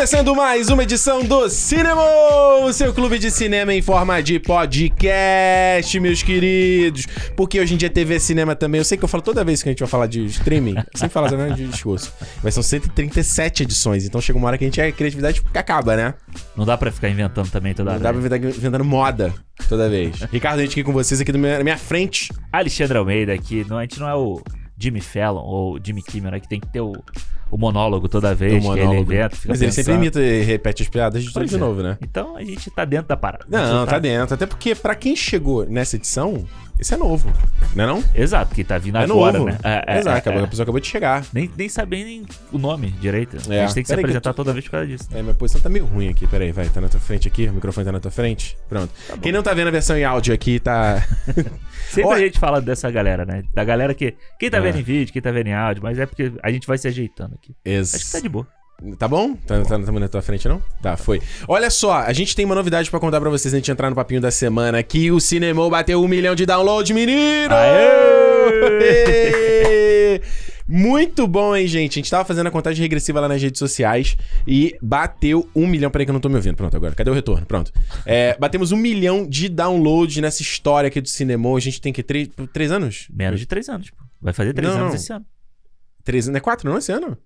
Começando mais uma edição do Cinema, o seu clube de cinema em forma de podcast, meus queridos. Porque hoje em dia TV cinema também. Eu sei que eu falo toda vez que a gente vai falar de streaming, sem falar também de discurso. Mas são 137 edições, então chega uma hora que a gente a criatividade acaba, né? Não dá pra ficar inventando também toda Não hora. dá pra ficar inventando moda toda vez. Ricardo, a gente aqui com vocês aqui na minha frente. Alexandre Almeida aqui, não, a gente não é o Jimmy Fallon ou Jimmy Kimmel, né, que tem que ter o, o monólogo toda vez do que ele monólogo. inventa. Mas ele sempre pensando. imita e repete as piadas de de é. novo, né? Então a gente tá dentro da parada. A Não, gente tá dentro. Até porque pra quem chegou nessa edição, esse é novo. Não é não? Exato, que tá vindo É agora, novo. né? É, é, Exato, é, é. a pessoa acabou de chegar. Nem, nem saber nem o nome direito. É. A gente tem que se Peraí que apresentar toda vez por causa disso. É, minha posição tá meio ruim aqui. Pera aí, vai. Tá na tua frente aqui. O microfone tá na tua frente. Pronto. Quem não tá vendo a versão em áudio aqui, tá. Sempre Olha- a gente fala dessa galera, né? Da galera que. Quem tá É. vendo em vídeo, quem tá vendo em áudio, mas é porque a gente vai se ajeitando aqui. Acho que tá de boa. Tá bom? Tá, tá, tá na tua frente, não? Tá, foi. Olha só, a gente tem uma novidade pra contar pra vocês antes de entrar no papinho da semana. Que o Cinemou bateu um milhão de downloads, menino! Aê! Muito bom, hein, gente? A gente tava fazendo a contagem regressiva lá nas redes sociais e bateu um milhão. Peraí que eu não tô me ouvindo. Pronto, agora. Cadê o retorno? Pronto. É, batemos um milhão de downloads nessa história aqui do Cinemou. A gente tem que três, três anos? Menos de três anos, pô. Vai fazer três Não, anos esse ano. Três anos? É quatro, não? Esse ano?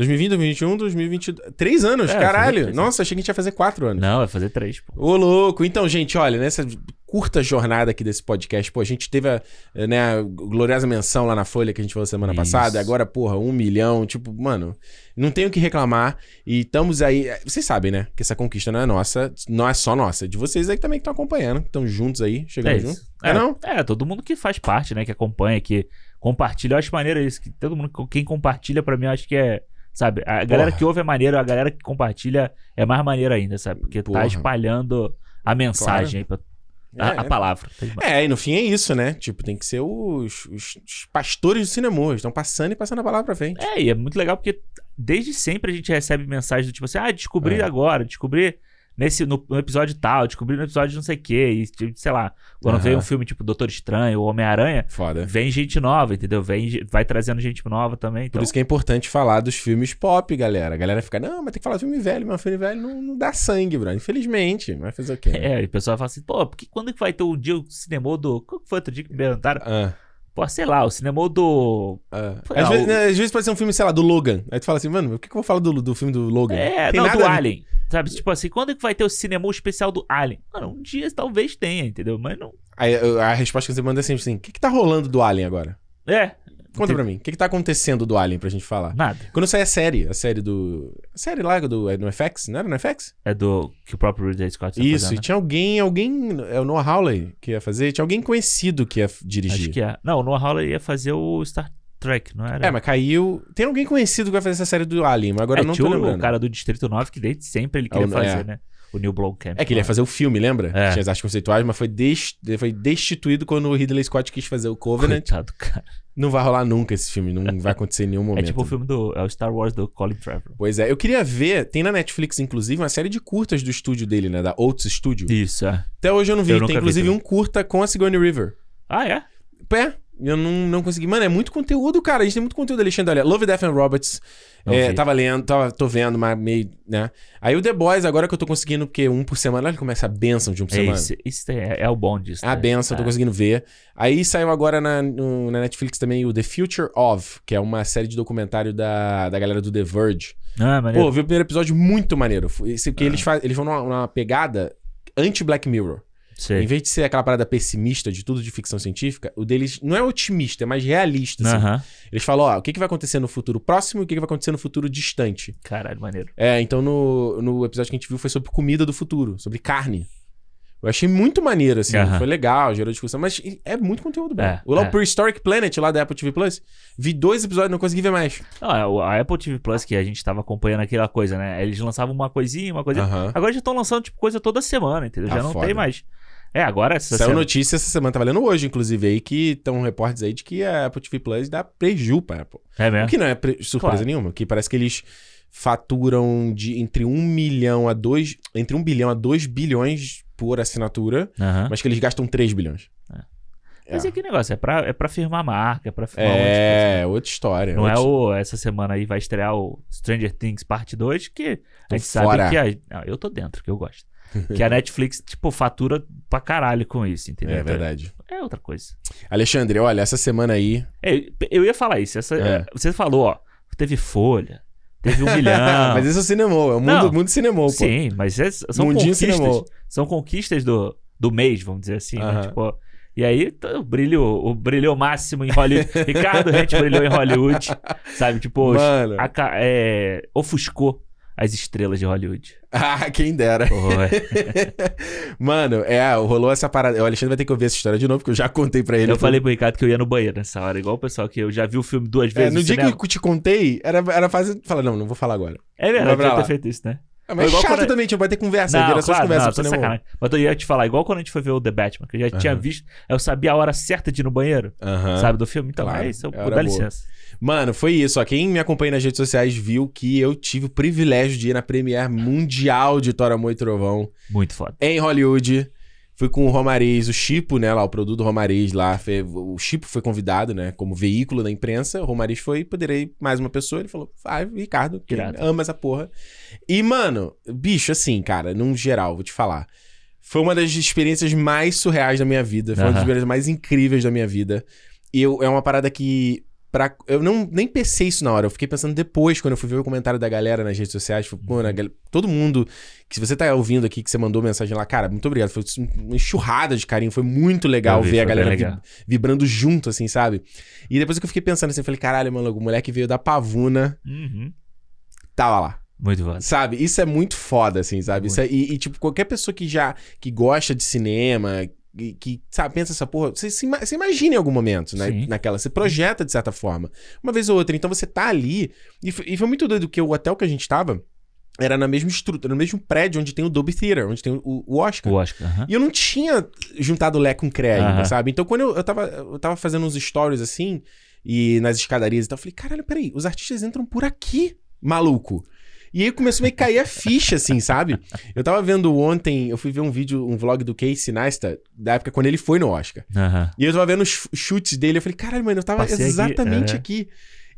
2020, 2021, 2022. Três anos, É, caralho. três Nossa, achei que a gente ia fazer quatro anos. Não, vai fazer três, pô. Ô, louco. Então, gente, olha, nessa curta jornada aqui desse podcast, pô, a gente teve a, né, a gloriosa menção lá na Folha que a gente falou semana Isso. passada, e agora, porra, um milhão, tipo, mano, não tenho o que reclamar e estamos aí, vocês sabem, né, que essa conquista não é nossa, não é só nossa, é de vocês aí também que estão acompanhando, estão juntos aí, chegando É junto. isso. É, não? É, todo mundo que faz parte, né? Que acompanha, que compartilha. Eu acho maneiro isso. Que todo mundo, quem compartilha, pra mim, eu acho que é. Sabe? A galera Porra. que ouve é maneiro, a galera que compartilha é mais maneiro ainda, sabe? Porque Porra. tá espalhando a mensagem aí pra. A, É, a é. palavra. Tá. É, e no fim é isso, né? Tipo, tem que ser os, os- os pastores do cinema, eles estão passando e passando a palavra pra frente. É, e é muito legal porque desde sempre a gente recebe mensagens do tipo assim: ah, descobri É. agora, descobri nesse, no, no episódio tal, descobri no episódio de não sei o quê. E, tipo, sei lá, quando Aham. vem um filme tipo Doutor Estranho ou Homem-Aranha, vem gente nova, entendeu? Vem, vai trazendo gente nova também. Então, Por isso que é importante falar dos filmes pop, galera. A galera fica, não, mas tem que falar de filme velho, mas filme velho não, não dá sangue, bro. Infelizmente. Vai fazer o quê? né? É, e o pessoal fala assim, pô, porque quando que vai ter o dia o cinema do. Qual que foi outro dia que me perguntaram? Ah, Pô, sei lá, o cinema do. ah. Às, vezes, o- né, às vezes pode ser um filme, sei lá, do Logan. Aí tu fala assim, mano, o que, que eu vou falar do, do filme do Logan? É, Tem não, nada do. Alien. Sabe? Tipo assim, quando que vai ter o cinema especial do Alien? Mano, um dia talvez tenha, entendeu? Mas não. Aí a resposta que você manda é sempre assim: o que, que tá rolando do Alien agora? É. Conta pra mim, o que, que tá acontecendo do Alien pra gente falar? Nada. Quando sai a série, a série do. A série lá do, é no FX, não era no FX? É do que o próprio Ridley Scott tá Isso, fazendo, e né? tinha alguém, alguém. É o Noah Hawley que ia fazer, tinha alguém conhecido que ia dirigir. Acho que é. Não, o Noah Hawley ia fazer o Star Trek, não era? É, mas caiu. Tem alguém conhecido que vai fazer essa série do Alien, mas agora é, eu não tô o- lembrando. o cara do Distrito 9 que desde sempre ele É o- queria fazer, é. né? O Neil Blomkamp. É que ele ia fazer o filme, lembra? É. Tinha as artes conceituais, mas foi, des- foi destituído quando o Ridley Scott quis fazer o Covenant. Coitado, cara. Não vai rolar nunca esse filme, não vai acontecer em nenhum momento. É tipo o filme do. É o Star Wars do Colin Trevor. Pois é, eu queria ver, tem na Netflix, inclusive, uma série de curtas do estúdio dele, né? Da Oates Studio. Isso, é. Até hoje eu não vi. Eu tem vi inclusive também. um curta com a Sigourney River. Ah, é? É, eu não, não consegui. Mano, é muito conteúdo, cara. A gente tem muito conteúdo, Alexandre. Olha, Love, Death and Robots. É, tava lendo, tava, tô vendo, mas meio, né? Aí o The Boys, agora que eu tô conseguindo, porque um por semana, olha como é essa benção de um por É semana. isso, isso é, é o bom disso. É a né? benção, tô É. conseguindo ver. Aí saiu agora na, no- na Netflix também o The Future of, que é uma série de documentário da, da galera do The Verge. Ah, maneiro. Pô, vi o primeiro episódio muito maneiro. Esse, Ah. porque eles, faz, eles vão numa, numa pegada anti-Black Mirror. Sei. Em vez de ser aquela parada pessimista de tudo de ficção científica, o deles não é otimista, é mais realista. assim. Aham. Eles falam, ó, o que, que vai acontecer no futuro próximo e o que, que vai acontecer no futuro distante. Caralho, maneiro. É, então no, no episódio que a gente viu foi sobre comida do futuro, sobre carne. Eu achei muito maneiro, assim. Aham. Foi legal, gerou discussão, mas é muito conteúdo bom. É, o lá, é. Prehistoric Planet, lá da Apple TV Plus, vi dois episódios, não consegui ver mais. Não, é, a Apple TV Plus que a gente tava acompanhando aquela coisa, né? Eles lançavam uma coisinha, uma coisinha. Aham. Agora já estão lançando, tipo, coisa toda semana, entendeu? Tá já não foda. tem mais. É, agora essa Saiu semana. notícia essa semana, tava lendo hoje, inclusive, aí, que estão reportes aí de que a Apple TV Plus dá preju pra Apple. É O mesmo? que não é pre- surpresa Claro. nenhuma, que parece que eles faturam de entre 1 milhão a 2. Entre 1 bilhão a 2 bilhões por assinatura, mas que eles gastam 3 bilhões. É. Mas é aquele negócio, é pra, é pra firmar a marca, é pra firmar. É, outra história. Não é outra- o. Essa semana aí vai estrear o Stranger Things Parte 2, que Tô a gente sabe fora. que a. Não, eu tô dentro, que eu gosto. que a Netflix, tipo, fatura pra caralho com isso, entendeu? É verdade. É outra coisa. Alexandre, olha, essa semana aí. É, eu ia falar isso. Essa, É. Você falou, ó, teve Folha, teve um milhão. Mas esse é o cinema, é o mundo, Não. mundo cinema, pô. Sim, mas é- são Mundinho conquistas. São conquistas do, do mês, vamos dizer assim, né? Aham. Tipo, e aí, tá, o brilho, o brilho máximo em Hollywood. Ricardo Rente brilhou em Hollywood, sabe? Tipo, Mano. aca- é, ofuscou as estrelas de Hollywood. Ah, quem dera. Mano, é, rolou essa parada. O Alexandre vai ter que ouvir essa história de novo, porque eu já contei pra ele. eu falei pro Ricardo que eu ia no banheiro nessa hora, igual o pessoal que eu já vi o filme duas É, vezes. no no dia cinema. que eu te contei, era, era fase. Fala, não, não vou falar agora. É verdade, pra eu ter feito isso, né? É, mas igual chato quando- também, tipo, vai ter conversa. Não, vira claro, não, cinema. sacanagem. Mas eu ia te falar, igual quando a gente foi ver o The Batman, que eu já tinha visto, eu sabia a hora certa de ir no banheiro, sabe, do filme. Então, Claro, é isso, eu, é dá boa. licença. Mano, foi isso. Ó. Quem me acompanha nas redes sociais viu que eu tive o privilégio de ir na Premiere Mundial de Thor, Amor e Trovão Muito foda. em Hollywood. Fui com o Romariz, o Chipo, né, lá, o produto do Romariz lá. foi- o Chipo foi convidado, né, como veículo da imprensa. O Romariz foi, poderia ir mais uma pessoa. Ele falou, vai, Ricardo, que Irado. ama essa porra. E, mano, bicho, assim, cara, num geral, vou te falar. Foi uma das experiências mais surreais da minha vida. Foi uma das experiências mais incríveis da minha vida. E eu, é uma parada que. Pra, eu não nem pensei isso na hora, eu fiquei pensando depois, quando eu fui ver o comentário da galera nas redes sociais. Tipo, pô, gal- todo mundo. Que se você tá ouvindo aqui, que você mandou mensagem lá, cara, muito obrigado. Foi uma enxurrada de carinho, foi muito legal vi, ver a galera vi- vibrando junto, assim, sabe? E depois que eu fiquei pensando assim, eu falei, caralho, mano, o moleque veio da Pavuna, Uhum. tava lá. Muito foda. Sabe? Isso é muito foda, assim, sabe? Isso é- e, e, tipo, qualquer pessoa que já que gosta de cinema, que, que, sabe, pensa essa porra, você, se você imagina em algum momento, né? Sim. Naquela, você projeta de certa forma. Uma vez ou outra. Então você tá ali. E, foi- e foi muito doido que o hotel que a gente tava era na mesma estrutura, no mesmo prédio onde tem o Dolby Theater, onde tem o, o Oscar. O Oscar. aham. E eu não tinha juntado Lé com Cré ainda, Aham. sabe? Então quando eu, eu, tava, eu tava fazendo uns stories assim, e nas escadarias e tal, eu falei, caralho, peraí, os artistas entram por aqui, maluco. E aí começou a meio que cair a ficha, assim, sabe? Eu tava vendo ontem, eu fui ver um vídeo, um vlog do Casey Neistat, da época quando ele foi no Oscar. Aham. E eu tava vendo os chutes dele, eu falei, caralho, mano, eu tava Passei aqui, exatamente é. aqui.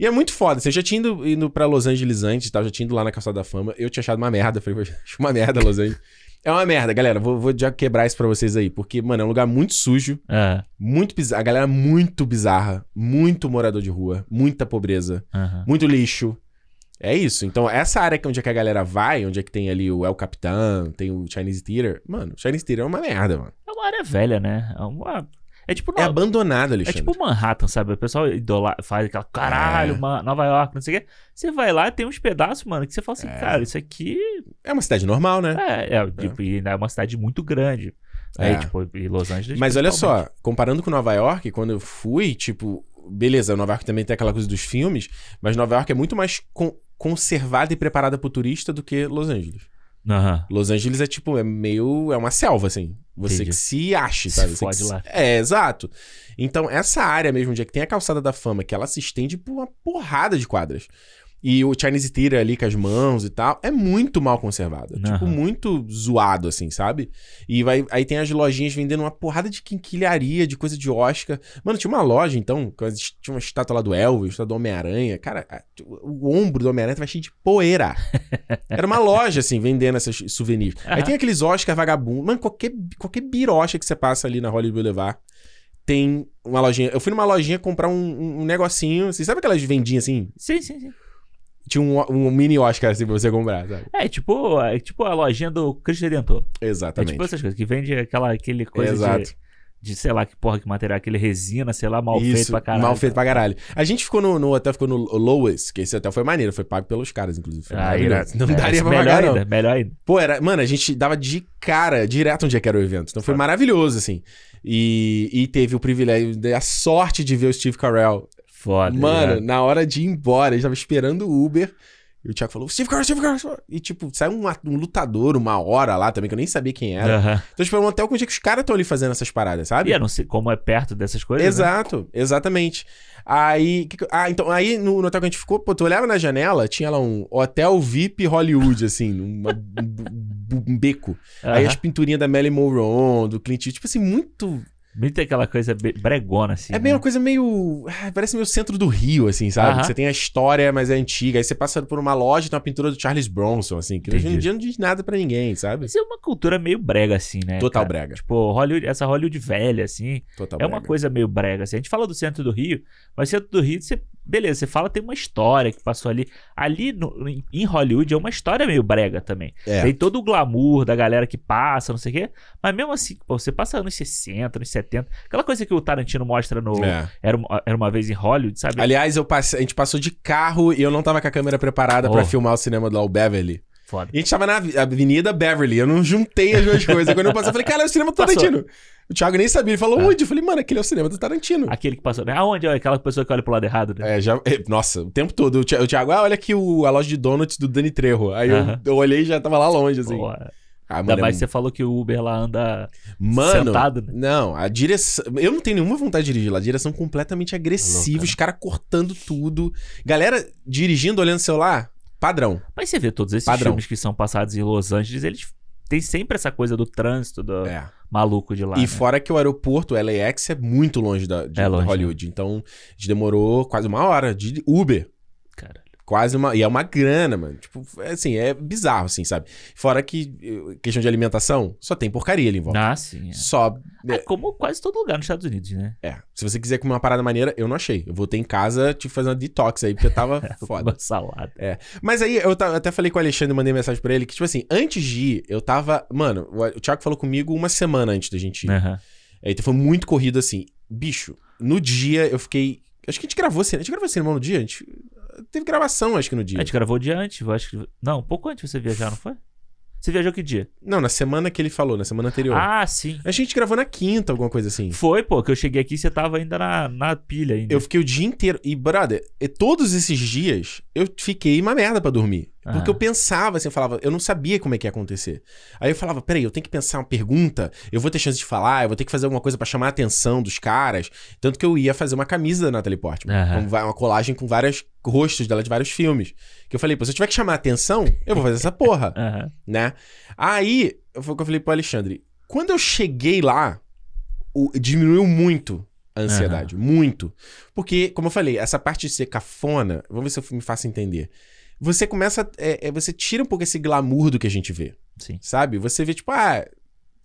E é muito foda, assim, eu já tinha ido, ido pra Los Angeles antes, tá? Eu já tinha ido lá na Calçada da Fama, eu tinha achado uma merda, eu falei, acho uma merda Los Angeles. É uma merda, galera, vou, vou já quebrar isso pra vocês aí, porque, mano, é um lugar muito sujo, Aham. muito bizarro, a galera é muito bizarra, muito morador de rua, muita pobreza, muito lixo. É isso. Então, essa área que onde é que a galera vai, onde é que tem ali o El Capitão, tem o Chinese Theater, mano, o Chinese Theater é uma merda, mano. É uma área velha, né? É uma. É tipo. É no- abandonado, É Alexandre. tipo Manhattan, sabe? O pessoal idola... faz aquela caralho, É. Ma- Nova York, não sei o quê. Você vai lá tem uns pedaços, mano, que você fala assim, cara, isso aqui É uma cidade normal, né? é, é, tipo, e ainda é uma cidade muito grande. Aí, É. tipo, e Los Angeles. Mas olha só, comparando com Nova York, quando eu fui, tipo, beleza, Nova York também tem aquela coisa dos filmes, mas Nova York é muito mais con- conservada e preparada pro turista do que Los Angeles. Aham. Los Angeles é tipo, é meio. É uma selva, assim. Você Entendi. que se ache, Se sabe? Você fode se- lá. É, exato. Então, essa área mesmo, onde é que tem a calçada da fama, que ela se estende por uma porrada de quadras. E o Chinese Theater ali com as mãos e tal, é muito mal conservado. É, Tipo, muito zoado, assim, sabe? E vai, aí tem as lojinhas vendendo uma porrada de quinquilharia, de coisa de Oscar. Mano, tinha uma loja, então, tinha uma estátua lá do Elvis, estátua do Homem-Aranha. Cara, a- o ombro do Homem-Aranha tava cheio de poeira. Era uma loja, assim, vendendo esses souvenirs. Aí Aham. tem aqueles Oscar vagabundo. Mano, qualquer, qualquer birocha que você passa ali na Hollywood Boulevard tem uma lojinha. Eu fui numa lojinha comprar um, um- um negocinho. Assim, sabe aquelas vendinhas assim? Sim, sim, sim. Tinha um, um mini Oscar assim pra você comprar, sabe? É tipo, é tipo a lojinha do Cristo Redentor. É Exatamente. tipo essas coisas, que vende aquela aquele coisa Exato. de, de, sei lá, que porra, que material, aquele resina, sei lá, mal Isso, feito pra caralho. Mal feito pra caralho. A gente ficou no, no hotel, ficou no Lois, que esse hotel foi maneiro, foi pago pelos caras, inclusive. Foi Ah, irado. Não É, daria pra melhor pagar, não. ainda, melhor ainda. Pô, era, mano, a gente dava de cara direto onde é que era o evento. Então foi maravilhoso, assim. E, e teve o privilégio, a sorte de ver o Steve Carell. Foda. Mano, irado. na hora de ir embora, a gente tava esperando o Uber. E o Thiago falou, Steve Carell, Steve Carell." E, tipo, saiu um, um lutador uma hora lá também, que eu nem sabia quem era. Aham. Então, tipo, é um hotel com dia que os caras estão ali fazendo essas paradas, sabe? E eu não sei como é perto dessas coisas. né? Exato, exatamente. Aí, que ah, então, aí no, no hotel que a gente ficou, pô, tu olhava na janela, tinha lá um hotel VIP Hollywood, assim, uma- um, um beco. Aí Aham. as pinturinhas da Marilyn Monroe, do Clint Eastwood, tipo assim, muito Muito aquela coisa bregona, assim. É né? meio uma coisa meio. ah, Parece meio centro do Rio, assim, sabe? Aham. Você tem a história, mas é antiga. Aí você passa por uma loja e tem uma pintura do Charles Bronson, assim, que hoje em dia não diz nada pra ninguém, sabe? Mas é uma cultura meio brega, assim, né? Total cara? brega. Tipo, Hollywood, essa Hollywood velha, assim. Total é uma brega. coisa meio brega, assim. A gente fala do centro do Rio, mas centro do Rio, você, beleza, você fala tem uma história que passou ali. Ali no- em- Hollywood é uma história meio brega também. É. Tem todo o glamour da galera que passa, não sei o quê. Mas mesmo assim, pô, você passa anos 60, anos 70. Aquela coisa que o Tarantino mostra no. É. Era, uma- era uma vez em Hollywood, sabe? Aliás, eu passei, a gente passou de carro e eu não tava com a câmera preparada pra Oh. filmar o cinema do Al Beverly. Foda. E a gente tava na Avenida Beverly. Eu não juntei as duas coisas. Quando eu passei, eu falei, cara, é o cinema do. Tarantino. O Thiago nem sabia. Ele falou, É. onde? Eu falei, mano, aquele é o cinema do Tarantino. Aquele que passou, né? Aonde? é Aquela pessoa que olha pro lado errado, né? É, já, é, nossa, o tempo todo. O Thi- o Thiago, ah, olha aqui o, a loja de donuts do Dani Trejo. Aí eu, Aham. eu olhei e já tava lá longe, assim. Pô, Ah, ainda mais é- você falou que o Uber lá anda Mano, sentado, né? não, a direção. Eu não tenho nenhuma vontade de dirigir lá. A direção completamente agressiva, Louca, os caras cortando tudo. Galera dirigindo, olhando o celular, padrão. Mas você vê todos esses Padrão. filmes que são passados em Los Angeles, eles têm sempre essa coisa do trânsito, do É. maluco de lá. e né? fora que o aeroporto, o LAX, é muito longe da, de É longe, Hollywood. Então, a gente demorou quase uma hora de Uber. Quase uma. E é uma grana, mano. Tipo, é assim, é bizarro, assim, sabe? Fora que, eh, questão de alimentação, só tem porcaria ali em volta. ah, sim. É. Só. É como quase todo lugar nos Estados Unidos, né? É. Se você quiser comer uma parada maneira, eu não achei. Eu voltei em casa, tive que fazer uma detox aí, porque eu tava foda. Uma salada. Mas aí, eu até falei com o Alexandre, mandei mensagem pra ele, que, tipo assim, antes de ir, eu tava. Mano, o, Thiago falou comigo uma semana antes da gente ir. Aham. Aí, Então foi muito corrido assim. Bicho, no dia eu fiquei. Acho que a gente gravou cinema. A gente gravou cinema no dia? A gente. Teve gravação, acho que no dia. A gente gravou o dia antes, acho que. Não, um pouco antes você viajar, não foi? Você viajou que dia? Não, na semana que ele falou, na semana anterior. Ah, sim. A gente gravou na quinta, alguma coisa assim. Foi, pô, que eu cheguei aqui e você tava ainda na, na pilha ainda. Eu fiquei o dia inteiro. E, brother, todos esses dias eu fiquei uma merda pra dormir. Porque Ah. eu pensava assim, eu falava, eu não sabia como é que ia acontecer. Aí eu falava, peraí, eu tenho que pensar uma pergunta, eu vou ter chance de falar, eu vou ter que fazer alguma coisa pra chamar a atenção dos caras. Tanto que eu ia fazer uma camisa da Natalie Portman. Va- uma colagem com vários rostos dela de vários filmes. Que eu falei, pô, se eu tiver que chamar a atenção, eu vou fazer essa porra Aham. né? Aí, foi o que eu falei pro Alexandre. Quando eu cheguei lá, o- diminuiu muito a ansiedade. Muito. Porque, como eu falei, essa parte de ser cafona, vamos ver se eu me faço entender. Você começa. é, é, você tira um pouco esse glamour do que a gente vê, Sim. sabe? Você vê, tipo, ah,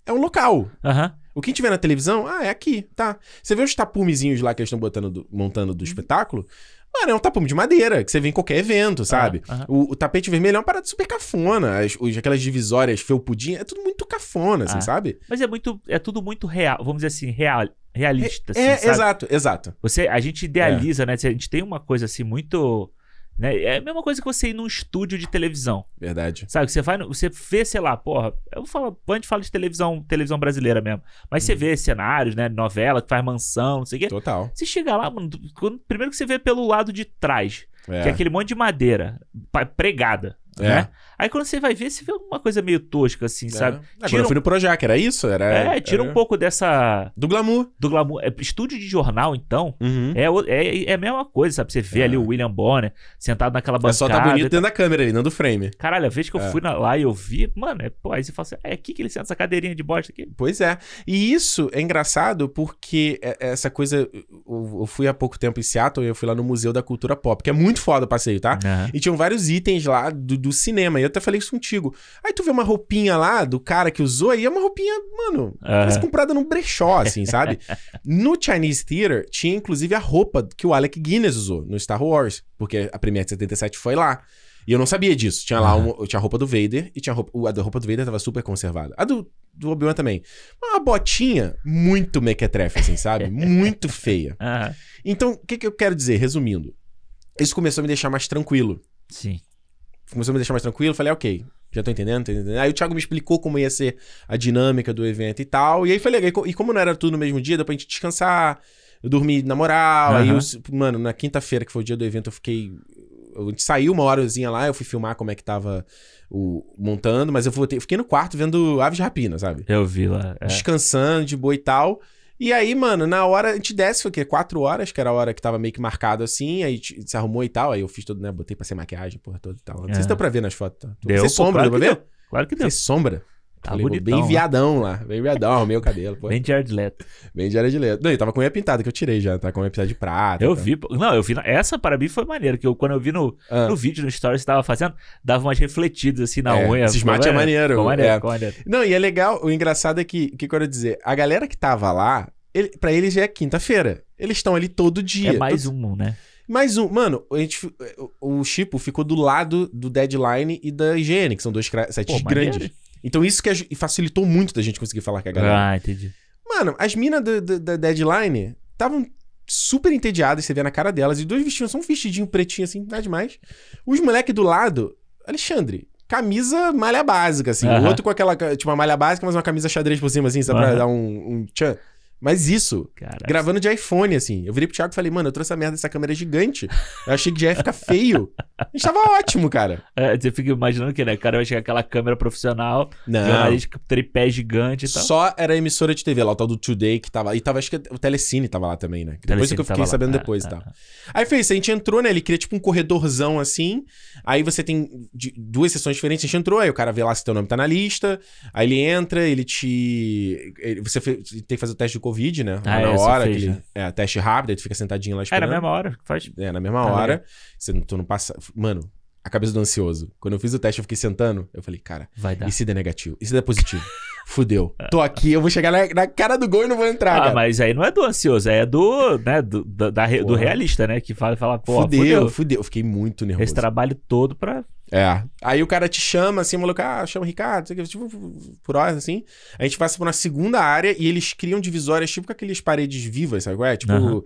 é um local. Aham. O que a gente vê na televisão, ah, é aqui, tá. Você vê os tapumezinhos lá que eles estão do- montando do espetáculo, mano, é um tapume de madeira, que você vê em qualquer evento, sabe? Aham. O, o tapete vermelho é uma parada super cafona. As, os- aquelas divisórias felpudinhas, é tudo muito cafona, assim, Ah. sabe? Mas é muito. É tudo muito real. Vamos dizer assim, real, realista. é, assim, sabe? exato, exato. Você, a gente idealiza, né? A gente tem uma coisa assim muito. Né? É a mesma coisa que você ir num estúdio de televisão. Verdade. Sabe? Você vai. no- Você vê, sei lá, porra. Eu falo, a gente fala de televisão, televisão brasileira mesmo. Mas Uhum. você vê cenários, né? Novela que faz mansão, não sei o quê. Total. Você chega lá, mano. quando- primeiro que você vê pelo lado de trás, É. que é aquele monte de madeira pregada. É. Né? Aí quando você vai ver, você vê alguma coisa meio tosca, assim, sabe? É. Ah, quando Tira eu fui no Projac, era isso? Era, É, tira era um pouco dessa. Do glamour. Do glamour. É, estúdio de jornal, então. Uhum. É, é, é a mesma coisa, sabe? Você vê É. ali o William Bonner sentado naquela bancada. É só tá bonito dentro da câmera ali, não do frame. Caralho, a vez que eu É. fui na- lá e eu vi, mano, é, pô, aí você fala assim, é aqui que ele senta essa cadeirinha de bosta aqui. Pois é. E isso é engraçado porque é- essa coisa. Eu, fui há pouco tempo em Seattle e eu fui lá no Museu da Cultura Pop, que é muito foda o passeio, tá? Aham. E tinham vários itens lá do, do cinema. E eu até falei isso contigo. Aí tu vê uma roupinha lá do cara que usou, e é uma roupinha, mano, parece Aham. comprada num brechó, assim, sabe? No Chinese Theater tinha inclusive a roupa que o Alec Guinness usou no Star Wars, porque a Premiere de 77 foi lá. E eu não sabia disso. Tinha lá Aham. um- tinha a roupa do Vader e tinha a roupa, a da roupa do Vader tava super conservada. A do, do Obi-Wan também. Uma botinha muito mequetrefe, assim, sabe? Muito feia. Aham. Então, o que, que eu quero dizer, resumindo? Isso começou a me deixar mais tranquilo Sim. Começou a me deixar mais tranquilo. Falei, ok, já tô entendendo, tô entendendo. Aí o Thiago me explicou como ia ser a dinâmica do evento e tal. E aí foi legal. E co- como não era tudo no mesmo dia, deu pra gente descansar. Eu dormi na moral. Aí, Aham. eu, mano, na quinta-feira, que foi o dia do evento, eu fiquei. A gente saiu uma horazinha lá, eu fui filmar como é que tava o, montando, mas eu voltei, fiquei no quarto vendo Aves de Rapina, sabe? Eu vi lá. é. Descansando de boa e tal. E aí, mano, na hora, a gente desce, foi o quê? Quatro horas, que era a hora que tava meio que marcado assim, aí se arrumou e tal. Aí eu fiz tudo, né? Botei pra ser maquiagem, porra toda e tal. Não sei se Aham. deu pra ver nas fotos. Tá? Deu, Fez pô, sombra, claro deu pra ver? deu. Claro que deu. Fez sombra. Tá Falei, bonitão. bem né? viadão lá. Bem viadão, arrumei o cabelo. Pô. Bem, Bem Jared Leto. de área de letra. Não, e tava com unha pintada, que eu tirei já. Tá com unha pintada de prata. Eu tá. vi. Não, eu vi. Essa para mim foi maneira. Que eu, quando eu vi no, Ah. no vídeo, no story que você tava fazendo, dava umas refletidas assim na É, unha. esse smart é maneiro, Ficou maneiro, é. ficou maneiro. Não, e é legal, o engraçado é que, o que eu quero dizer, a galera que tava lá, ele, pra eles já é quinta-feira. Eles estão ali todo dia. É mais Todo- um, né? Mais um. Mano, a gente, o, Chipo ficou do lado do Deadline e da IGN, que são dois sites Pô, maneiro. Então isso que facilitou muito da gente conseguir falar com a galera. Ah, entendi. Mano, as minas da- Deadline estavam super entediadas, você vê na cara delas, e dois vestidos, só um vestidinho pretinho assim, nada demais. Os moleque do lado, Alexandre, camisa malha básica, assim. O outro com aquela, tipo, uma malha básica, mas uma camisa xadrez por cima, assim, só pra dar um, um tchan. Mas isso, Cara. gravando de iPhone, assim. Eu virei pro Thiago e falei, mano, eu trouxe essa merda dessa câmera gigante. Eu achei que já ia ficar feio. A gente tava ótimo, cara. É, você fica imaginando que, né? O cara vai chegar aquela câmera profissional, Não. tripé gigante e tal. Só era a emissora de TV lá, o tal do Today que tava. E tava, acho que o Telecine tava lá também, né? Que Depois é que eu fiquei tava lá. sabendo Ah, depois e ah, tal. ah. Aí foi isso, a gente entrou, né? Ele cria tipo um corredorzão assim. Aí você tem duas sessões diferentes. A gente entrou, aí o cara vê lá se teu nome tá na lista. Aí ele entra, ele te. ele- você tem que fazer o teste de Covid, né? Ah, Lá na é, você hora. aquele- né? É, teste rápido, aí tu fica sentadinho lá É, esperando. na mesma hora. que Faz... É, na mesma Tá hora. Você não, tu não passa. Mano, a cabeça do ansioso. Quando eu fiz o teste, eu fiquei sentando. Eu falei, cara, Vai dar. e se der negativo? E se der positivo? Fudeu. Tô aqui, eu vou chegar na, na cara do gol e não vou entrar, Ah, cara. mas aí não é do ansioso, aí é do, né, do, da- da do realista, né? Que fala, fala pô, fudeu, fudeu. fudeu. Eu fiquei muito nervoso. Esse trabalho todo pra. É. Aí o cara te chama, assim, o maluco, ah, chama o Ricardo, sei tipo, por horas, assim. A gente passa por uma segunda área e eles criam divisórias, tipo com aqueles paredes vivas, sabe qual é? Tipo, Aham.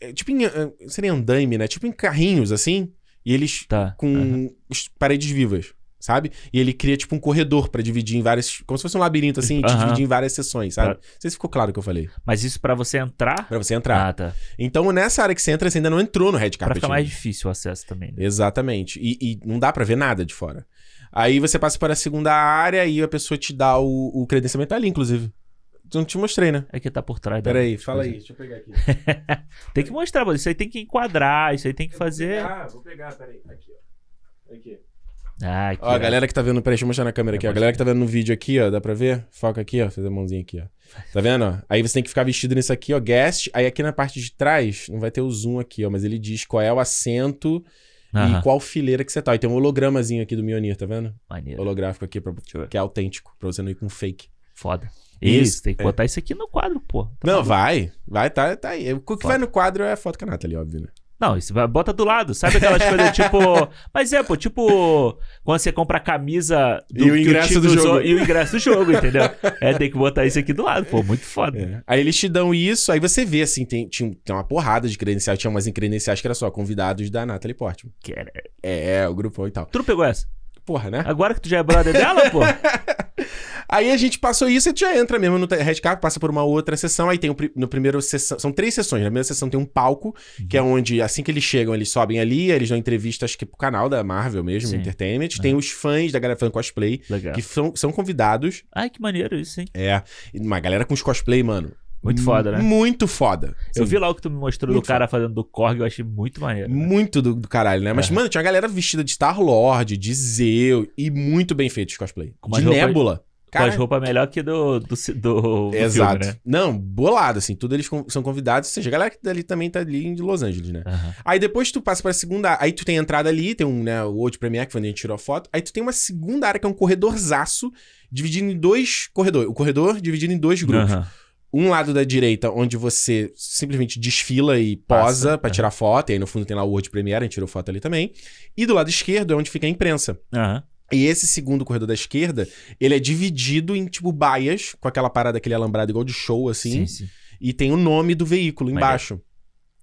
é, tipo em, eh, seria andaime, né? Tipo em carrinhos, assim. E eles Tá. com os paredes vivas, sabe? E ele cria, tipo, um corredor pra dividir em várias... Como se fosse um labirinto, assim, Aham. dividir em várias seções, sabe? Tá. Não sei se ficou claro o que eu falei. Mas isso pra você entrar. Pra você entrar. Ah, tá. Então, nessa área que você entra, você ainda não entrou no Red Carpet. ficar mais difícil o acesso também. Né? Exatamente. E, e não dá pra ver nada de fora. Aí você passa para a segunda área e a pessoa te dá o, o credenciamento ali, inclusive. Não te mostrei, né? É que tá por trás da. Peraí, das fala aí. Deixa eu pegar aqui. Tem que mostrar, mano. Isso aí tem que enquadrar, isso aí tem que fazer. Ah, vou pegar, peraí. Aqui, ó. Aqui. Ah, aqui, Ó, a galera que tá vendo, peraí, deixa eu mostrar na câmera aqui, ó. A galera que tá vendo no vídeo aqui, ó, dá pra ver? Foca aqui, ó, fazer a mãozinha aqui, ó. Tá vendo, ó? Aí você tem que ficar vestido nisso aqui, ó, guest. Aí aqui na parte de trás, não vai ter o zoom aqui, ó, mas ele diz qual é o assento Aham, e qual fileira que você tá. E tem um hologramazinho aqui do Mionir, tá vendo? Maneiro. Holográfico aqui, pra, que é autêntico, pra você não ir com fake. Foda. Isso, Isso, tem que é. botar isso aqui no quadro, pô. Tá Não, maluco? vai. Vai, tá, tá aí. O que Foda. vai no quadro é a foto com a Nathalie, óbvio, né? Não, isso vai, bota do lado. Sabe aquelas coisas tipo. Mas é, pô, tipo. Quando você compra a camisa E o ingresso time do jogo. E o ingresso do jogo, entendeu? É, tem que botar isso aqui do lado, pô. Muito foda. É. Aí eles te dão isso, aí você vê, assim, tem, tinha, tem uma porrada de credenciais. Tinha umas credenciais que era só convidados da Natalie Portman. Que era- É, o grupão e tal. Tu não pegou essa? Porra, né? Agora que tu já é brother dela, pô. Aí a gente passou isso e tu já entra mesmo no Red Carpet, passa por uma outra sessão. Aí tem no primeiro sessão. São três sessões. Na primeira sessão tem um palco, que é onde, assim que eles chegam, eles sobem ali, eles dão entrevista, acho que pro canal da Marvel mesmo, Sim. Entertainment. Tem os fãs da galera fazendo cosplay, Legal. que são, são convidados. Ai, que maneiro isso, hein? É. Uma galera com os cosplay, mano. Muito foda, né? Muito foda. Eu Sim. vi lá o que tu me mostrou Muito do cara fazendo do Korg, eu achei muito maneiro. né? Muito do, do caralho, né? Mas, É. mano, tinha uma galera vestida de Star-Lord, de Zeus, e muito bem feito os cosplay. Com de roupas- Nebula. Com as roupas melhor que do, do, do, do Exato. filme, né? Não, bolado, assim. Tudo eles são convidados. Ou seja, a galera que dali também tá ali de Los Angeles, né? Aham. Aí depois tu passa pra segunda. Aí tu tem a entrada ali, tem um, né, o World Premiere, que foi onde a gente tirou a foto. Aí tu tem uma segunda área que é um corredorzaço, dividido em dois corredores. O corredor dividido em dois grupos. Aham. Um lado da direita, onde você simplesmente desfila e posa pra aham. tirar foto. E aí no fundo tem lá o World Premiere, a gente tirou foto ali também. E do lado esquerdo é onde fica a imprensa. Aham. E esse segundo corredor da esquerda, ele é dividido em, tipo, baias, com aquela parada, aquele alambrado igual de show, assim. Sim, sim. E tem o nome do veículo embaixo.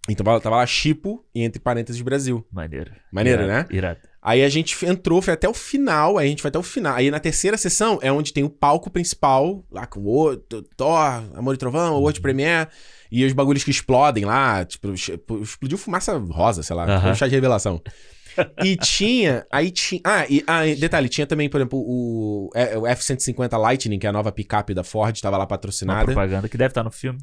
Então tava tava lá Chipo e entre parênteses Brasil. Maneiro. Maneiro, Irado, né? Irado. Aí a gente entrou, foi até o final, aí a gente foi até o final. Aí na terceira sessão é onde tem o palco principal, lá com o outro, Thor, Amor e Trovão, o World Premiere, e os bagulhos que explodem lá, tipo, explodiu fumaça rosa, sei lá, foi um chá de revelação. E tinha, aí tinha, ah, e, ah, detalhe, tinha também, por exemplo, o, é, o F-150 Lightning, que é a nova picape da Ford, tava lá Uma patrocinada. propaganda que deve estar no filme.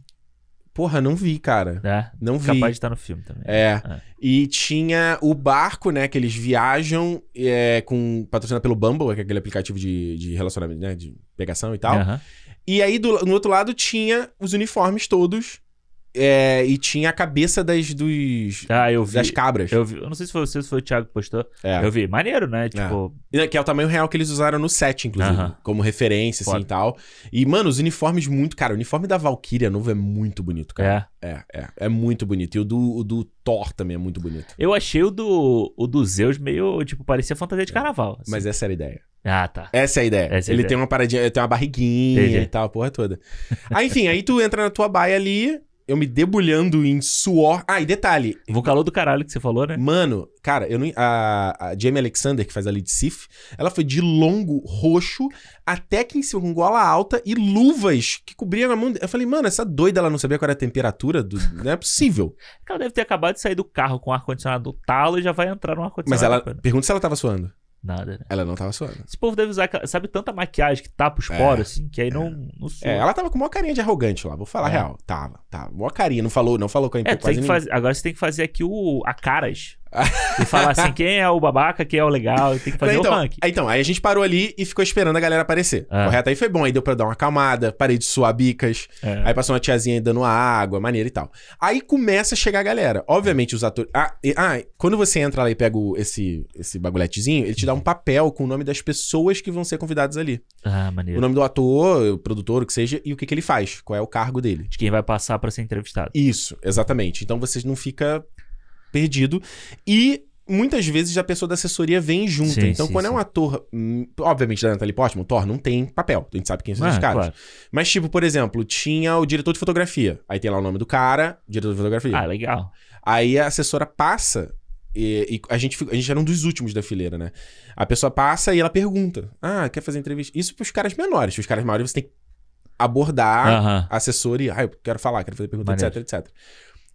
Porra, não vi, cara. né? Não vi. Capaz de estar no filme também. É. É. E tinha o barco, né? Que eles viajam é, com. patrocinado pelo Bumble, que é aquele aplicativo de, de relacionamento, né? De pegação e tal. Aham. E aí, do- no outro lado, tinha os uniformes todos. É, e tinha a cabeça das, dos, Ah, eu vi. das cabras. Eu vi. Eu não sei se foi você se foi o Thiago que postou. É. Eu vi. Maneiro, né? Tipo, E, Que é o tamanho real que eles usaram no set, inclusive. Aham. Como referência, assim Foda. e tal. E, mano, os uniformes muito. Cara, o uniforme da Valkyria novo é muito bonito, cara. é. É, é. É muito bonito. E o do, o do Thor também é muito bonito. Eu achei o do, o do Zeus meio, tipo, parecia fantasia de carnaval. assim. Mas essa era a ideia. Ah, tá. Essa é a ideia. É a ele ideia. tem uma paradinha, tem uma barriguinha Entendi. e tal, a porra toda. aí, enfim, aí tu entra na tua baia ali, eu me debulhando em suor. Ah, e detalhe. O calor do caralho que você falou, né? Mano, cara, eu não. A, a Jamie Alexander, que faz a lead Sif, ela foi de longo, roxo, até aqui em cima, com gola alta e luvas que cobriam a mão. Eu falei, mano, essa doida ela não sabia qual era a temperatura do. Não é possível. Ela deve ter acabado de sair do carro com o ar-condicionado do talo e já vai entrar no ar-condicionado. Mas ela. né? Pergunta se ela tava suando. Nada, né? Ela não tava suando. Esse povo deve usar, sabe, tanta maquiagem que tapa os É, poros, assim, que aí não, não sua. É, ela tava com uma carinha de arrogante lá, vou falar a É. real. Tava, tava. Uma carinha, não falou, não falou com a É, tem que fazer, agora você tem que fazer aqui o a caras. E falar assim, quem é o babaca, quem é o legal, tem que fazer então, o ranking. então, aí a gente parou ali e ficou esperando a galera aparecer. Ah. Correto? Aí foi bom, aí deu pra dar uma acalmada, parei de suar bicas. É. Aí passou uma tiazinha aí dando água, maneira e tal. Aí começa a chegar a galera. Obviamente, os atores. Ah, e- ah, quando você entra lá e pega o- esse, esse bagulhetezinho, ele te dá um papel com o nome das pessoas que vão ser convidadas ali. Ah, O maneiro. nome do ator, o produtor, o que seja, e o que, que ele faz, qual é o cargo dele. De quem vai passar pra ser entrevistado. Isso, exatamente. Então você não fica perdido. E muitas vezes a pessoa da assessoria vem junto. Sim, então, sim, quando é sim. um ator, hum, obviamente, da Natalie Portman, Thor não tem papel. A gente sabe quem são esses Ah, caras. claro. Mas, tipo, por exemplo, tinha o diretor de fotografia. Aí tem lá o nome do cara, diretor de fotografia. Ah, legal. Aí a assessora passa. E, e a, gente, a gente era um dos últimos da fileira, né? A pessoa passa e ela pergunta: Ah, quer fazer entrevista? Isso pros caras menores. Pros caras maiores você tem que abordar Aham. a assessora e, ah, eu quero falar, quero fazer pergunta, Maneiro. etc, etc.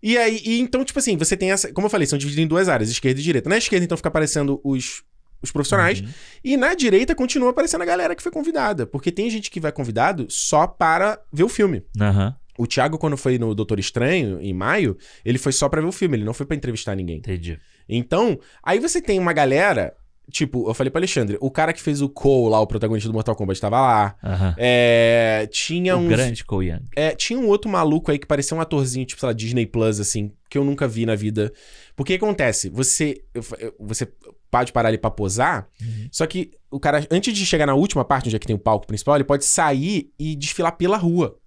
E aí, e então, tipo assim, você tem essa. Como eu falei, são divididos em duas áreas, esquerda e direita. Na esquerda, então, fica aparecendo os, os profissionais. Uhum. E na direita continua aparecendo a galera que foi convidada. Porque tem gente que vai convidado só para ver o filme. Aham. O Thiago, quando foi no Doutor Estranho, em maio, ele foi só pra ver o filme, ele não foi pra entrevistar ninguém. Entendi. Então, aí você tem uma galera. Tipo, eu falei pro Alexandre, o cara que fez o Cole lá, o protagonista do Mortal Kombat, tava lá. Aham. É. Tinha uns. grande Cole Young. É, tinha um outro maluco aí que parecia um atorzinho, tipo, sei lá, Disney Plus, assim, que eu nunca vi na vida. Porque o que acontece? Você, você pode parar ali pra posar, Uhum. só que o cara, antes de chegar na última parte, onde é que tem o palco principal, ele pode sair e desfilar pela rua.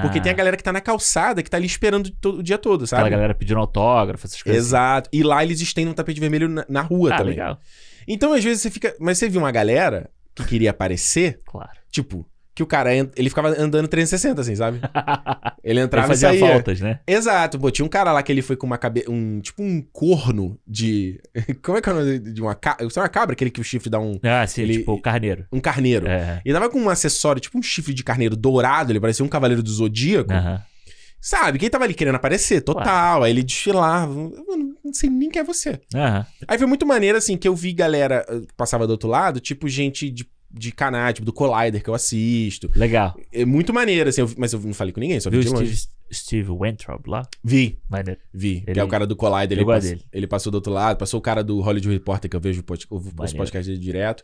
Porque Ah, tem a galera que tá na calçada, que tá ali esperando to- o dia todo, sabe? Aquela galera pedindo autógrafo, essas coisas. Exato. E lá eles estendem um tapete vermelho na, na rua Ah, também. legal. Então, às vezes, você fica. Mas você viu uma galera que queria aparecer, Claro. tipo, que o cara ele ficava andando 360, assim, sabe? Ele Ele entrava e fazia saía. faltas, né? Exato, pô, tinha um cara lá que ele foi com uma cabeça. Um, tipo um corno de. Como é que é o nome de uma cabra? Isso é uma cabra, aquele que o chifre dá um. Ah, sim, Ele- tipo o carneiro. Um carneiro. É. Ele tava com um acessório, tipo um chifre de carneiro dourado, ele parecia um cavaleiro do zodíaco. Aham. Sabe? Quem tava ali querendo aparecer? Total. Aí ele desfilava. Mano, não sei nem quem é você. Aham. Aí foi muito maneiro, assim, que eu vi galera que passava do outro lado, tipo gente de, de canal, tipo do Collider que eu assisto. Legal. É muito maneiro, assim, eu mas eu não falei com ninguém, só vi de longe. Steve, Steve Weintraub lá? Vi, Maneiro. vi. que Ele- é o cara do Collider, ele, pass- dele. ele passou do outro lado, passou o cara do Hollywood Reporter, que eu vejo pod- os podcasts dele direto.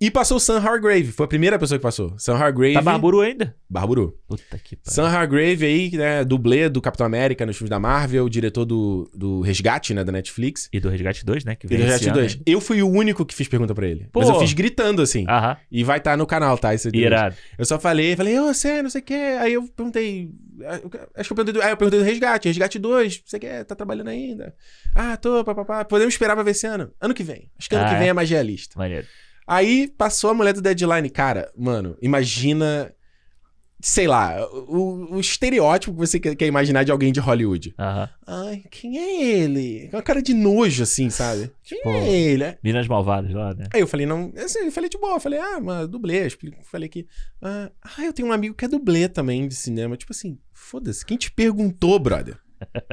E passou o Sam Hargrave, foi a primeira pessoa que passou. Sam Hargrave. Tá barburu ainda? Barburu. Puta que pariu. Sam Hargrave aí, né, dublê do Capitão América nos filmes da Marvel, diretor do, do Resgate, né, da Netflix. E do Resgate 2, né? Que E do Resgate ano 2. ainda. Eu fui o único que fiz pergunta pra ele. Pô. Mas eu fiz gritando, assim. Aham. E vai estar no canal, tá? Esse Irado. Eu só falei, falei, ô, você, não sei o que. Aí eu perguntei. Ah, Acho que eu perguntei do, ah, eu perguntei do resgate, resgate 2, você quer? Tá trabalhando ainda? Ah, tô, papapá. Podemos esperar pra ver esse ano. Ano que vem. Acho que ano Ah, que é? vem é magia lista. Maneiro. Aí passou a mulher do deadline. Cara, mano, imagina. Sei lá, o, o estereótipo que você quer, imaginar de alguém de Hollywood. Aham. Ai, quem é ele? Com uma cara de nojo, assim, sabe? Quem Tipo- é ele? Minas Malvadas lá, né? Aí eu falei, não, assim, eu falei de boa, eu falei, ah, mas dublê, eu falei que, ah, ah, eu tenho um amigo que é dublê também de cinema, tipo assim, foda-se, quem te perguntou, brother?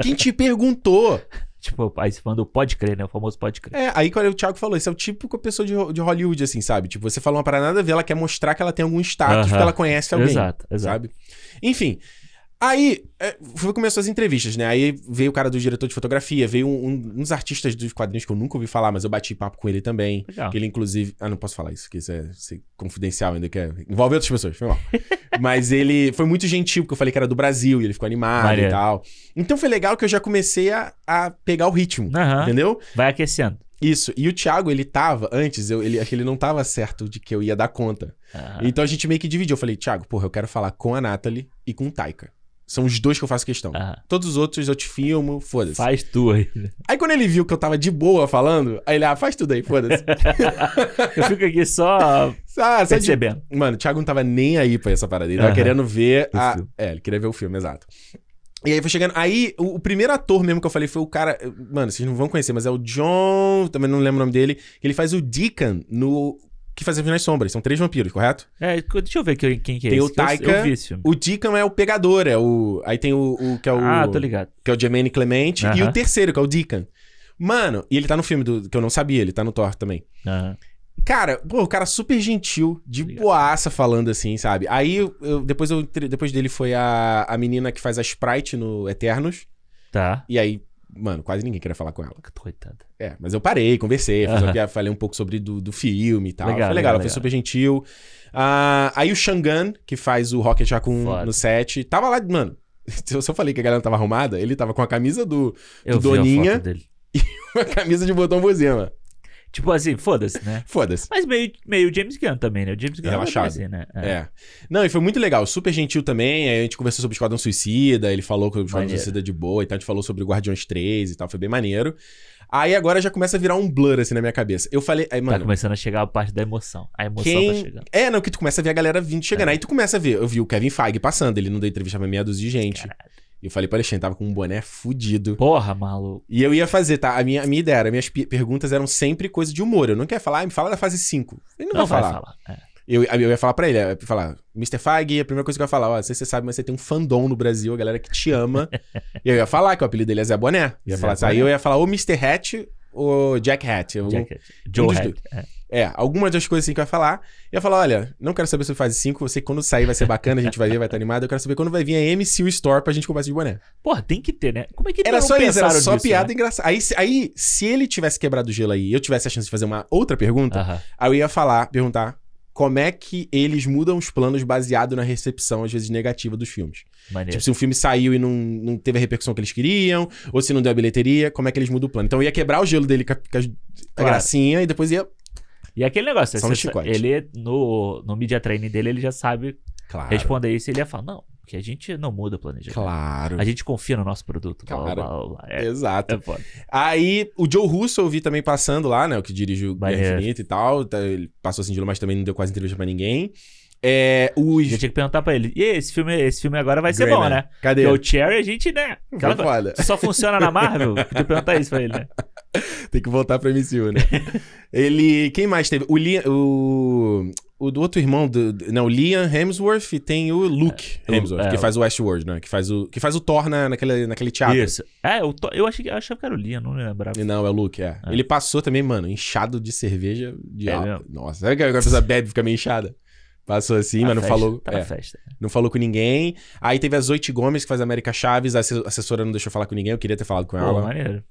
Quem te perguntou? Tipo, aí você falando pode crer, né? O famoso pode crer. É, aí quando o Thiago falou, isso é o típico pessoa de, de Hollywood, assim, sabe? Tipo, você fala uma parada nada a ver, ela quer mostrar que ela tem algum status, Aham. que ela conhece alguém, Exato, exato. sabe? Enfim, Aí, é, foi começou as entrevistas, né? Aí veio o cara do diretor de fotografia, veio um- um- uns artistas dos quadrinhos que eu nunca ouvi falar, mas eu bati papo com ele também. Legal. Ele, inclusive. Ah, não posso falar isso, que isso é confidencial ainda, que é... envolve outras pessoas, foi mal. mas ele foi muito gentil, porque eu falei que era do Brasil e ele ficou animado Maneiro. e tal. Então foi legal que eu já comecei a, a pegar o ritmo, Aham. entendeu? Vai aquecendo. Isso. E o Thiago, ele tava, antes, eu, ele, que ele não tava certo de que eu ia dar conta. Aham. Então a gente meio que dividiu. Eu falei, Thiago, porra, eu quero falar com a Nathalie e com o Taika. São os dois que eu faço questão. Todos os outros eu te filmo, foda-se. Faz tu aí. Aí quando ele viu que eu tava de boa falando, aí ele, ah, faz tudo aí, foda-se. Eu fico aqui só ah, só de... percebendo. Mano, o Thiago não tava nem aí pra essa parada. Ele tava querendo ver O a... filme. É, ele queria ver o filme, exato. E aí foi chegando. Aí, o, o primeiro ator mesmo que eu falei foi o cara. Mano, vocês não vão conhecer, mas é o John. Também não lembro o nome dele. Ele faz o Deacon no. Que faz as Nas Sombras. São três vampiros, correto? É, deixa eu ver quem, quem que é Tem esse. o que eu- Taika, Eu, filme. O Deacon é o pegador, é o. Aí tem o. o- que é o. Ah, tô ligado. Que é o Jermaine Clemente. E Aham. o terceiro, que é o Deacon. Mano, e ele tá no filme do, que eu não sabia, ele tá no Thor também. Aham. Cara, pô, o cara super gentil, de Obrigado. boaça falando assim, sabe? Aí, eu, eu- depois, eu, depois dele foi a, a menina que faz a Sprite no Eternos. Tá. E aí, mano, quase ninguém queria falar com ela. Coitada. É, mas eu parei, conversei, uma Aham. piada, falei um pouco sobre do, do filme e tal. Legal, foi legal, legal, ela foi legal. super gentil. Ah, aí o Shangan, que faz o Rocket Raccoon Foda. no set, tava lá, mano. Se eu falei que a galera tava arrumada, ele tava com a camisa do. Do Doninha. foto dele. a camisa de botão bozema. Tipo assim, foda-se, né? Foda-se. Mas meio, meio James Gunn também, né? O James Gunn Relaxado. é assim, né? É. Não, e foi muito legal, super gentil também. Aí a gente conversou sobre o Esquadrão Suicida, ele falou que o Esquadrão. Suicida é de boa e tal. A gente falou sobre o Guardiões 3 e tal, foi bem maneiro. Aí agora já começa a virar um blur assim na minha cabeça. Eu falei, aí, Tá mano. começando a chegar a parte da emoção. A emoção tá Quem... chegando. É, não, que tu começa a ver a galera vindo chegando. Aí tu começa a ver. Eu vi o Kevin Feige passando, ele não deu entrevista pra meia dúzia de gente. E eu falei pro Alexandre, tava com um boné fudido. Porra, maluco. E eu ia fazer, tá? A minha, a minha ideia era, minhas perguntas eram sempre coisa de humor. Eu não quero falar, ah, me fala da fase 5. Ele não, Não vai falar. falar. É. Eu, eu ia falar pra ele, eu ia falar, Mr. Feige, a primeira coisa que eu ia falar, ó, não sei se você sabe, mas você tem um fandom no Brasil, a galera que te ama. e eu ia falar que o apelido dele é Zé Boné. Eu ia Zé falar aí Boné. eu ia falar ou Mr. Hat ou Jack Hat. Jack- Joe dos Hat. É. É, algumas das coisas assim que eu ia falar. Eu ia falar, olha, não quero saber sobre fase 5, eu sei que quando sair vai ser bacana, a gente vai ver, vai estar animado. Eu quero saber quando vai vir a MCU Store pra gente comprar de boné. Porra, tem que ter, né? Como é que Era só isso, era só nisso, piada né? engraçada. Aí, se- aí, se ele tivesse quebrado o gelo aí e eu tivesse a chance de fazer uma outra pergunta, Aham. aí eu ia falar, perguntar como é que eles mudam os planos baseado na recepção, às vezes, negativa dos filmes. Maneiro. Tipo, se um filme saiu e não, não teve a repercussão que eles queriam, ou se não deu a bilheteria, como é que eles mudam o plano. Então eu ia quebrar o gelo dele com a, com a Claro. gracinha e depois ia. E aquele negócio, Só no ele no, no media training dele, ele já sabe Claro. responder isso. Ele ia falar, não, porque a gente não muda o planejamento. Claro. A gente confia no nosso produto. blá, blá, Claro. blá, blá. É, Exato. é. Aí o Joe Russo eu vi também passando lá, né? O que dirige o Guerra. Infinita e tal. tá, Ele passou assim de mas também não deu quase entrevista pra ninguém. É. Os. Eu tinha que perguntar pra ele, e esse filme, esse filme agora vai ser bom, Man. né? Cadê? Porque o Cherry, a gente, né? Aquela só funciona na Marvel? Podia perguntar isso pra ele, né? Tem que voltar pra MCU, né? Ele. Quem mais teve? O Liam. O. O do outro irmão do. Não, o Liam Hemsworth e tem o Luke É, Hemsworth, é, que faz o Westworld, né? Que faz o, que faz o Thor na, naquele, naquele teatro. Isso. É, eu, eu, achei, que- eu achava que era o Liam, não lembrava. E Não, é o Luke, é. É. Ele passou também, mano, inchado de cerveja de É mesmo? Nossa, sabe que a pessoa bebe e fica meio inchada? Passou assim, Tá mas não festa, falou. Tá é, festa. não falou com ninguém. Aí teve a Zoe Gomes, que faz a América Chaves, a asse- assessora não deixou falar com ninguém, eu queria ter falado com Pô, ela. maneiro.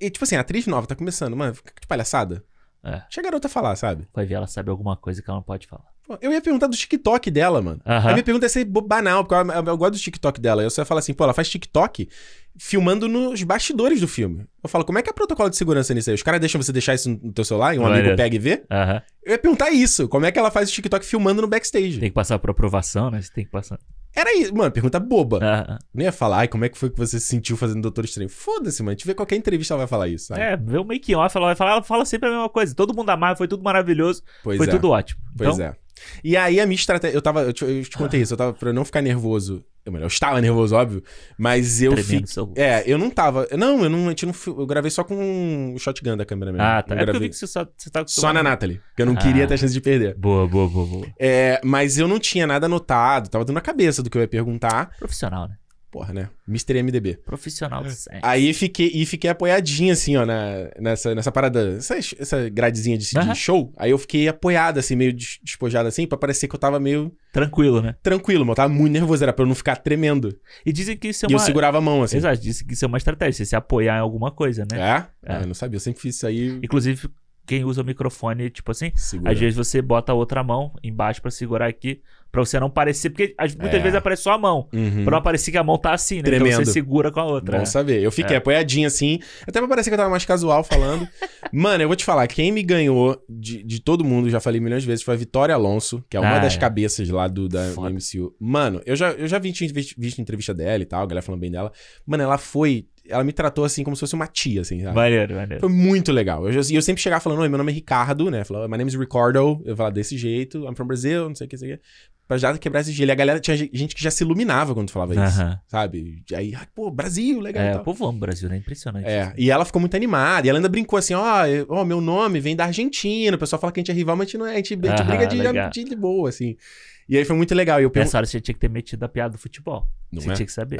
E, tipo assim, a atriz nova tá começando, mano, fica de palhaçada. É. Deixa a garota falar, sabe? Vai ver, ela sabe alguma coisa que ela não pode falar. Eu ia perguntar do TikTok dela, mano. Aham. A minha pergunta ia ser banal, porque eu, eu- eu gosto do TikTok dela. Eu só ia falar assim, pô, ela faz TikTok filmando nos bastidores do filme. Eu falo, como é que é o protocolo de segurança nisso aí? Os caras deixam você deixar isso no teu celular e um amigo Maneiro. pega e vê? Aham. Eu ia perguntar isso, como é que ela faz o TikTok filmando no backstage? Tem que passar por aprovação, né? Você tem que passar. Era isso, mano, pergunta boba. Aham. Não ia falar, ai, como é que foi que você se sentiu fazendo Doutor Estranho? Foda-se, mano, a gente vê qualquer entrevista ela vai falar isso, sabe? É, vê o make off, ela vai falar, ela fala sempre a mesma coisa. Todo mundo amava, foi tudo maravilhoso, pois foi é. tudo ótimo. Pois então, é. E aí a minha estratégia, eu tava, eu te, eu te contei isso, eu tava pra não ficar nervoso. Eu, melhor, eu estava nervoso, óbvio, mas eu fiquei É, eu não tava. Não, eu não, a gente não eu gravei só com o shotgun da câmera mesmo. Ah, tá. É eu gravei vi que você só você tá Só na Natalie, porque eu não queria Ah. ter a chance de perder. Boa, boa, boa, boa. É, mas eu não tinha nada anotado, tava dando na cabeça do que eu ia perguntar. Profissional, né? Porra, né? Mr. MDB. Profissional do sexo. Aí fiquei, e fiquei apoiadinho, assim, ó, na, nessa, nessa parada, essa, essa gradezinha de, de Aham. show. Aí eu fiquei apoiado, assim, meio des- despojado, assim, pra parecer que eu tava meio Tranquilo, né? tranquilo, mas eu tava muito nervoso, era pra eu não ficar tremendo. E dizem que isso é E eu uma. segurava a mão, assim. Exato, dizem que isso é uma estratégia, você se apoiar em alguma coisa, né? É? É. Ah, eu não sabia, eu sempre fiz isso aí. Inclusive, quem usa o microfone, tipo assim, Segura. às vezes você bota a outra mão embaixo pra segurar aqui, pra você não parecer. Porque muitas É. vezes aparece só a mão. Uhum. Pra não parecer que a mão tá assim, né? Então Tremendo. você segura com a outra. Bom né? saber. Eu fiquei apoiadinho assim, até pra parecer que eu tava mais casual falando. Mano, eu vou te falar, quem me ganhou de, de todo mundo, já falei milhões de vezes, foi a Vitória Alonso, que é uma Ah, das é. cabeças lá do, da, do Foda. MCU. Mano, eu já, eu já vi, visto, visto entrevista dela e tal, a galera falando bem dela. Mano, ela foi. Ela me tratou assim como se fosse uma tia, assim, sabe? Maneiro, maneiro. Foi muito legal. Eu, e eu sempre chegava falando, oi, meu nome é Ricardo, né? Falava, my name is Ricardo. Eu falava desse jeito, I'm from Brazil, não sei o que, não sei o que. Pra já quebrar esse gelo. E a galera, tinha gente que já se iluminava quando falava isso, Aham. sabe? E aí, pô, Brasil, legal e É, o povo ama o Brasil, né? Impressionante. É, e ela ficou muito animada. E ela ainda brincou assim: ó, eu- ó, meu nome vem da Argentina. O pessoal fala que a gente é rival, mas a gente, não é, a gente, a gente briga de, de, de boa, assim. E aí foi muito legal. E eu perguntei. Nessa hora você tinha que ter metido a piada do futebol. Não você é? tinha que saber.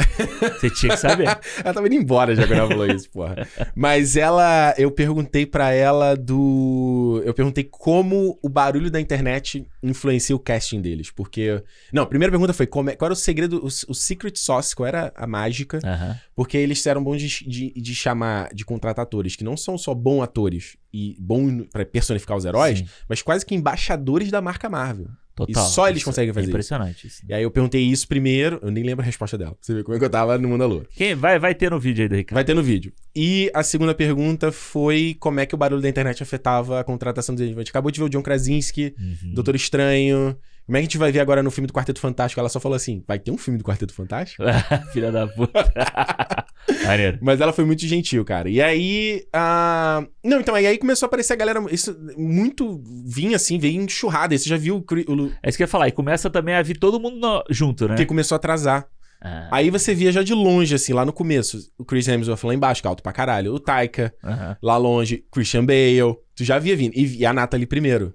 você tinha que saber. Ela tava indo embora já quando ela falou isso, porra. Mas ela, eu perguntei pra ela do. Eu perguntei como o barulho da internet influencia o casting deles. Porque. Não, a primeira pergunta foi como é- qual era o segredo, o, o secret sauce, qual era a mágica. Porque eles eram bons de, de, de chamar, de contratar atores que não são só bons atores e bons pra personificar os heróis, Sim, mas quase que embaixadores da marca Marvel. Total. E só eles Isso conseguem é fazer isso. impressionante isso. E aí eu perguntei isso primeiro, eu nem lembro a resposta dela. Você ver como é que eu tava no mundo da lua. Quem vai, vai ter no vídeo aí do Ricardo. Vai ter no vídeo. E a segunda pergunta foi como é que o barulho da internet afetava a contratação deles. A gente acabou de ver o John Krasinski, Uhum. Doutor Estranho. Como é que a gente vai ver agora no filme do Quarteto Fantástico? Ela só falou assim: vai ter um filme do Quarteto Fantástico? Filha da puta. Maneiro. Mas ela foi muito gentil, cara. E aí. ah, Não, então, aí começou a aparecer a galera. Isso muito vinha assim, veio enxurrada. Aí Você já viu o. É isso que eu ia falar. E começa também a vir todo mundo no- junto, né? Porque começou a atrasar. Ah, Aí você via já de longe, assim, lá no começo. O Chris Hemsworth lá embaixo, que é alto pra caralho. O Taika, aham. lá longe. Christian Bale. Tu já via vindo. E, e a Natalie primeiro.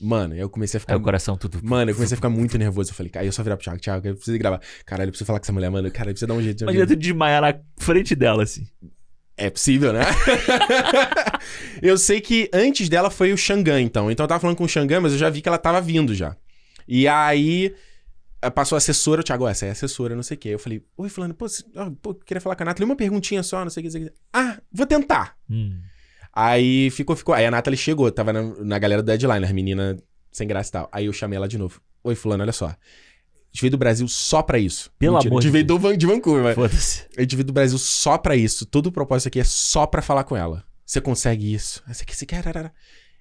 Mano, eu comecei a ficar. Aí o coração tudo. Mano, eu comecei a ficar muito nervoso. Eu falei, cara, eu só virar pro Thiago, Thiago, eu preciso gravar. Caralho, eu preciso falar com essa mulher, mano. Cara, eu preciso dar um jeito de Imagina tu desmaiar na frente dela, assim. É possível, né? eu sei que antes dela foi o Xangan, então. Então eu tava falando com o Xangan, mas eu já vi que ela tava vindo já. E aí eh, passou a assessora, o Thiago, "Ó, essa é a assessora, não sei o quê. Eu falei, oi, fulano, pô, você- ó, pô, queria falar com a Nathalie, uma perguntinha só, não sei o que, não sei o que. Ah, vou tentar. Hum. Aí ficou, ficou. Aí a Nathalie chegou, tava na, na galera do Deadline, as meninas sem graça e tal. Aí eu chamei ela de novo. Oi, fulano, olha só. A gente veio do Brasil só pra isso. Pelo Mentira, amor A gente de veio do Van- de Vancouver, mas... Foda-se. A gente veio do Brasil só pra isso. Todo o propósito aqui é só pra falar com ela. Você consegue isso. Você quer, você quer.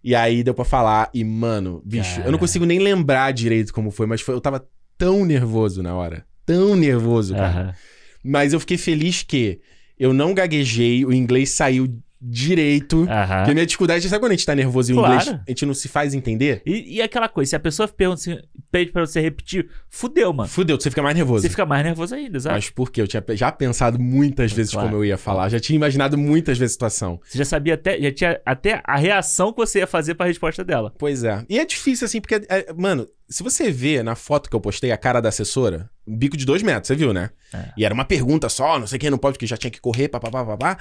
E aí deu pra falar. E, mano, bicho, eu não Cara. consigo nem lembrar direito como foi, mas foi, eu tava tão nervoso na hora. Tão nervoso, cara. Mas eu fiquei feliz que eu não gaguejei, o inglês saiu direito. Aham. Porque a minha dificuldade, sabe quando a gente tá nervoso e o Claro. inglês a gente não se faz entender? E, e aquela coisa, se a pessoa pergunta assim, pede pra você repetir, fudeu, mano. Fudeu, você fica mais nervoso. Você fica mais nervoso ainda, exato. Mas por quê? Eu tinha já pensado muitas vezes Claro. como eu ia falar. Já tinha imaginado muitas vezes a situação. Você já sabia até, já tinha até a reação que você ia fazer pra resposta dela. Pois é. E é difícil, assim, porque, é, mano, se você vê na foto que eu postei a cara da assessora, um bico de dois metros, você viu, né? É. E era uma pergunta só, não sei quem, não pode, porque já tinha que correr, papapá, papá.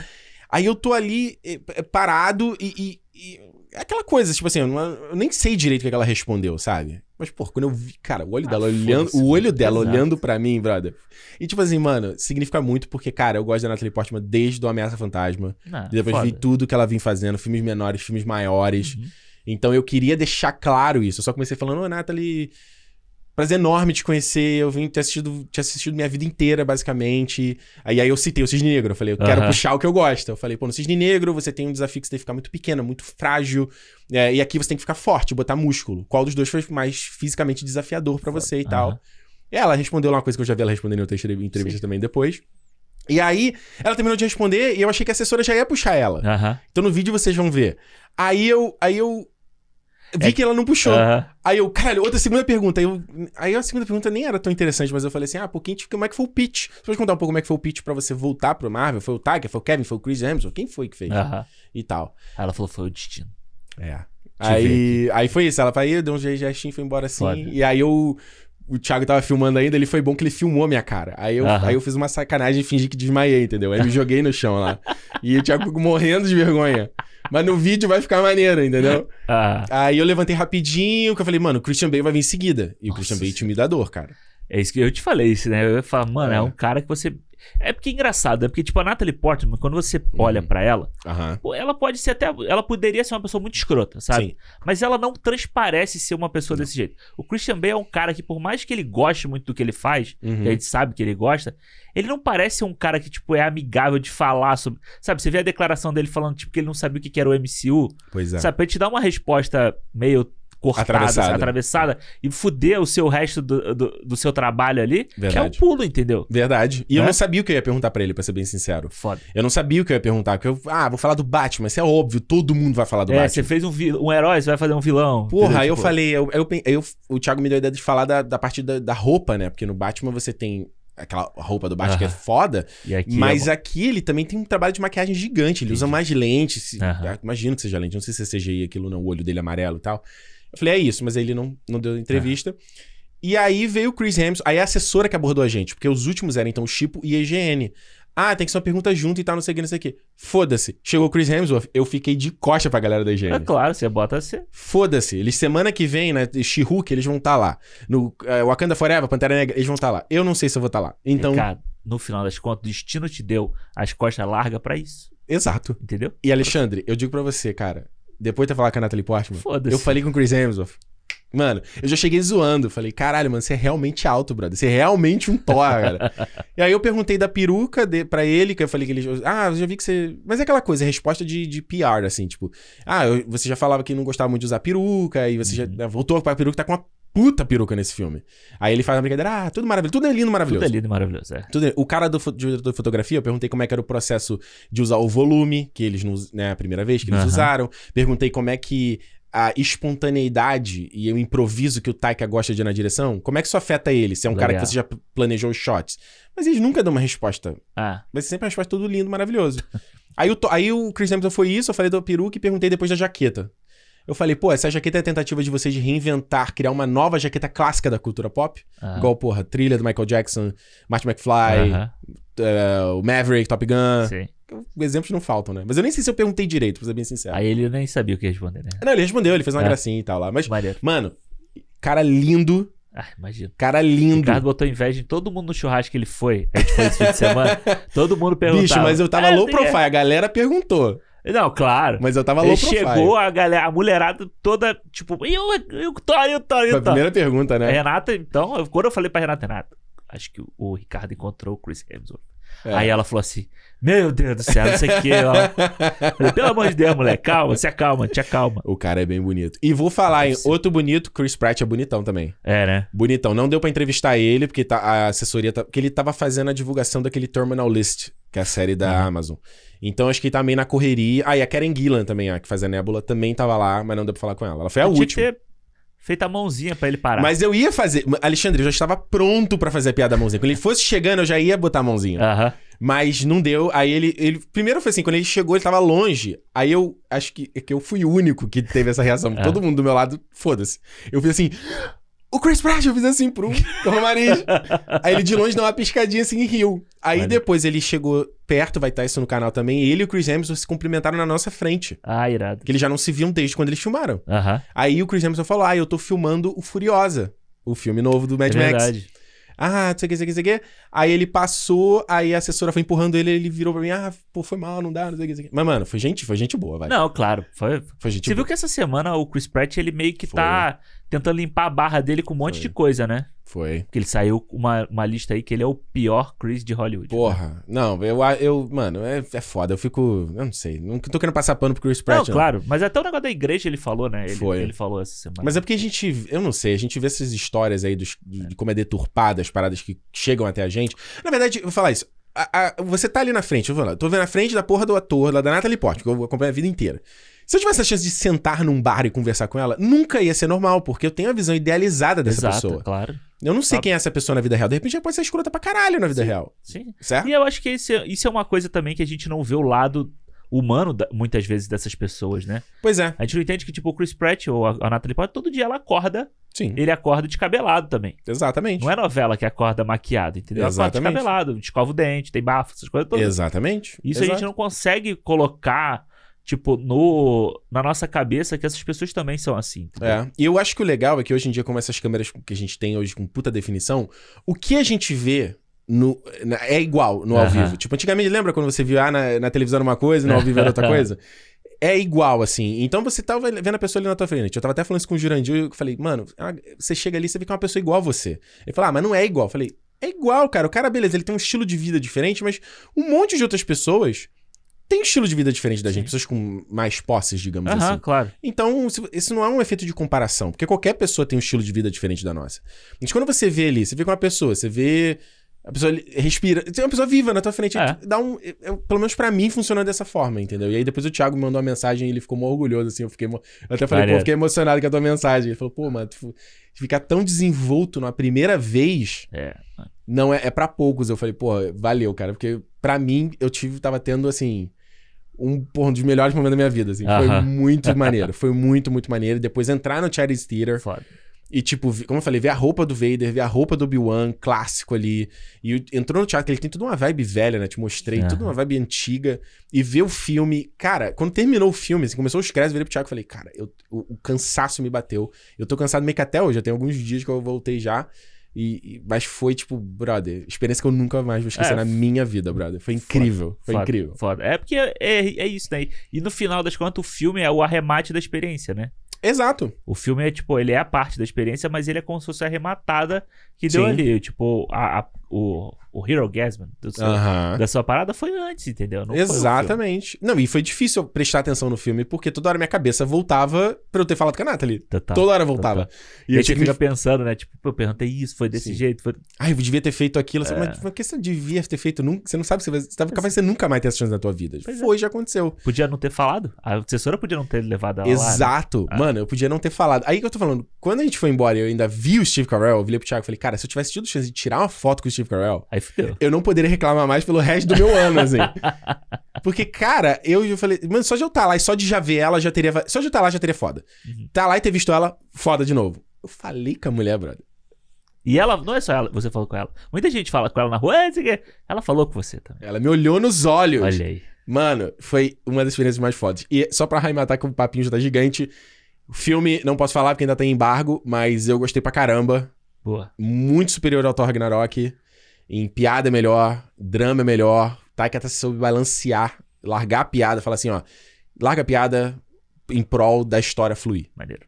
Aí eu tô ali eh, parado e, e- e- é aquela coisa, tipo assim, eu, não- eu nem sei direito o que ela respondeu, sabe? Mas, pô, quando eu vi, cara, o olho Ah, dela olhando, o olho dela exato. olhando pra mim, brother. E tipo assim, mano, significa muito porque, cara, eu gosto da Natalie Portman desde o Ameaça Fantasma. E depois foda. vi tudo que ela vinha fazendo, filmes menores, filmes maiores. Uhum. Então eu queria deixar claro isso. Eu só comecei falando, ô Nathalie, prazer enorme te conhecer. Eu vim ter assistido, te assistido minha vida inteira, basicamente. Aí, aí eu citei o Cisne Negro. Eu falei, eu quero Aham. puxar o que eu gosto. Eu falei, pô, no Cisne Negro você tem um desafio que você tem que ficar muito pequena, muito frágil. é, e aqui você tem que ficar forte, botar músculo. Qual dos dois foi mais fisicamente desafiador pra você e tal? E ela respondeu lá uma coisa que eu já vi ela respondendo em outra entrev- entrevista também depois. E aí, ela terminou de responder e eu achei que a assessora já ia puxar ela. Aham. Então no vídeo vocês vão ver. Aí eu. Aí eu. Vi É- que ela não puxou. Aí eu, caralho, outra segunda pergunta. Aí, eu, aí a segunda pergunta nem era tão interessante, mas eu falei assim: ah, pô, quem como é que foi o pitch? Você pode contar um pouco como é que foi o pitch pra você voltar pro Marvel? Foi o Tiger, foi o Kevin, foi o Chris Hemsworth? Quem foi que fez? E tal. Aí ela falou, foi o destino. É. Aí, aí foi isso. Ela aí deu um gestinho e foi embora assim. Foda. E aí eu o Thiago tava filmando ainda, ele foi bom que ele filmou a minha cara. Aí eu, aí eu fiz uma sacanagem e fingi que desmaiei, entendeu? Aí me joguei no chão lá. E o Thiago ficou morrendo de vergonha. Mas no vídeo vai ficar maneiro, entendeu? Ah, Aí eu levantei rapidinho, que eu falei, mano, o Christian Bale vai vir em seguida. E o Nossa Christian Bale é intimidador, cara. é isso que eu te falei, isso, né? Eu ia falar, mano, é. É. um cara que você. É porque é engraçado, é porque, tipo, a Natalie Portman, quando você olha Uhum. pra ela, pô, ela pode ser até. Ela poderia ser uma pessoa muito escrota, sabe? Sim. Mas ela não transparece ser uma pessoa desse jeito. O Christian Bale é um cara que, por mais que ele goste muito do que ele faz, Uhum. que a gente sabe que ele gosta, ele não parece ser um cara que, tipo, é amigável de falar sobre. Sabe, você vê a declaração dele falando, tipo, que ele não sabia o que que era o MCU. Pois é. Sabe, pra ele te dar uma resposta meio cortada, Atravessada. atravessada, e fuder o seu resto do, do, do seu trabalho ali, é um Verdade. pulo, entendeu? Verdade. E eu Né? não sabia o que eu ia perguntar pra ele, pra ser bem sincero. Foda. Eu não sabia o que eu ia perguntar. Porque eu, ah, vou falar do Batman. Isso é óbvio, todo mundo vai falar do É, Batman. você fez um, um herói, você vai fazer um vilão. Porra, entendeu? aí eu Tipo, falei, eu, eu, eu- o Thiago me deu a ideia de falar da, da parte da, da roupa, né? Porque no Batman você tem aquela roupa do Batman que é foda, aqui mas é aqui ele também tem um trabalho de maquiagem gigante. Ele usa Entendi. mais lentes. se- Aham. ah, Imagino que seja lente. Não sei se é CGI aquilo, não. O olho dele é amarelo e tal. Eu falei, é isso, mas ele não, não deu entrevista. E aí veio o Chris Hemsworth, aí a assessora que abordou a gente, porque os últimos eram então o Chipo e a EGN. Ah, tem que ser uma pergunta junto e tal, não sei o que, não sei o que. Foda-se. Chegou o Chris Hemsworth, eu fiquei de costa pra galera da É EGN. claro, você bota você. Foda-se. Eles, semana que vem, né, She-Hulk, eles vão estar lá. No eh, Wakanda Forever, Pantera Negra, eles vão estar lá. Eu não sei se eu vou estar lá. Então, Cara, no final das contas, o destino te deu as costas largas pra isso. exato. Entendeu? E Alexandre, eu digo pra você, cara, depois de eu falar com a Natalie Portman, Foda-se. eu falei com o Chris Hemsworth. Mano, eu já cheguei zoando. Falei, caralho, mano, você é realmente alto, brother. Você é realmente um Thor, cara. e aí eu perguntei da peruca de, pra ele, que eu falei que ele. Ah, eu já vi que você. Mas é aquela coisa, é resposta de, de PR, assim, tipo. Ah, eu- você já falava que não gostava muito de usar peruca, e você já né, voltou pra peruca, tá com uma puta peruca nesse filme. Aí ele faz uma brincadeira, ah, tudo maravilhoso. Tudo é lindo, maravilhoso. Tudo é lindo e maravilhoso, é. Tudo- O cara do, de fotografia, eu perguntei como é que era o processo de usar o volume, que eles não, né, a primeira vez que eles Aham. usaram. Perguntei como é que a espontaneidade e o improviso que o Taika gosta de ir na direção, como é que isso afeta ele? Se é um cara que Legal. você já planejou os shots. Mas eles nunca dão uma resposta. Ah, ser sempre uma resposta tudo lindo, maravilhoso. aí, o, aí o Chris Hemsworth foi isso, eu falei da peruca e perguntei depois da jaqueta. Eu falei, pô, essa jaqueta é a tentativa de vocês de reinventar, criar uma nova jaqueta clássica da cultura pop. ah. Igual, porra, trilha do Michael Jackson, Martin McFly, Aham, é, o Maverick, Top Gun. sim. Exemplos não faltam, né? Mas eu nem sei se eu perguntei direito, pra ser bem sincero. Aí ele nem sabia o que responder, né? Não, ele respondeu, ele fez uma É. gracinha e tal lá. Mas, Maneiro. mano, cara lindo, Ah, imagina. cara O lindo. Ricardo botou inveja em todo mundo no churrasco que ele foi. A gente foi esse fim de semana. Todo mundo perguntava. Bicho, mas eu tava "Ah, low tem que- profile, a galera perguntou. Não, claro. Mas eu tava low profile. chegou, a galera, a mulherada toda, tipo, e o, e o Thor, e o Thor, e Foi o a Thor. primeira pergunta, A né? Renata, então, eu- quando eu falei pra Renata, Renata, acho que o, o Ricardo encontrou o Chris Hemsworth. É. Aí ela falou assim, meu Deus do céu, não sei o que, falei, Pelo amor de Deus, moleque, calma, se acalma, te acalma. O cara é bem bonito. E vou falar, ser. Outro bonito, Chris Pratt é bonitão também. É, né? Bonitão. Não deu pra entrevistar ele, porque tá- a assessoria... Tá, porque ele tava fazendo a divulgação daquele Terminal List, que é a série da Uhum. Amazon. Então acho que ele tá meio na correria. Ah, e a Karen Gillan também, a que faz a Nebula, também tava lá, mas não deu pra falar com ela. Ela foi a última. ter feito a mãozinha pra ele parar. Mas eu ia fazer. Alexandre, eu já estava pronto pra fazer a piada da mãozinha. Quando ele fosse chegando, eu já ia botar a mãozinha. Aham. Mas não deu. Aí ele, ele. Primeiro foi assim, quando ele chegou, ele tava longe. Aí eu acho que, que eu fui o único que teve essa reação. É. Todo mundo do meu lado, foda-se. Eu fiz assim. O Chris Pratt, eu fiz assim pro Romariz. Aí ele de longe deu uma piscadinha assim e riu. Aí Olha. depois ele chegou perto, vai estar isso no canal também. Ele e o Chris Hemsworth se cumprimentaram na nossa frente. Ah, irado. Que eles já não se viam desde quando eles filmaram. Aham. Aí o Chris Hemsworth falou: Ah, eu tô filmando o Furiosa. O filme novo do Mad é Max. verdade. Ah, não sei o que, não sei o que, não sei o que. Aí ele passou, aí a assessora foi empurrando ele, ele virou pra mim, ah, pô, foi mal, não dá, não sei o que, não sei o que. Mas, mano, foi gente, foi gente boa, vai. Não, claro. Foi... Foi gente Você viu boa. que essa semana o Chris Pratt, ele meio que Foi. tá tentando limpar a barra dele com um monte Foi. de coisa, né? Foi. Porque ele saiu uma, uma lista aí que ele é o pior Chris de Hollywood. Porra. Não, eu, eu mano, é, é foda. Eu fico, eu não sei. Não tô querendo passar pano pro Chris Não, Pratt, não. claro. Mas até o negócio da igreja ele falou, né? Ele, Foi. ele falou essa semana. Mas é porque a gente, eu não sei, a gente vê essas histórias aí dos, de, de como é deturpada as paradas que chegam até a gente. Na verdade, eu vou falar isso. A- a- você tá ali na frente, eu vou lá, tô vendo na frente da porra do ator, lá da Natalie Portman, que eu acompanho a vida inteira. Se eu tivesse a chance de sentar num bar e conversar com ela, nunca ia ser normal, porque eu tenho a visão idealizada dessa Exato, pessoa. claro. Eu não sei Sabe? quem é essa pessoa na vida real. De repente ela pode ser escrota pra caralho na vida real. Sim. Certo? E eu acho que isso é, isso é uma coisa também que a gente não vê o lado humano, da- muitas vezes, dessas pessoas, né? Pois é, A gente não entende que, tipo, o Chris Pratt ou a, a Natalie Portman, todo dia ela acorda, sim, ele acorda descabelado também. exatamente. Não é novela que acorda maquiado, entendeu? Ela acorda Exatamente. descabelado, escova o dente, tem bafo, essas coisas todas. Exatamente. Isso a Exato. gente não consegue colocar, tipo, no, na nossa cabeça que essas pessoas também são assim. entendeu? É. E eu acho que o legal é que hoje em dia, como essas câmeras que a gente tem hoje com puta definição, o que a gente vê no, na- é igual no ao vivo. Tipo, antigamente, lembra quando você viu ah, na, na televisão uma coisa e no ao vivo era outra coisa? É igual, assim. Então você tava vendo a pessoa ali na tua frente. Eu tava até falando isso com o Jurandir e eu falei, mano, ah, você chega ali e você vê que é uma pessoa igual a você. Ele falou, ah, mas não é igual. Eu falei, é igual, cara. O cara, beleza, ele tem um estilo de vida diferente, mas um monte de outras pessoas um estilo de vida diferente da gente. Pessoas com mais posses, digamos Aham, assim. claro. Então, isso não é um efeito de comparação, porque qualquer pessoa tem um estilo de vida diferente da nossa. Mas quando você vê ali, você vê com uma pessoa, você vê. A pessoa respira. Tem uma pessoa viva na tua frente. É. Dá um. é- é- pelo menos pra mim funciona dessa forma, entendeu? E aí depois o Thiago me mandou uma mensagem e ele ficou mó orgulhoso, assim. Eu fiquei. Eu até falei, pô, Maneiro. eu fiquei emocionado com a tua mensagem. Ele falou, pô, mano, tu ficar tão desenvolto na primeira vez É. não é, é para poucos. Eu falei, pô, valeu, cara, porque pra mim eu tive, tava tendo assim um, um dos melhores momentos da minha vida, assim. Foi Aham. muito maneiro, foi muito, muito maneiro. Depois entrar no Charity Theater Foda. e tipo, como eu falei, ver a roupa do Vader, ver a roupa do Obi-Wan, clássico ali. E entrou no teatro, ele tem toda uma vibe velha, né? Te mostrei, Aham. toda uma vibe antiga. E ver o filme, cara, quando terminou o filme, assim, começou os créditos, eu virei pro Thiago e falei, cara, eu- o, o cansaço me bateu. Eu tô cansado meio que até hoje, já tem alguns dias que eu voltei já. E, e- mas foi, tipo, brother, experiência que eu nunca mais vou esquecer É, na minha vida, brother. Foi incrível, foi Foda, incrível. Foda. É porque é, é, isso, né? E no final das contas, o filme é o arremate da experiência, né? Exato. O filme é, tipo, ele é a parte da experiência, mas ele é como se fosse arrematada que deu Sim. ali. Tipo, a, a- o, o Hero Gasman do seu- da sua parada foi antes, entendeu? Não. Exatamente. Não, e foi difícil eu prestar atenção no filme, porque toda hora minha cabeça voltava pra eu ter falado com a Nathalie. Total. Toda hora voltava. E, E aí eu você tinha que fica me... pensando, né? Tipo, eu perguntei isso, foi desse Sim. jeito. Foi... Ai, eu devia ter feito aquilo. É. Mas por que você devia ter feito nunca? Você não sabe se você, você tava capaz de você nunca mais ter essa chance na tua vida. Pois é. Foi, já aconteceu. Podia não ter falado. A assessora podia não ter levado ela lá. né? Exato. Ah. Mano, eu podia não ter falado. Aí que eu tô falando, quando a gente foi embora e eu ainda vi o Steve Carell, eu virei pro Thiago e falei, cara, se eu tivesse tido chance de tirar uma foto com o Steve Carell, Aí fudeu. eu não poderia reclamar mais pelo resto do meu ano, assim. Porque, cara, eu, eu falei, mano, só de eu estar lá e só de já ver ela já teria. Só de eu estar lá já teria foda. Uhum. Tá lá e ter visto ela, foda de novo. Eu falei com a mulher, brother. E ela, não é só ela, você falou com ela. Muita gente fala com ela na rua, "Ah, não sei o quê." ela falou com você também. Ela me olhou nos olhos. Olha aí. Mano, foi uma das experiências mais fodas. E só pra arrematar que o papinho já tá gigante. O filme, não posso falar porque ainda tem embargo, mas eu gostei pra caramba. Boa. Muito superior ao Thor Ragnarok. Em piada é melhor, drama é melhor. Taika tá soube balancear, largar a piada, falar assim, ó. Larga a piada em prol da história fluir. Maneiro.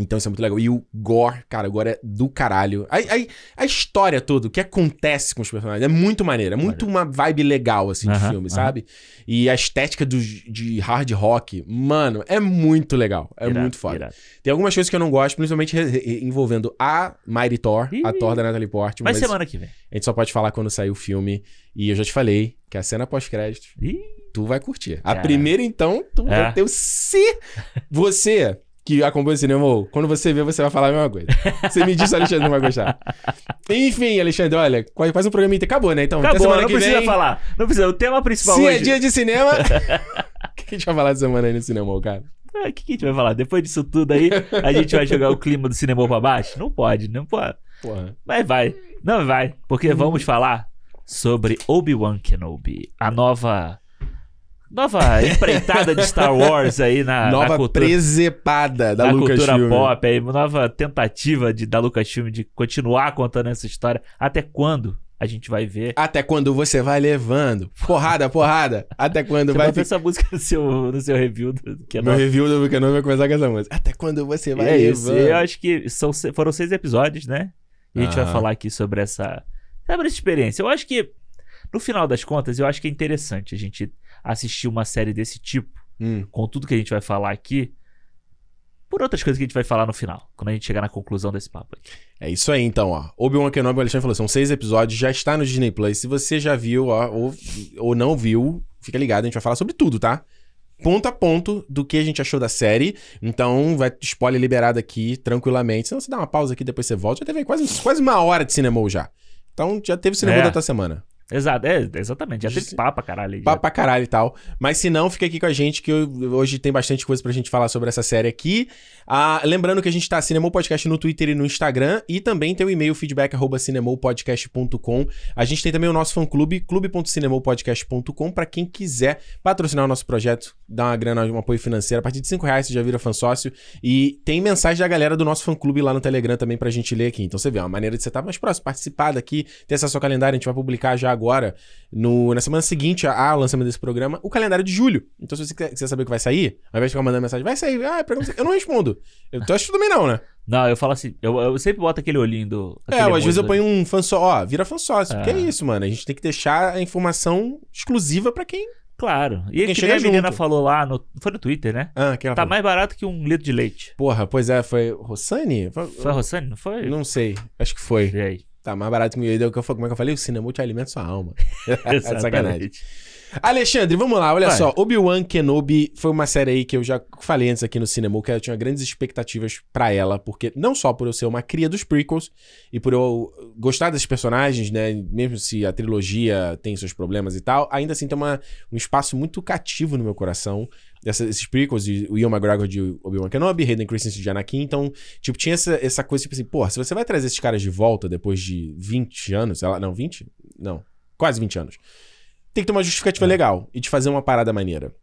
Então isso é muito legal. E o gore, cara, o gore é do caralho. A, a, a história toda, o que acontece com os personagens, é muito maneiro. É muito uma vibe legal, assim, de Aham, filme, aham. sabe? E a estética do, de hard rock, mano, é muito legal. É Irado, muito foda. irado. Tem algumas coisas que eu não gosto, principalmente envolvendo a Mighty Thor, a Ih. Thor da Natalie Portman. Mas semana que vem. a gente só pode falar quando sair o filme. E eu já te falei que a cena pós-crédito, tu vai curtir. A Cara. primeira, então, tu É. vai ter o se. Você que acompanha o cinema, ou quando você vê, você vai falar a mesma coisa. Você me diz se o Alexandre não vai gostar. Enfim, Alexandre, olha, quase faz um programa inteiro. Acabou, né? Então, acabou, semana não que precisa vem. falar. Não precisa. O tema principal Se hoje. é dia de cinema. O que a gente vai falar de semana aí no cinema, cara? Ah, O que, que a gente vai falar? Depois disso tudo aí, a gente vai jogar o clima do cinema pra baixo? Não pode, não pode. Porra. Mas vai. Não vai. Uhum. Porque vamos falar sobre Obi-Wan Kenobi. A nova. Nova empreitada de Star Wars aí na, na Nova cultura, presepada da na Lucasfilm. cultura pop. Aí, nova tentativa de, da Lucasfilm de continuar contando essa história. Até quando a gente vai ver? Até quando você vai levando? Porrada, porrada. Até quando Você vai ver essa música no seu, no seu review do Meu Kenobi. review do Buchanan vai começar com essa música. Até quando você vai é isso. levando? Eu acho que são, foram seis episódios, né? E a gente vai falar aqui sobre essa, sobre essa experiência. Eu acho que, no final das contas, eu acho que é interessante a gente assistir uma série desse tipo, Hum, com tudo que a gente vai falar aqui, por outras coisas que a gente vai falar no final, quando a gente chegar na conclusão desse papo aqui. é isso aí, então, ó. Obi-Wan Kenobi, o Alexandre falou, são seis episódios, já está no Disney Plus. Se você já viu, ó, ou, ou não viu, fica ligado, a gente vai falar sobre tudo, tá? Ponto a ponto do que a gente achou da série. Então, vai spoiler liberado aqui, tranquilamente. Senão você dá uma pausa aqui, depois você volta. Já teve quase, quase uma hora de cinema já. Então, já teve cinema É. da outra semana. Exato, é, exatamente. Já teve papo pra caralho. aí, Papo já. pra caralho e tal. Mas se não, fica aqui com a gente que hoje tem bastante coisa pra gente falar sobre essa série aqui. Ah, lembrando que a gente tá Cinemou Podcast no Twitter e no Instagram. E também tem o e-mail feedback arroba cinemopodcast.com. A gente tem também o nosso fã-clube, clube.cinemopodcast.com, pra quem quiser patrocinar o nosso projeto, dar uma grana, um apoio financeiro. A partir de 5 reais você já vira fã sócio. E tem mensagem da galera do nosso fã-clube lá no Telegram também pra gente ler aqui. Então você vê, é uma maneira de você estar mais próximo, participar daqui, ter acesso ao calendário. A gente vai publicar já agora, no, na semana seguinte ao lançamento desse programa, o calendário de julho. Então se você quiser, quiser saber o que vai sair, ao invés de ficar mandando mensagem, vai sair. Ah, pergunta, eu não respondo. Eu tô achando também não, né? Não, eu falo assim, eu, eu sempre boto aquele olhinho do. É, às vezes eu ponho um fã só, ó, vira fã sócio. É. Que é isso, mano. A gente tem que deixar a informação exclusiva pra quem. Claro. E Quem que chega a menina junto. falou lá, no, foi no Twitter, né? Ah, que ela Tá falou. mais barato que um litro de leite. Porra, pois é, foi. Rossani? Foi, Foi a Rossani, não foi? Não sei. Acho que foi. E aí? Tá mais barato que o que eu Como é que eu falei? O cinema te alimenta sua alma. é sacanagem. Alexandre, vamos lá, olha Vai. só. Obi-Wan Kenobi foi uma série aí que eu já falei antes aqui no cinema, que eu tinha grandes expectativas pra ela, porque não só por eu ser uma cria dos prequels e por eu gostar desses personagens, né, mesmo se a trilogia tem seus problemas e tal, ainda assim tem uma, um espaço muito cativo no meu coração. Dessa, esses prequels de o Ian McGregor de Obi-Wan Kenobi, Hayden Christensen de Anakin, então, tipo, tinha essa, essa coisa, tipo assim, porra, se você vai trazer esses caras de volta depois de 20 anos, sei lá, não, 20? Não, quase 20 anos tem que ter uma justificativa legal e de fazer uma parada maneira.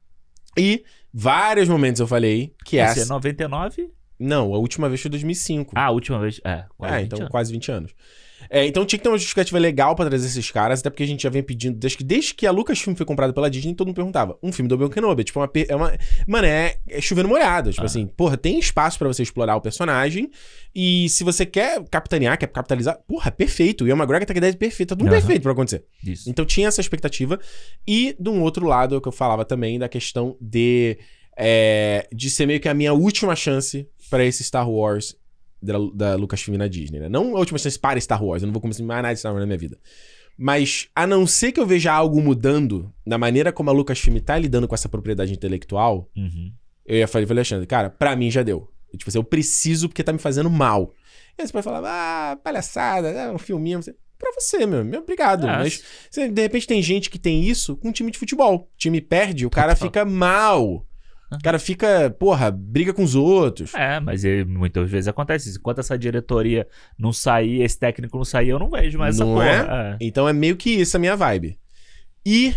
E vários momentos eu falei que Esse é essa. 99? Não, a última vez foi 2005. Ah, a última vez. É, quase é, 20 então anos. quase 20 anos. É, então tinha que ter uma justificativa legal pra trazer esses caras, até porque a gente já vem pedindo, desde que, desde que a Lucasfilm foi comprada pela Disney, todo mundo perguntava. Um filme do Obi-Wan Kenobi, tipo, uma, pe- é uma... Mano, é, é chovendo molhado. Tipo Ah. assim, porra, tem espaço pra você explorar o personagem, e se você quer capitanear, quer capitalizar, porra, perfeito. E o McGregor tá com ideia perfeita, tá tudo Aham. perfeito pra acontecer. Isso. Então tinha essa expectativa. E, de um outro lado, é o que eu falava também da questão de, é, de ser meio que a minha última chance pra esse Star Wars da, da Lucasfilm na Disney, né? Não a última chance para Star Wars, eu não vou começar mais nada de Star Wars na minha vida. Mas, a não ser que eu veja algo mudando na maneira como a Lucasfilm tá lidando com essa propriedade intelectual, Uhum. eu ia falar pro Alexandre, cara, pra mim já deu. E, Tipo assim, eu preciso porque tá me fazendo mal. E aí você pode falar, ah, palhaçada, é um filminho. Você- Pra você, meu, meu obrigado. Ah, Mas de repente tem gente que tem isso com um time de futebol. O time perde, o cara fica mal. O cara fica, porra, briga com os outros. É, mas é, muitas vezes acontece isso. Enquanto essa diretoria não sair, esse técnico não sair, eu não vejo mais essa Não porra. É? Então é meio que isso a minha vibe. E,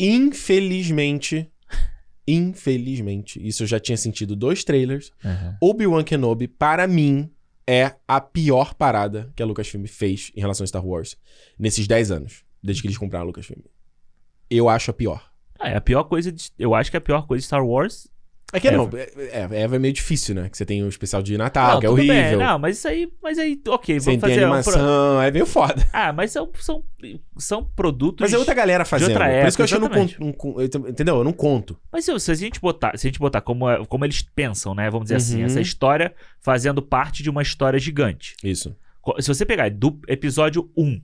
infelizmente, infelizmente, isso eu já tinha sentido dois trailers. Uhum. Obi-Wan Kenobi, para mim, é a pior parada que a Lucasfilm fez em relação a Star Wars nesses 10 anos, desde que eles compraram a Lucasfilm. Eu acho a pior. Ah, é a pior coisa de, Eu acho que a pior coisa de Star Wars. É que Eva. não, é, é, Eva é meio difícil, né? Que você tem o especial de Natal, não, que é tudo bem. horrível. Não, mas isso aí. Mas aí, ok, vamos tem fazer. um pro- animação, é meio foda. Ah, mas são, são, são produtos. Mas é outra galera fazendo. outra Por isso que eu época, acho que eu não conto. eu- entendeu? Eu não conto. Mas se, se a gente botar, se a gente botar como, é- como eles pensam, né? Vamos dizer assim, Uhum. essa história fazendo parte de uma história gigante. Isso. Se você pegar do episódio 1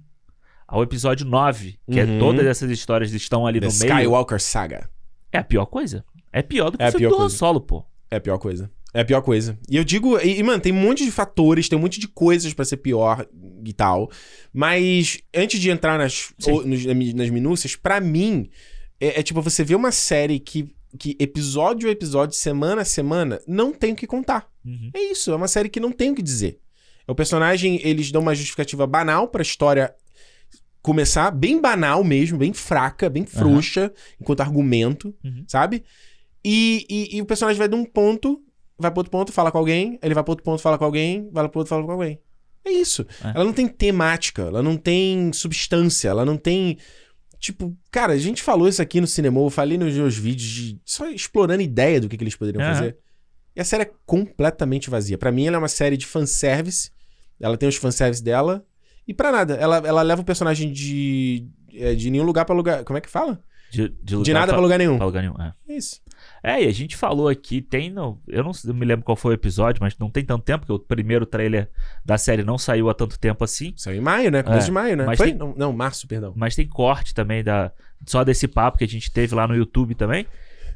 ao episódio 9, que é Uhum. todas essas histórias estão ali The no meio, Skywalker Saga. é a pior coisa. É pior do que É o do Han. Solo, pô. É a pior coisa. É a pior coisa. E eu digo, e, mano, tem um monte de fatores, tem um monte de coisas pra ser pior e tal. Mas antes de entrar nas, Sim. o- nos- nas minúcias, pra mim, é, é tipo você vê uma série que, que episódio a episódio, semana a semana, não tem o que contar. Uhum. É isso, é uma série que não tem o que dizer. O personagem, eles dão uma justificativa banal pra história começar, bem banal mesmo, bem fraca, bem frouxa, enquanto argumento, Uhum. sabe? E, e, e o personagem vai de um ponto, vai pro outro ponto, fala com alguém, ele vai pro outro ponto, fala com alguém, vai pro outro, fala com alguém. É isso. É. Ela não tem temática, ela não tem substância, ela não tem. Tipo, cara, a gente falou isso aqui no cinema, eu falei nos meus vídeos, de, só explorando ideia do que, que eles poderiam Aham. fazer. E a série é completamente vazia. Pra mim, ela é uma série de fanservice. Ela tem os fanservice dela. E pra nada. Ela, ela leva o personagem de. é, De nenhum lugar pra lugar. Como é que fala? De, de, De nada pra pra, lugar nenhum. pra lugar nenhum. É. É isso. É, e a gente falou aqui, tem no. Eu não eu me lembro qual foi o episódio, mas não tem tanto tempo, porque o primeiro trailer da série não saiu há tanto tempo assim. Saiu em maio, né? Começo É, de maio, né? mas Foi? tem- Não, não, março, perdão. Mas tem corte também da. Só desse papo que a gente teve lá no YouTube também.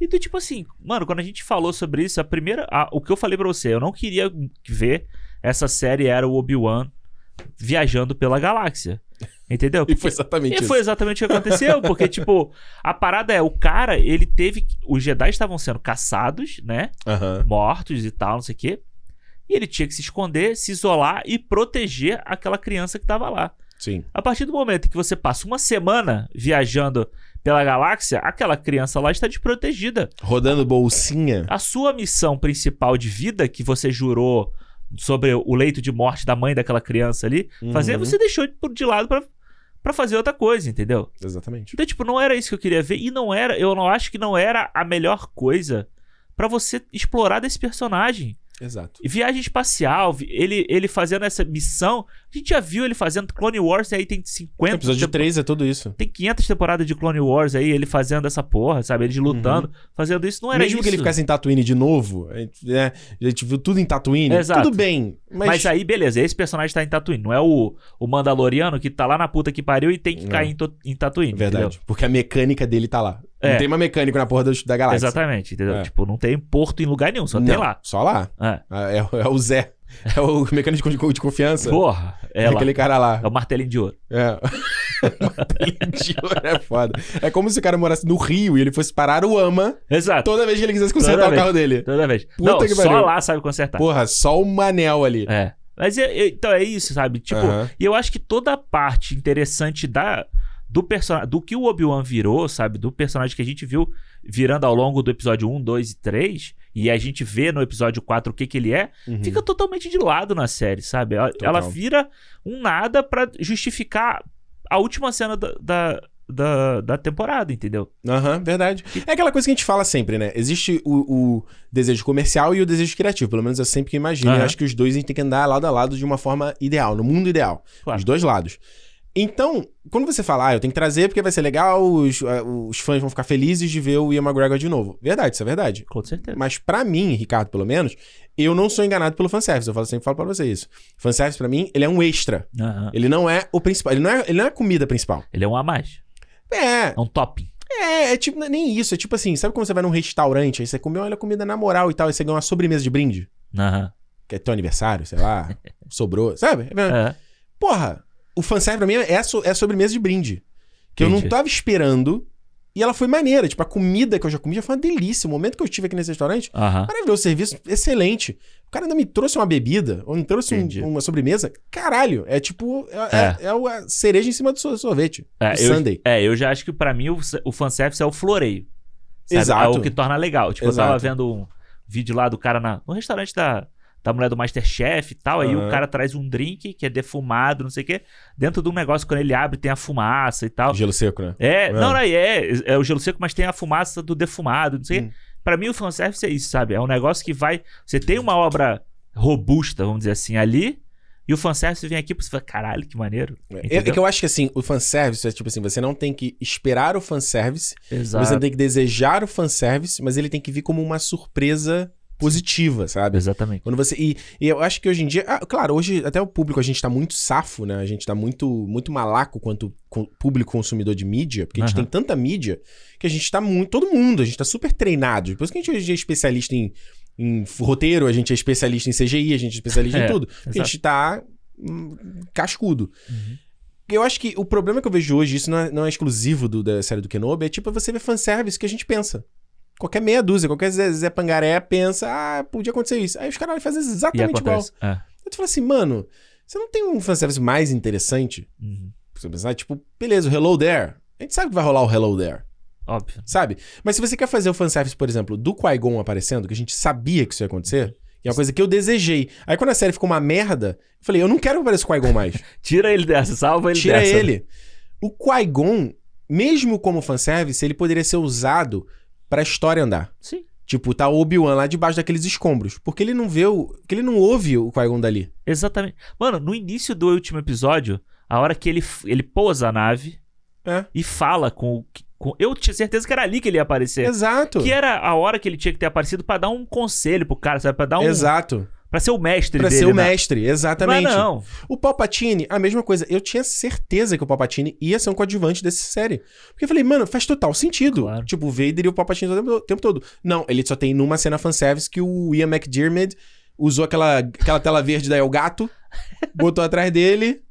E do tipo assim, mano, quando a gente falou sobre isso, a primeira. a- o que eu falei pra você, eu não queria ver essa série era o Obi-Wan viajando pela galáxia. Entendeu? E foi exatamente E isso. foi exatamente o que aconteceu, porque, tipo, a parada é, o cara, ele teve. Os Jedi estavam sendo caçados, né? Aham. Mortos e tal, não sei o quê. E ele tinha que se esconder, se isolar e proteger aquela criança que tava lá. Sim. A partir do momento que você passa uma semana viajando pela galáxia, aquela criança lá está desprotegida. Rodando bolsinha. A sua missão principal de vida que você jurou sobre o leito de morte da mãe daquela criança ali, fazer, Uhum. você deixou de, de lado pra, pra fazer outra coisa, entendeu? Exatamente. Então, tipo, não era isso que eu queria ver. E não era, eu não acho que não era a melhor coisa pra você explorar desse personagem. Exato. E Viagem espacial, ele, ele fazendo essa missão. A gente já viu ele fazendo Clone Wars, e aí tem 50. O episódio tempo- 3 é tudo isso. Tem 500 temporadas de Clone Wars aí, ele fazendo essa porra, sabe? Ele lutando, fazendo isso. Não era Uhum. Mesmo isso. que ele ficasse em Tatooine de novo, a gente, né, a gente viu tudo em Tatooine, Exato. tudo bem. Mas, Mas... aí, beleza, esse personagem tá em Tatooine. Não é o, o Mandaloriano que tá lá na puta que pariu e tem que Não. cair em, to- em Tatooine. Verdade. entendeu? Porque a mecânica dele tá lá. É. Não tem uma mecânica na porra da galáxia. Exatamente, entendeu? É. Tipo, não tem porto em lugar nenhum, só Não, tem lá. Só lá. É. Ah, É, é o Zé. É o mecânico de, de confiança. Porra, é, É aquele cara lá. É o martelinho de ouro. É. Martelinho de ouro é foda. É como se o cara morasse no Rio e ele fosse parar o AMA Exato. toda vez que ele quisesse consertar Toda o vez. carro dele. Toda vez. Puta não, que só lá sabe consertar. Porra, só o Manel ali. É. Mas é- é- então é isso, sabe? Tipo, e eu acho que toda a parte interessante da do personagem, do que o Obi-Wan virou, sabe? Do personagem que a gente viu virando ao longo do episódio 1, 2 e 3, e a gente vê no episódio 4 o que que ele é, Uhum. fica totalmente de lado na série, sabe? Ela, ela vira um nada pra justificar a última cena da, da, da, da temporada, entendeu? Aham, verdade. É aquela coisa que a gente fala sempre, né? Existe o, o desejo comercial e o desejo criativo. Pelo menos eu sempre que imagino. Aham. Eu acho que os dois a gente tem que andar lado a lado de uma forma ideal, no mundo ideal. Claro. Os dois lados. Então, quando você fala, ah, eu tenho que trazer porque vai ser legal, os, os fãs vão ficar felizes de ver o Ian McGregor de novo. Verdade, isso é verdade. Com certeza. Mas pra mim, Ricardo, pelo menos, eu não sou enganado pelo fanservice. Eu falo, sempre falo pra você isso. Fanservice, pra mim, ele é um extra. Ele não é o principal. Ele não é, ele não é a comida principal. Ele é um a mais. É, É um topping. é, é tipo, é nem isso. É tipo assim, sabe quando você vai num restaurante, aí você comeu olha, comida na moral e tal, aí você ganha uma sobremesa de brinde? Aham. Que é teu aniversário, sei lá, sobrou, sabe? É. Porra, o fanservice pra mim é, a so- é sobremesa de brinde. Que eu não Entendi. tava esperando e ela foi maneira. Tipo, a comida que eu já comi já foi uma delícia. O momento que eu estive aqui nesse restaurante, Aham. maravilhoso, serviço excelente. O cara ainda me trouxe uma bebida, ou me trouxe um- Entendi. uma sobremesa. Caralho, é tipo, é, é. é a cereja em cima do so- sorvete. É, o eu, sundae. é, eu já acho que pra mim o, o fanservice é o floreio. Sabe? Exato. É o que torna legal. Tipo, eu tava Exato. vendo um vídeo lá do cara na, no restaurante da, da mulher do Masterchef e tal. Aí o cara traz um drink que é defumado, não sei o quê. Dentro de um negócio, quando ele abre, tem a fumaça e tal. Gelo seco, né? É, É. não, não, é, é o gelo seco, mas tem a fumaça do defumado, não sei o Hum. quê. Pra mim, o fanservice é isso, sabe? É um negócio que vai. Você tem uma obra robusta, vamos dizer assim, ali. E o fanservice vem aqui pra você falar, caralho, que maneiro. É, é Entendeu? que eu acho que assim, o fanservice é tipo assim, você não tem que esperar o fanservice, Exato. você tem que desejar o fanservice, mas ele tem que vir como uma surpresa positiva, sabe? Exatamente. Quando você. E, e eu acho que hoje em dia. ah, claro, hoje até o público a gente tá muito safo, né? A gente tá muito, muito malaco quanto co- público consumidor de mídia, porque a gente tem tanta mídia que a gente tá muito. Todo mundo, a gente tá super treinado. Por isso que a gente hoje em é especialista em, em roteiro, a gente é especialista em CGI, a gente é especialista em É, tudo. Porque a gente tá hum, cascudo. Uhum. Eu acho que o problema que eu vejo hoje, isso não é, não é exclusivo do- da série do Kenobi, é tipo você ver fanservice que a gente pensa. Qualquer meia dúzia, qualquer Zé, Zé Pangaré pensa, ah, podia acontecer isso. Aí os caras fazem exatamente igual. É. Tu fala assim, mano, você não tem um fanservice mais interessante? Uhum. Você pensar, tipo, beleza, o Hello There. A gente sabe que vai rolar o Hello There, Óbvio. sabe? Mas se você quer fazer o fanservice, por exemplo, do Qui-Gon aparecendo, que a gente sabia que isso ia acontecer, e é uma coisa que eu desejei. Aí quando a série ficou uma merda, eu falei, eu não quero que apareça o Qui-Gon mais. Tira ele dessa, salva ele Tira dessa. ele. O Qui-Gon, mesmo como fanservice, ele poderia ser usado pra história andar. Sim. Tipo, tá o Obi-Wan lá debaixo daqueles escombros. Porque ele não vê o. Porque ele não ouve o Qui-Gon dali. Exatamente. Mano, no início do último episódio, a hora que ele, ele pousa a nave É. e fala com, o- com. Eu tinha certeza que era ali que ele ia aparecer. Exato. Que era a hora que ele tinha que ter aparecido pra dar um conselho pro cara, sabe? Pra dar um. Exato. Pra ser o mestre Pra dele. ser o né? mestre, exatamente. Mas não. O Palpatine, a mesma coisa. Eu tinha certeza que o Palpatine ia ser um coadjuvante dessa série. Porque eu falei, mano, faz total sentido. Claro. Tipo, o Vader e o Palpatine o tempo, o tempo todo. Não, ele só tem numa cena fanservice que o Ian McDiarmid usou aquela, aquela tela verde da El Gato botou atrás dele,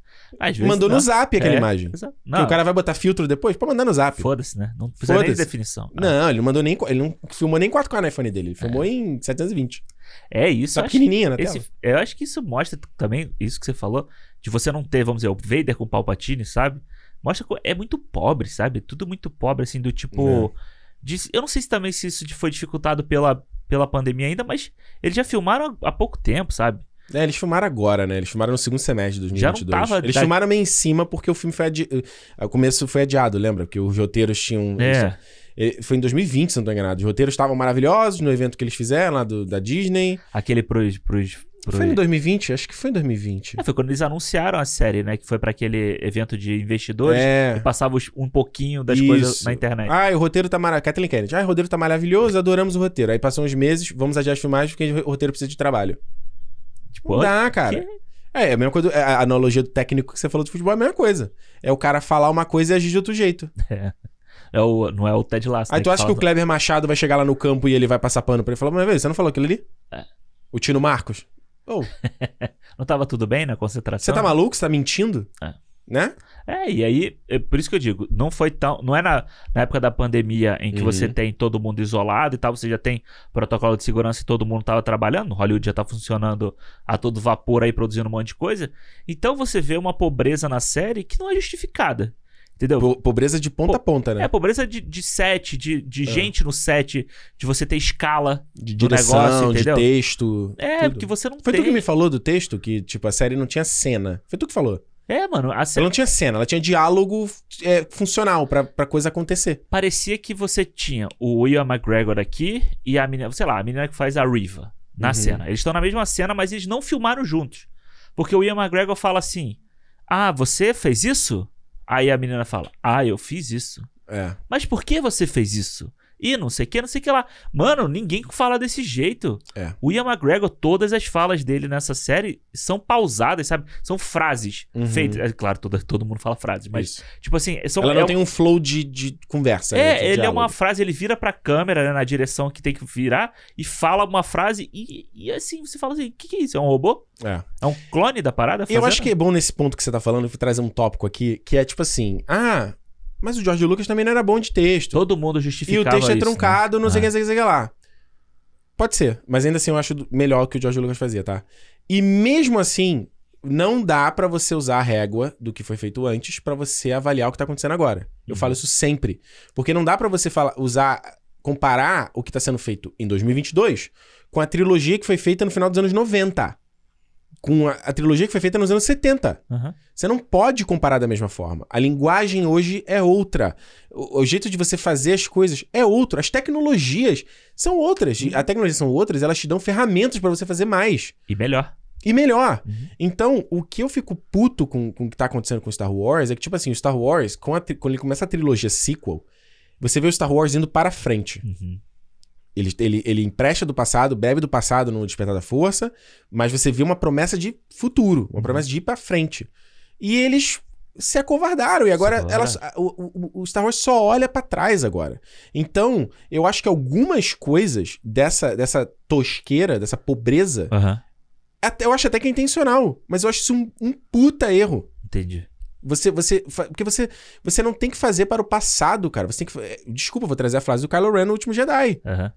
vezes mandou não. no zap aquela É, imagem. exato. Que Não, o cara vai botar filtro depois? Pode mandar no zap. foda-se, né? Não precisa nem de definição. Não, ele não mandou nem. Ele não filmou nem 4K no iPhone dele. Ele filmou em 720. É isso. Tá eu acho pequenininha na Esse- tela. eu acho que isso mostra também, isso que você falou, de você não ter, vamos dizer, o Vader com o Palpatine, sabe? Mostra que é muito pobre, sabe? Tudo muito pobre, assim, do tipo. de- eu não sei se também se isso foi dificultado pela, pela pandemia ainda, mas eles já filmaram há, há pouco tempo, sabe? É, eles filmaram agora, né? Eles filmaram no segundo semestre de Já não 2022. tava eles da- filmaram meio em cima porque o filme foi adiado. O começo foi adiado, lembra? Porque os roteiros tinham. É. Foi em 2020, se não tô enganado. Os roteiros estavam maravilhosos no evento que eles fizeram lá do, da Disney. Aquele pros. pros. Foi em 2020? Acho que foi em 2020. É, foi quando eles anunciaram a série, né? Que foi pra aquele evento de investidores. E É. passava os- um pouquinho das Isso. coisas na internet. Ah, o roteiro tá maravilhoso. Kathleen Kennedy. Ah, o roteiro tá maravilhoso, adoramos o roteiro. Aí passam uns meses, vamos adiar as filmagens porque o roteiro precisa de trabalho. tipo, Não dá, cara. que- É, é a mesma coisa. é A analogia do técnico que você falou de futebol é a mesma coisa. É o cara falar uma coisa e agir de outro jeito. É o, não é o Ted Lasso. Aí né, tu acha que o Kleber Machado vai chegar lá no campo e ele vai passar pano pra ele falar, mas velho, você não falou aquilo ali? É. O Tino Marcos? Ô, Não tava tudo bem na concentração? você tá maluco? Você tá mentindo? É. Né? É, e aí, é por isso que eu digo, não foi tão. Não é na, na época da pandemia em que Uhum. você tem todo mundo isolado e tal, você já tem protocolo de segurança e todo mundo tava trabalhando. Hollywood já tá funcionando a todo vapor aí, produzindo um monte de coisa. Então você vê uma pobreza na série que não é justificada. Entendeu? Po- Pobreza de ponta a ponta, né? É, pobreza de, de set, de, de É. gente no set, de você ter escala. de direção, negócio, de entendeu? texto. É, tudo. porque você não Foi tem. tu que me falou do texto que, tipo, a série não tinha cena. Foi tu que falou. É, mano, a Ela série não tinha cena, ela tinha diálogo é, funcional pra, pra coisa acontecer. parecia que você tinha o Ian McGregor aqui e a menina, sei lá, a menina que faz a Riva na Uhum. cena. Eles estão na mesma cena, mas eles não filmaram juntos. Porque o Ian McGregor fala assim: Ah, você fez isso? Aí a menina fala: Ah, eu fiz isso. É. Mas por que você fez isso? E não sei o que, não sei o que lá. Mano, ninguém fala desse jeito. É. O Ian McGregor, todas as falas dele nessa série são pausadas, sabe? São frases Uhum. feitas. É claro, todo, todo mundo fala frases, mas, Isso. tipo assim, são, Ela não é tem um flow de, de conversa. né, é, de ele é diálogo. uma frase, ele vira pra câmera, né, na direção que tem que virar, e fala uma frase, e, e assim, você fala assim: o que, que é isso? É um robô? É. É um clone da parada? E eu fazendo? acho que é bom nesse ponto que você tá falando, eu vou trazer um tópico aqui, que é tipo assim, ah, mas o George Lucas também não era bom de texto. Todo mundo E justificava o texto é isso, né? truncado, não sei o Ah. que, sei que, sei lá. Pode ser, mas ainda assim eu acho melhor que o George Lucas fazia, tá? E mesmo assim, não dá pra você usar a régua do que foi feito antes pra você avaliar o que tá acontecendo agora. Eu Uhum. falo isso sempre. Porque não dá pra você falar, usar, comparar o que tá sendo feito em 2022 com a trilogia que foi feita no final dos anos 90. Com a, a trilogia que foi feita nos anos 70. Aham. Você não pode comparar da mesma forma. A linguagem hoje é outra. O, o jeito de você fazer as coisas é outro. As tecnologias são outras. Uhum. As tecnologias são outras, elas te dão ferramentas pra você fazer mais. E melhor. E melhor. Uhum. Então, o que eu fico puto com, com o que tá acontecendo com Star Wars é que, tipo assim, o Star Wars, a quando ele começa a trilogia sequel, você vê o Star Wars indo para frente. Uhum. Ele, ele, ele empresta do passado, bebe do passado no Despertar da Força, mas você vê uma promessa de futuro, uma promessa de ir pra frente. E eles se acovardaram, e agora elas, o, o- o Star Wars só olha pra trás agora. Então, eu acho que algumas coisas dessa, dessa tosqueira, dessa pobreza, Aham. até, eu acho até que é intencional, mas eu acho isso um, um puta erro. Entendi. Você, você, porque você, você não tem que fazer para o passado, cara. Você tem que, é, desculpa, vou trazer a frase do Kylo Ren no último Jedi. Aham.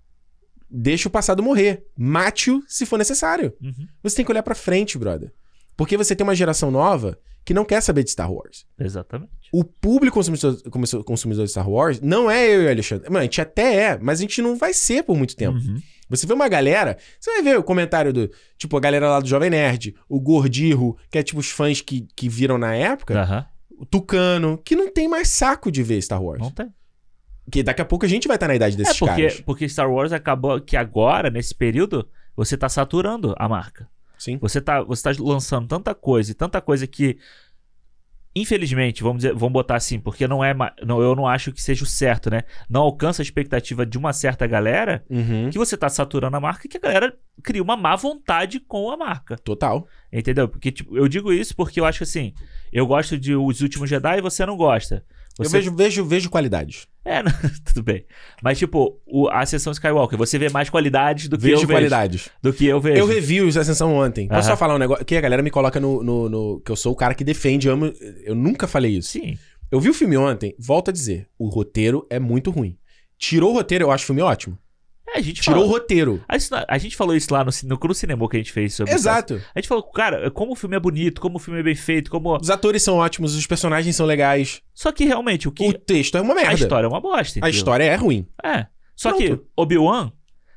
Deixa o passado morrer. Mate-o se for necessário. Uhum. Você tem que olhar pra frente, brother. Porque você tem uma geração nova que não quer saber de Star Wars. Exatamente. O público consumidor, consumidor- de Star Wars não é eu e o Alexandre. Mano, a gente até é, mas a gente não vai ser por muito tempo. Uhum. Você vê uma galera, você vai ver o comentário do, tipo, a galera lá do Jovem Nerd, o Gordirro, que é tipo os fãs que, que viram na época, Aham. o Tucano, que não tem mais saco de ver Star Wars. Não tem. Que daqui a pouco a gente vai estar na idade desses é porque, caras. porque Star Wars acabou que agora, nesse período, você tá saturando a marca. Sim. Você tá, você tá lançando tanta coisa e tanta coisa que. Infelizmente, vamos, dizer, vamos botar assim, porque não é. Não, eu não acho que seja o certo, né? Não alcança a expectativa de uma certa galera Uhum. que você tá saturando a marca e que a galera cria uma má vontade com a marca. Total. Entendeu? Porque, tipo, eu digo isso porque eu acho que assim, eu gosto de Os Últimos Jedi e você não gosta. Eu Você- vejo, vejo, vejo qualidades. É, não, tudo bem. Mas, tipo, o, a Ascensão Skywalker, você vê mais qualidades do que Vejo eu vejo. qualidades. Do que eu vejo. Eu revi os Ascensão ontem. Posso só falar um negócio? Que a galera me coloca no, no, no- Que eu sou o cara que defende, amo. Eu nunca falei isso. Sim. Eu vi o filme ontem, volto a dizer, o roteiro é muito ruim. Tirou o roteiro, eu acho o filme ótimo. É, a gente Tirou o falou, roteiro. a, isso- a gente falou isso lá no, no, no cinema que a gente fez sobre isso. Exato. A gente falou, cara, como o filme é bonito, como o filme é bem feito, como. Os atores são ótimos, os personagens são legais. Só que realmente, o que. O texto é uma a merda. história é uma bosta. A entendeu? história é ruim. É. Só Pronto. que Obi-Wan,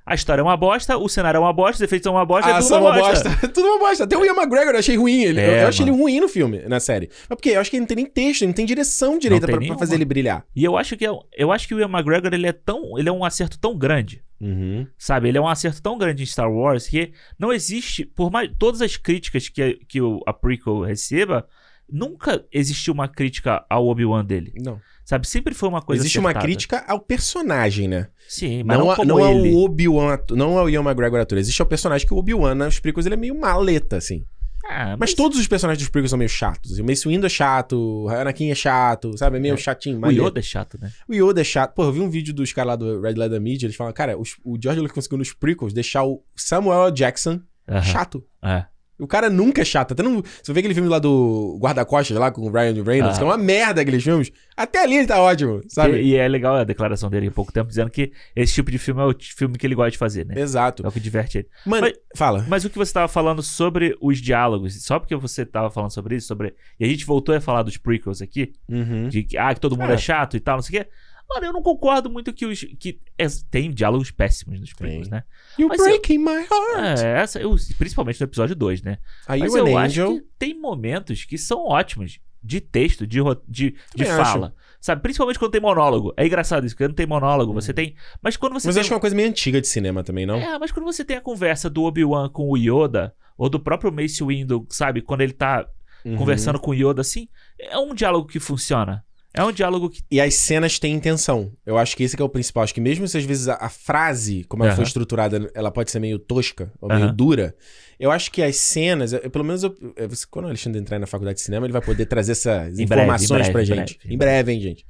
a história é uma bosta, o cenário é uma bosta, os efeitos são uma bosta, é Ah, tudo são uma uma bosta. bosta. Tudo uma bosta. Até o Ian McGregor eu achei ruim. Ele, eu, É, eu achei mano. ele ruim no filme, na série. Mas porque eu acho que ele não tem nem texto, ele não tem direção direita nenhuma. fazer ele brilhar. E eu acho que é- eu acho que o Ian McGregor ele é tão, ele é um acerto tão grande, Uhum. sabe? Ele é um acerto tão grande em Star Wars que não existe, por mais todas as críticas que, a- que o, a prequel receba, nunca existiu uma crítica ao Obi-Wan dele, Não. sabe? Sempre foi uma coisa Existe uma acertada. crítica ao personagem, né? Sim, mas Não, não, a- não ao Obi-Wan, não ao Ian McGregor ator. Existe o personagem que o Obi-Wan nas prequels ele é meio maleta, assim. Ah, Mas, todos os personagens dos prequels são meio chatos. assim. O Mace Windu é chato, o Anakin é chato, sabe? É meio É. chatinho. o maleta. Yoda é chato, né? O Yoda é chato. Pô, eu vi um vídeo dos caras lá do Red Leather Media, eles falam, cara, os- o George Lucas conseguiu nos prequels deixar o Samuel. Jackson Aham. chato. É. O cara nunca é chato. Até no, você vê aquele filme lá do Guarda-Costas lá com o Ryan Reynolds, Ah. que é uma merda aqueles filmes. Até ali ele tá ótimo, sabe? E, e é legal a declaração dele há pouco tempo dizendo que esse tipo de filme é o filme que ele gosta de fazer, né? Exato. É o que diverte ele. Mano, Mas- fala. Mas o que você tava falando sobre os diálogos, só porque você tava falando sobre isso, sobre. E a gente voltou a falar dos prequels aqui, Uhum. de que, ah, que todo mundo É. é chato e tal, não sei o quê. Mano, eu não concordo muito que os. que é- tem diálogos péssimos nos Tem. né? You Mas eu- breaking my heart. É, essa, eu, principalmente no episódio 2, né? Are Mas you eu an acho angel? que tem momentos que são ótimos de texto, de, de, de Também acho. fala. Sabe? Principalmente quando tem monólogo. É engraçado isso, porque não tem monólogo, você tem. Mas quando você Mas tem. acho que é uma coisa meio antiga de cinema também, não? É, mas quando você tem a conversa do Obi-Wan com o Yoda, ou do próprio Mace Windu, sabe? Quando ele tá Uhum. conversando com o Yoda assim, é um diálogo que funciona. É um diálogo que. E as cenas têm intenção. Eu acho que esse que é o principal. Acho que mesmo se às vezes a, a frase, como ela Aham. foi estruturada, ela pode ser meio tosca ou meio Aham. dura. Eu acho que as cenas, eu- pelo menos eu- eu- quando o Alexandre entrar na faculdade de cinema, ele vai poder trazer essas breve, informações pra breve, em gente. breve, em breve, hein, gente.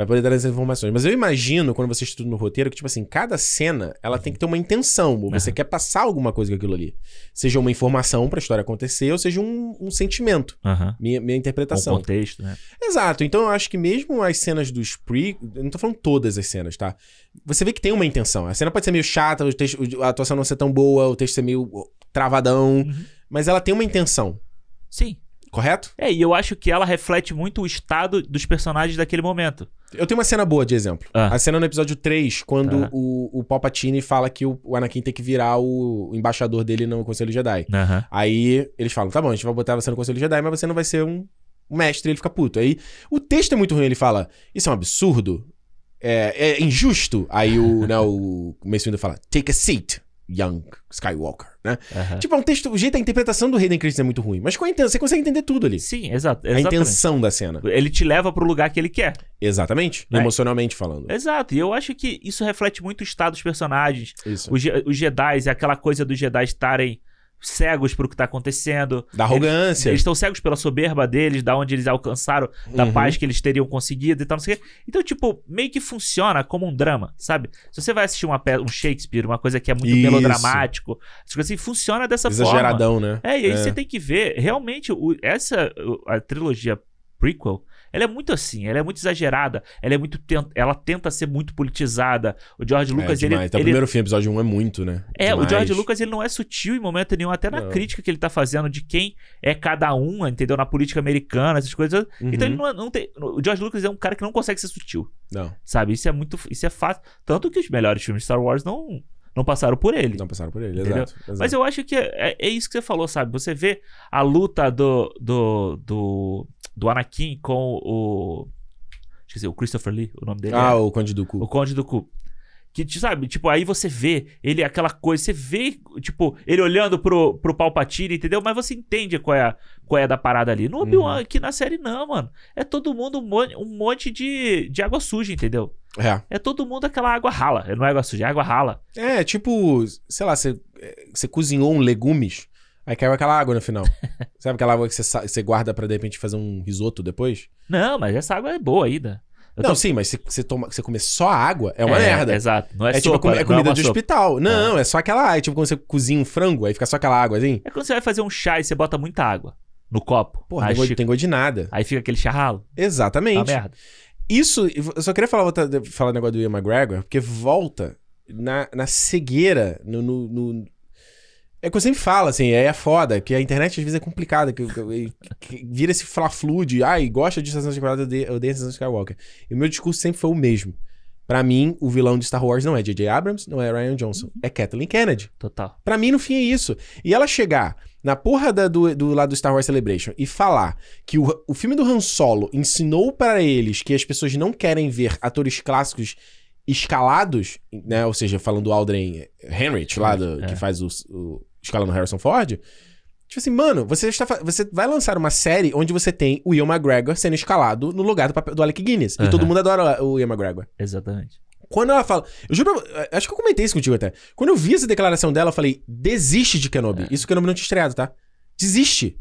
Vai poder trazer essas informações. Mas eu imagino, quando você estuda no roteiro, que, tipo assim, cada cena, ela tem que ter uma intenção. Ou você Aham. quer passar alguma coisa com aquilo ali. Seja uma informação pra história acontecer, ou seja um, um sentimento. Aham. Minha, minha Um interpretação. contexto, né? Exato. Então eu acho que mesmo as cenas dos pre. Eu não tô falando todas as cenas, tá? Você vê que tem uma intenção. A cena pode ser meio chata, o texto- a atuação não ser tão boa, o texto ser meio travadão. Uhum. Mas ela tem uma intenção, Sim. Correto? É, e eu acho que ela reflete muito o estado dos personagens daquele momento. Eu tenho uma cena boa de exemplo. Ah. A cena no episódio 3, quando Ah. o, o Palpatine fala que o, o Anakin tem que virar o, embaixador dele no Conselho Jedi. Aham. Aí eles falam: tá bom, a gente vai botar você no Conselho Jedi, mas você não vai ser um um mestre. Ele fica puto. Aí o texto é muito ruim. Ele fala: Isso é um absurdo. É, é injusto. Aí o, né, o Mace Windu fala: Take a seat, young Skywalker. Né? aham. Tipo, é um texto. O jeito, a interpretação do Hayden Christensen é muito ruim. Mas com a intenção, você consegue entender tudo ali. Sim, exato. A exatamente. intenção da cena. Ele te leva pro lugar que ele quer. Exatamente. É. Emocionalmente falando. Exato. E eu acho que isso reflete muito o estado dos personagens. Isso. Os, os Jedi, aquela coisa dos Jedi estarem cegos pro que tá acontecendo. Da arrogância. Eles estão cegos pela soberba deles, da onde eles alcançaram, da Uhum. paz que eles teriam conseguido e tal, não sei o quê. Então, tipo, meio que funciona como um drama, sabe? Se você vai assistir uma um Shakespeare, uma coisa que é muito Isso. melodramático, assim, funciona dessa forma. Exageradão, né? É, e aí você tem que ver, realmente, o- essa, o- a trilogia prequel, ela é muito assim, ela é muito exagerada, ela é muito, ten- ela tenta ser muito politizada. O George Lucas, é, ele. Então, o ele primeiro filme, episódio 1, é muito, né? é, o Demais. George Lucas ele não é sutil em momento nenhum, até na Não. crítica que ele tá fazendo de quem é cada um, entendeu? Na política americana, essas coisas. Uhum. Então ele não, é- não tem. O George Lucas é um cara que não consegue ser sutil, Não, sabe? Isso é muito. Isso é fácil. Tanto que os melhores filmes de Star Wars não, não passaram por ele. não passaram por ele, exato. exato. Mas eu acho que é, é isso que você falou, sabe? Você vê a luta do. do. do, do Anakin com o. Esqueci, o Christopher Lee, o nome dele. Ah, é. o Conde do Cu. O Conde do Cu. Que, sabe, tipo, aí você vê ele, aquela coisa, você vê, tipo, ele olhando pro, pro Palpatine, entendeu? Mas você entende qual é, a, qual é da parada ali. No Obi-Wan, Uhum. aqui na série, não, mano. É todo mundo um monte, um monte de, de água suja, entendeu? É. É todo mundo aquela água rala. Não é água suja, é água rala. É, tipo, sei lá, você, você cozinhou um legumes, Aí caiu aquela água no final. Sabe aquela água que você, guarda pra de repente fazer um risoto depois? Não, mas essa água é boa ainda. Eu não, tô- sim, mas se você, toma, você comer só água, é uma É, merda. Exato. Não é, É, tipo sopa, comi- é não comida uma de sopa. hospital. Não, é. só aquela. É tipo quando você cozinha um frango, aí fica só aquela água assim. É quando você vai fazer um chá e você bota muita água no copo. Porra, aí, tem, fica, tem gosto de nada. aí fica aquele charralo. Tá Exatamente. merda. Isso, eu só queria falar, outra- falar o negócio do Ian McGregor, porque volta na, na cegueira, no, no- no- É o que eu sempre falo, assim, é foda, que a internet às vezes é complicada, que, que- que vira esse fla-flu de, ai, gosta de Quadrado, eu odeio Estação de Skywalker. E o meu discurso sempre foi o mesmo. Pra mim, o vilão de Star Wars não é J.J. Abrams, não é Ryan Johnson, é Kathleen Kennedy. Total. Pra mim, no fim, é isso. E ela chegar na porra da- do, do lado do Star Wars Celebration e falar que o, o filme do Han Solo ensinou para eles que as pessoas não querem ver atores clássicos escalados, né? Ou seja, falando do Aldrin Henrich, lá do, É. que faz o, o escalando Harrison Ford. Tipo assim, mano, você, está, você vai lançar uma série onde você tem o Ian McGregor sendo escalado no lugar do, do Alec Guinness. E Aham. todo mundo adora o Ian McGregor. Exatamente. Quando ela fala. Eu juro, pra- acho que eu comentei isso contigo até. Quando eu vi essa declaração dela, eu falei: desiste de Kenobi. Isso que Kenobi não tinha estreado, tá? Desiste.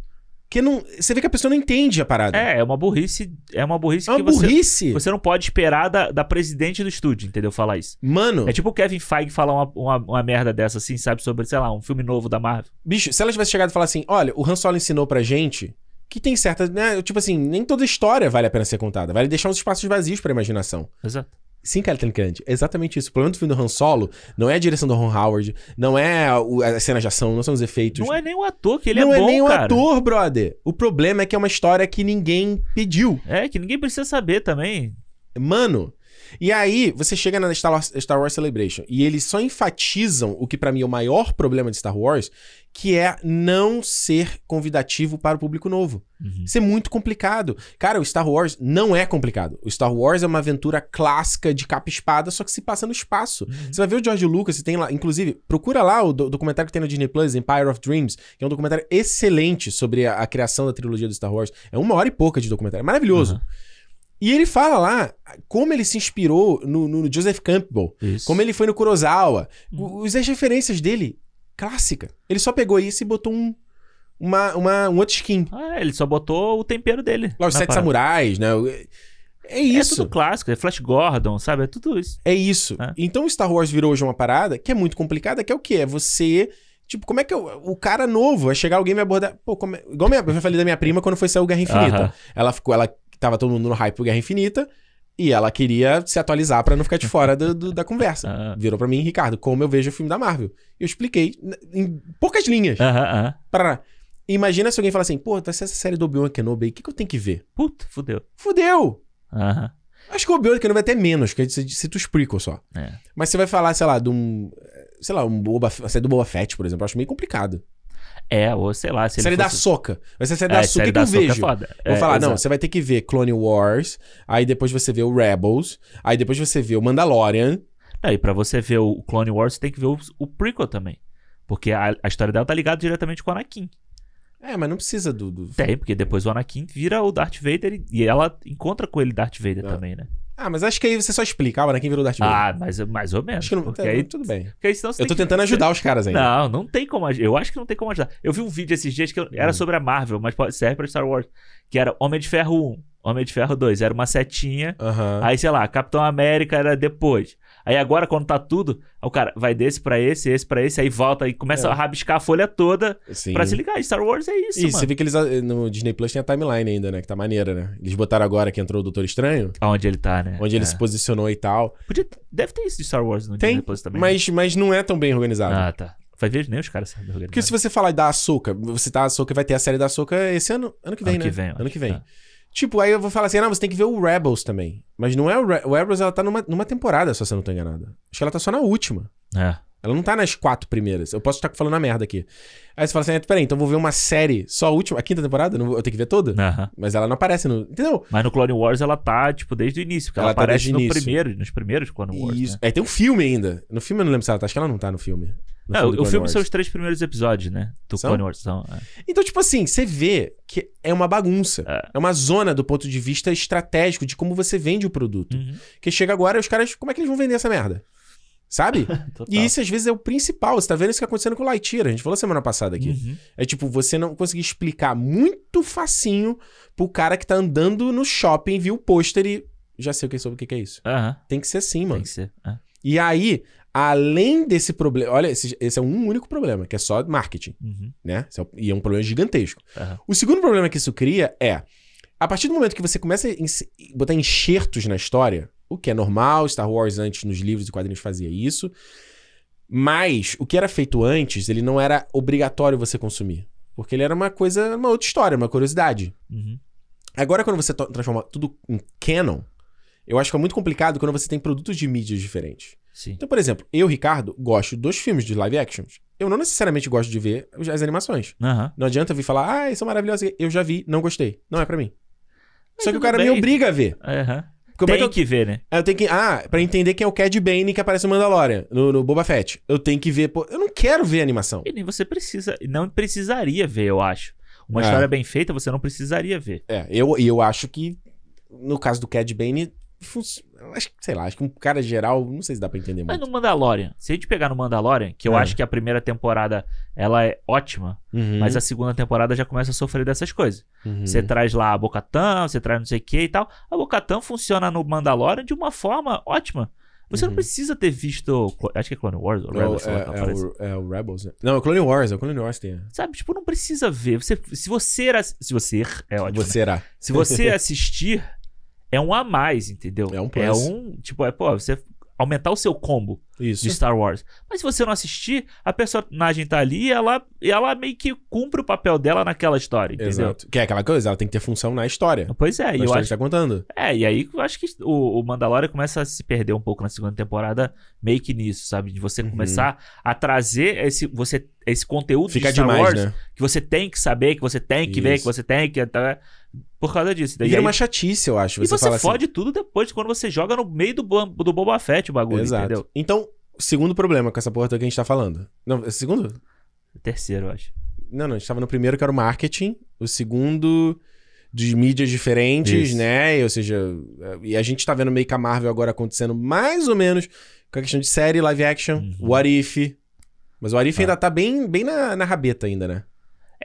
Porque não. Você vê que a pessoa não entende a parada. É, é uma burrice. É uma burrice É uma que você, burrice. você não pode esperar da, da presidente do estúdio, entendeu? Falar isso. Mano, É tipo o Kevin Feige falar uma, uma, uma merda dessa assim, sabe? Sobre, sei lá, um filme novo da Marvel. bicho, se ela tivesse chegado e falar assim: olha, o Han Solo ensinou pra gente que tem certa. Né, tipo assim, nem toda história vale a pena ser contada. Vale deixar uns espaços vazios pra imaginação. Exato. Sim, Kathleen Kennedy, é exatamente isso. O problema do filme do Han Solo não é a direção do Ron Howard, não é o- a cena de ação, não são os efeitos. Não é nem o ator, que ele não é é bom, nem o cara. ator, brother. O problema é que é uma história que ninguém pediu. É, que ninguém precisa saber também. Mano. E aí, você chega na Star Wars, Star Wars Celebration e eles só enfatizam o que pra mim é o maior problema de Star Wars, que é não ser convidativo para o público novo. Uhum. Isso é muito complicado. Cara, o Star Wars não é complicado. O Star Wars é uma aventura clássica de capa e espada, só que se passa no espaço. Uhum. Você vai ver o George Lucas, você tem lá, inclusive, procura lá o do- documentário que tem no Disney Plus, Empire of Dreams, que é um documentário excelente sobre a, a criação da trilogia do Star Wars. É uma hora e pouca de documentário, é maravilhoso. Uhum. E ele fala lá como ele se inspirou no, no Joseph Campbell, Isso. como ele foi no Kurosawa, os as referências dele, clássica. Ele só pegou isso e botou um, uma, uma, um outro skin. Ah, ele só botou o tempero dele. Lá, os Sete parada. Samurais, né? É É isso. tudo clássico, é Flash Gordon, sabe? É tudo isso. É isso. É. Então o Star Wars virou hoje uma parada que é muito complicada, que é o quê? É você. Tipo, como é que eu, o cara novo vai chegar alguém me abordar. Pô, como é- igual minha, eu falei da minha prima quando foi sair o Guerra Infinita. Ela ficou, ela tava todo mundo no hype pro Guerra Infinita e ela queria se atualizar pra não ficar de fora do- do- da conversa. Ah. Virou pra mim, Ricardo, como eu vejo o filme da Marvel. Eu expliquei em poucas linhas. Aham. Pra... Imagina se alguém fala assim, pô, ser essa série do Obi-Wan Kenobi aí, o que, que eu tenho que ver? Puta, fudeu. Fudeu! Aham. Acho que o Obi-Wan Kenobi vai até menos, que você cita os prequels só. É. Mas você vai falar, sei lá, de um. Sei lá, um Boba, a série do Boba Fett, por exemplo. Eu acho meio complicado. É, ou sei lá, se série ele da fosse... Soca. Vai ser a série É, da Soca. O que, que eu é vejo? foda. Vou É, falar, não, exato. você vai ter que ver Clone Wars, aí depois você vê o Rebels, aí depois você vê o Mandalorian. Não, e pra você ver o Clone Wars, você tem que ver o, o prequel também. Porque a, a história dela tá ligada diretamente com o Anakin. É, mas não precisa do. do- Tem, porque depois o Anakin vira o Darth Vader e, e ela encontra com ele Darth Vader Ah. também, né? Ah, mas acho que aí você só explica, ah, o Anakin virou Darth Vader. Ah, mas mais ou menos. acho que não. porque tá, aí, tudo bem. porque aí senão Eu tô que- tentando ajudar os caras ainda. Não, não tem como aj- Eu acho que não tem como ajudar. Eu vi um vídeo esses dias que eu- Hum. era sobre a Marvel, mas pode serve pra Star Wars. Que era Homem de Ferro 1, Homem de Ferro 2. Era uma setinha. Aham. Aí, sei lá, Capitão América era depois. Aí agora, quando tá tudo, o cara vai desse pra esse, esse pra esse, aí volta e começa É. a rabiscar a folha toda Sim. pra se ligar. Star Wars é isso, E você vê que eles ah, no Disney Plus tem a timeline ainda, né? Que tá maneira, né? Eles botaram agora que entrou o Doutor Estranho, Aonde ele tá, né? onde ele É. se posicionou e tal. Podia... Deve ter isso de Star Wars no Tem, Disney Plus também. mas, mas não é tão bem organizado. Ah, tá. Vai ver nem os caras sabem organizar. Porque se você falar da Açúcar, você tá Açúcar, vai ter a série da Açúcar esse ano, ano que vem, Ano né? que vem, ano que vem. Tá. Tipo, aí eu vou falar assim, ah, você tem que ver o Rebels também. Mas não é o, Re o Rebels, ela tá numa, numa temporada, se você não tô enganado. Acho que ela tá só na última. É. Ela não tá nas quatro primeiras. Eu posso estar falando a merda aqui. Aí você fala assim, ah, peraí, então eu vou ver uma série só a última, a quinta temporada? Não eu tenho que ver toda? Mas ela não aparece no... Entendeu? Mas no Clone Wars ela tá, tipo, desde o início. Porque ela, Ela tá aparece no início. primeiro, nos primeiros Clone Wars. Isso. Né? Aí tem um filme ainda. No filme eu não lembro se ela tá. Acho que ela não tá no filme. Do o filme Wars. são os três primeiros episódios, né? Do São? Clone Wars. São, é. Então, tipo assim, você vê que é uma bagunça. É. É uma zona do ponto de vista estratégico de como você vende o produto. Uhum. Que chega agora e os caras, como é que eles vão vender essa merda? Sabe? E isso às vezes é o principal. Você tá vendo isso que tá acontecendo com o Lightyear. A gente falou semana passada aqui. Uhum. É tipo, você não conseguir explicar muito facinho pro cara que tá andando no shopping, viu o pôster e já sei o que sobre o que que é isso. Aham. Tem que ser assim, Tem mano. que ser. é. E aí, além desse problema, olha, esse, esse é um único problema, que é só marketing, Uhum. né? É e é um problema gigantesco. Aham. O segundo problema que isso cria é, a partir do momento que você começa a botar enxertos na história, o que é normal, Star Wars antes nos livros e quadrinhos fazia isso, mas o que era feito antes, ele não era obrigatório você consumir. Porque ele era uma coisa, uma outra história, uma curiosidade. Uhum. Agora, quando você transforma tudo em canon, eu acho que é muito complicado quando você tem produtos de mídias diferentes. Sim. Então, por exemplo, eu, Ricardo, gosto dos filmes de live actions. Eu não necessariamente gosto de ver as animações. Aham. Não adianta vir falar, ah, isso é maravilhoso. Eu já vi, não gostei. Não é pra mim. Mas Só que o cara me bem. obriga a ver. Aham. Como é Tem que eu... que ver, né? Ah, eu tenho que. Ah, pra entender quem é o Cad Bane que aparece no Mandalorian, no, no Boba Fett. Eu tenho que ver. Pô, eu não quero ver animação. E nem você precisa, não precisaria ver, eu acho. Uma É. história bem feita, você não precisaria ver. É, eu, eu acho que, no caso do Cad Bane, acho, sei lá, acho que um cara geral, não sei se dá pra entender Mas muito. no Mandalorian, se a gente pegar no Mandalorian, que eu É. acho que a primeira temporada ela é ótima, Uhum, mas a segunda temporada já começa a sofrer dessas coisas. uhum. Você traz lá a Bocatã, você traz não sei o que e tal. A Bocatã funciona no Mandalorian de uma forma ótima. Você Uhum. não precisa ter visto. Acho que é Clone Wars ou Rebels, é, é o, é o Rebels, né? Não, é Clone Wars, é o Clone Wars tem. Sabe, tipo, não precisa ver. Você, se você era. Se você. É ótimo. né? Você será. Se você assistir, é um a mais, entendeu? É um plus. É um. Tipo, é, pô, você aumentar o seu combo Isso. de Star Wars. Mas se você não assistir, a personagem tá ali e ela, e ela meio que cumpre o papel dela naquela história, entendeu? Exato. Que é aquela coisa, ela tem que ter função na história. Pois é, na e eu acho. que tá contando. É, e aí eu acho que o, o Mandalorian começa a se perder um pouco na segunda temporada, meio que nisso, sabe? De você Uhum. começar a trazer esse, você, esse conteúdo Fica de Star demais, Wars né? que você tem que saber, que você tem que ver, que Isso. você tem que. Por causa disso. Daí vira aí- uma chatice, eu acho. E você assim, fode tudo depois, quando você joga no meio do, do Boba Fett o bagulho, Exato. entendeu? Então, segundo problema com essa porra que a gente tá falando. Não, é segundo? Terceiro, eu acho. Não, não, a gente tava no primeiro que era o marketing. O segundo, de mídias diferentes, Isso. né? Ou seja, e a gente tá vendo meio que a Marvel agora acontecendo mais ou menos com a questão de série, live action, Uhum. What If. Mas o What If Ah. ainda tá bem, bem na, na rabeta ainda, né?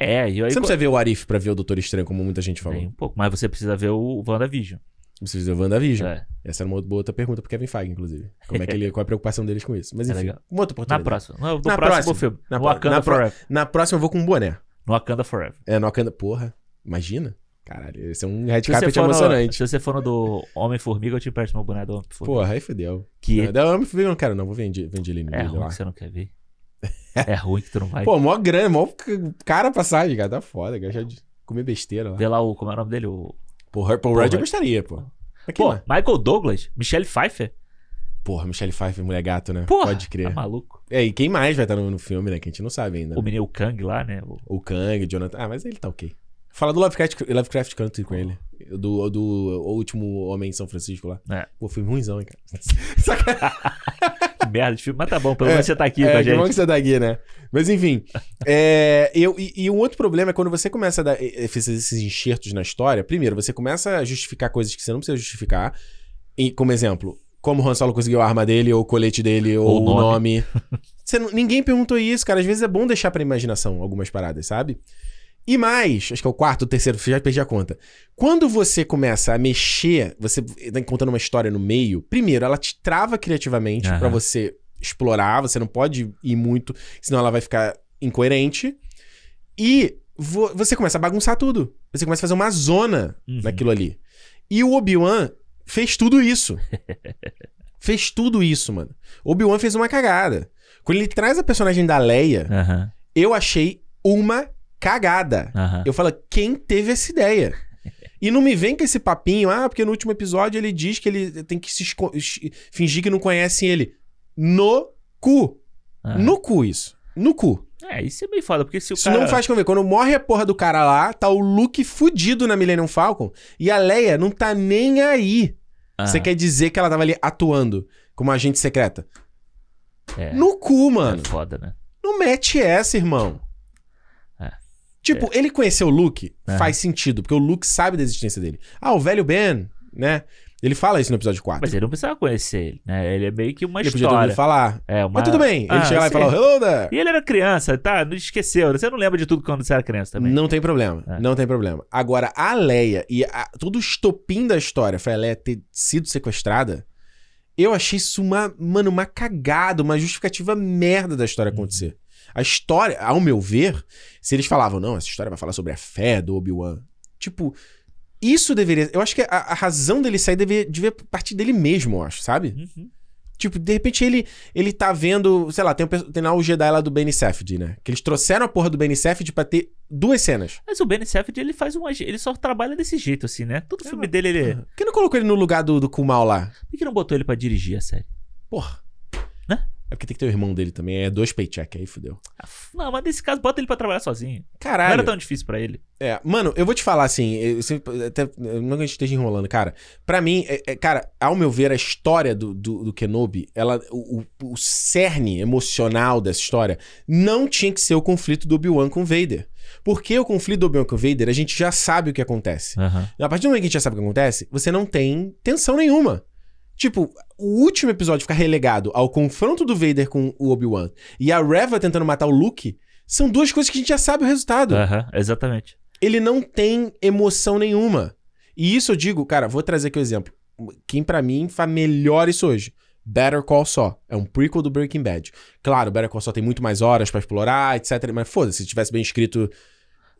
É, e aí. Você não precisa ver o What If pra ver o Doutor Estranho, como muita gente falou. Tem um pouco, mas você precisa ver o WandaVision. Você precisa ver o WandaVision. É. Essa era uma boa outra pergunta pro Kevin Feige, inclusive. Como é que ele, qual é a preocupação deles com isso? Mas É enfim, legal. uma outra Na oportunidade. próxima. No, no Na próximo próxima. filme. Na no Wakanda na Forever. Na próxima eu vou com um boné. No Wakanda Forever. É, no Wakanda. Porra, imagina. Caralho, esse é um red carpet for no, emocionante. se você for no do Homem-Formiga, eu te empresto meu boné do Homem-Formiga. Porra, aí fodeu. Que Não, eu eu não quero, não. Vou vender, vender ele no é ruim lá. que você não quer ver. É ruim que tu não vai. Pô, mó grana, mó cara passagem, cara. Tá foda, cara. Já de comer besteira lá. Ver lá o. Como é o nome dele? O... Paul Porra. Rudd eu gostaria, pô. Quem Pô, mais? Michael Douglas, Michelle Pfeiffer. Porra, Michelle Pfeiffer, mulher gato, né? Porra, Pode crer. Tá maluco. É, e quem mais vai estar no, no filme, né? Que a gente não sabe ainda. O menino Kang lá, né? O- O Kang, Jonathan. Ah, mas ele tá ok. Fala do Lovecraft, Lovecraft Country com ele. Do, do último Homem em São Francisco lá. É. Pô, filme ruimzão, hein, cara. Sacanagem. Merda de filme. Mas tá bom, pelo É, menos você tá aqui é, com a que bom que gente. você tá aqui, né? Mas enfim. é, eu, e, e um outro problema é quando você começa a dar fazer esses enxertos na história. Primeiro, você começa a justificar coisas que você não precisa justificar. E, como exemplo, como o Han Solo conseguiu a arma dele, ou o colete dele, ou, Ou o nome. Não- ninguém perguntou isso, cara. Às vezes é bom deixar pra imaginação algumas paradas, sabe? E mais, acho que é o quarto, o terceiro, já perdi a conta. Quando você começa a mexer, você tá contando uma história no meio, primeiro, ela te trava criativamente Aham. pra você explorar, você não pode ir muito, senão ela vai ficar incoerente. E vo- você começa a bagunçar tudo. Você começa a fazer uma zona Uhum. naquilo ali. E o Obi-Wan fez tudo isso. fez tudo isso, mano. O Obi-Wan fez uma cagada. Quando ele traz a personagem da Leia, Aham, eu achei uma cagada. aham. Eu falo, quem teve essa ideia? E não me vem com esse papinho, ah, porque no último episódio ele diz que ele tem que se fingir que não conhecem ele. No cu. No cu isso. No cu. É, isso é meio foda, porque se o Isso cara... não faz com ver. Quando morre a porra do cara lá, tá o Luke fudido na Millennium Falcon e a Leia não tá nem aí. Você quer dizer que ela tava ali atuando como agente secreta? É, No cu, mano. é foda, né? Não mete essa, irmão. É. Tipo, ele conheceu o Luke, Aham. faz sentido, porque o Luke sabe da existência dele. Ah, o velho Ben, né? Ele fala isso no episódio 4. Mas ele não precisava conhecer ele, né? Ele é meio que uma ele podia ter ouvido história. falar. É, uma... Mas tudo bem. Ele Ah, chega lá e fala, hello there. E ele era criança, tá? Não esqueceu. Você não lembra de tudo quando você era criança também. Não tem problema. É. Não tem problema. Agora, a Leia e a- todo o estopim da história foi a Leia ter sido sequestrada. Eu achei isso uma, mano, uma cagada, uma justificativa merda da história acontecer. A história, ao meu ver, se eles falavam, não, essa história vai falar sobre a fé do Obi-Wan. Tipo, isso deveria. Eu acho que a, a razão dele sair devia, devia partir dele mesmo, eu acho, sabe? Uhum. Tipo, de repente ele, ele tá vendo, sei lá, tem, um tem lá o Jedi lá do Benny Safdie, né? Que eles trouxeram a porra do Benny Safdie pra ter duas cenas. Mas o Ben Safdie, ele faz um... Ele só trabalha desse jeito, assim, né? Todo É, filme dele, ele... Por que não colocou ele no lugar do, do Kumal lá? Por que não botou ele pra dirigir a série? Porra. Né? É porque tem que ter o irmão dele também. É dois paycheck aí, fudeu. Não, mas nesse caso, bota ele pra trabalhar sozinho. Não Caralho. era tão difícil pra ele. É, mano, eu vou te falar assim, eu sempre- até, não que a gente esteja enrolando, cara. Pra mim, é- é, cara, ao meu ver, a história do, do, do Kenobi, ela, o, o, o cerne emocional dessa história não tinha que ser o conflito do Obi-Wan com o Vader. Porque o conflito do Obi-Wan com o Vader, a gente já sabe o que acontece. Aham. A partir do momento que a gente já sabe o que acontece, você não tem tensão nenhuma. Tipo, o último episódio ficar relegado ao confronto do Vader com o Obi-Wan e a Reva tentando matar o Luke são duas coisas que a gente já sabe o resultado. Aham, exatamente. Ele não tem emoção nenhuma. E isso eu digo, cara, vou trazer aqui o exemplo. Quem pra mim faz melhor isso hoje. Better Call Saul. É um prequel do Breaking Bad. Claro, Better Call Saul tem muito mais horas pra explorar, etc. Mas foda-se, se tivesse bem escrito.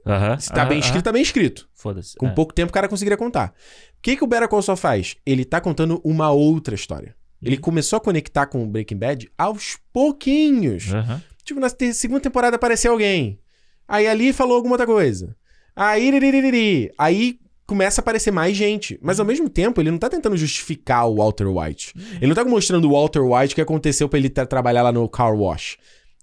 Aham. Se tá aham, bem aham. escrito, tá bem escrito. Foda-se. Com é. pouco tempo o cara conseguiria contar. O que, que o Better Call Saul faz? Ele tá contando uma outra história. Ele Uhum. começou a conectar com o Breaking Bad aos pouquinhos. Aham. Tipo, na segunda temporada apareceu alguém. Aí ali falou alguma outra coisa. Aí, iriririri. aí começa a aparecer mais gente. Mas ao mesmo tempo, ele não tá tentando justificar o Walter White. Ele não tá mostrando o Walter White o que aconteceu pra ele tra- trabalhar lá no car wash.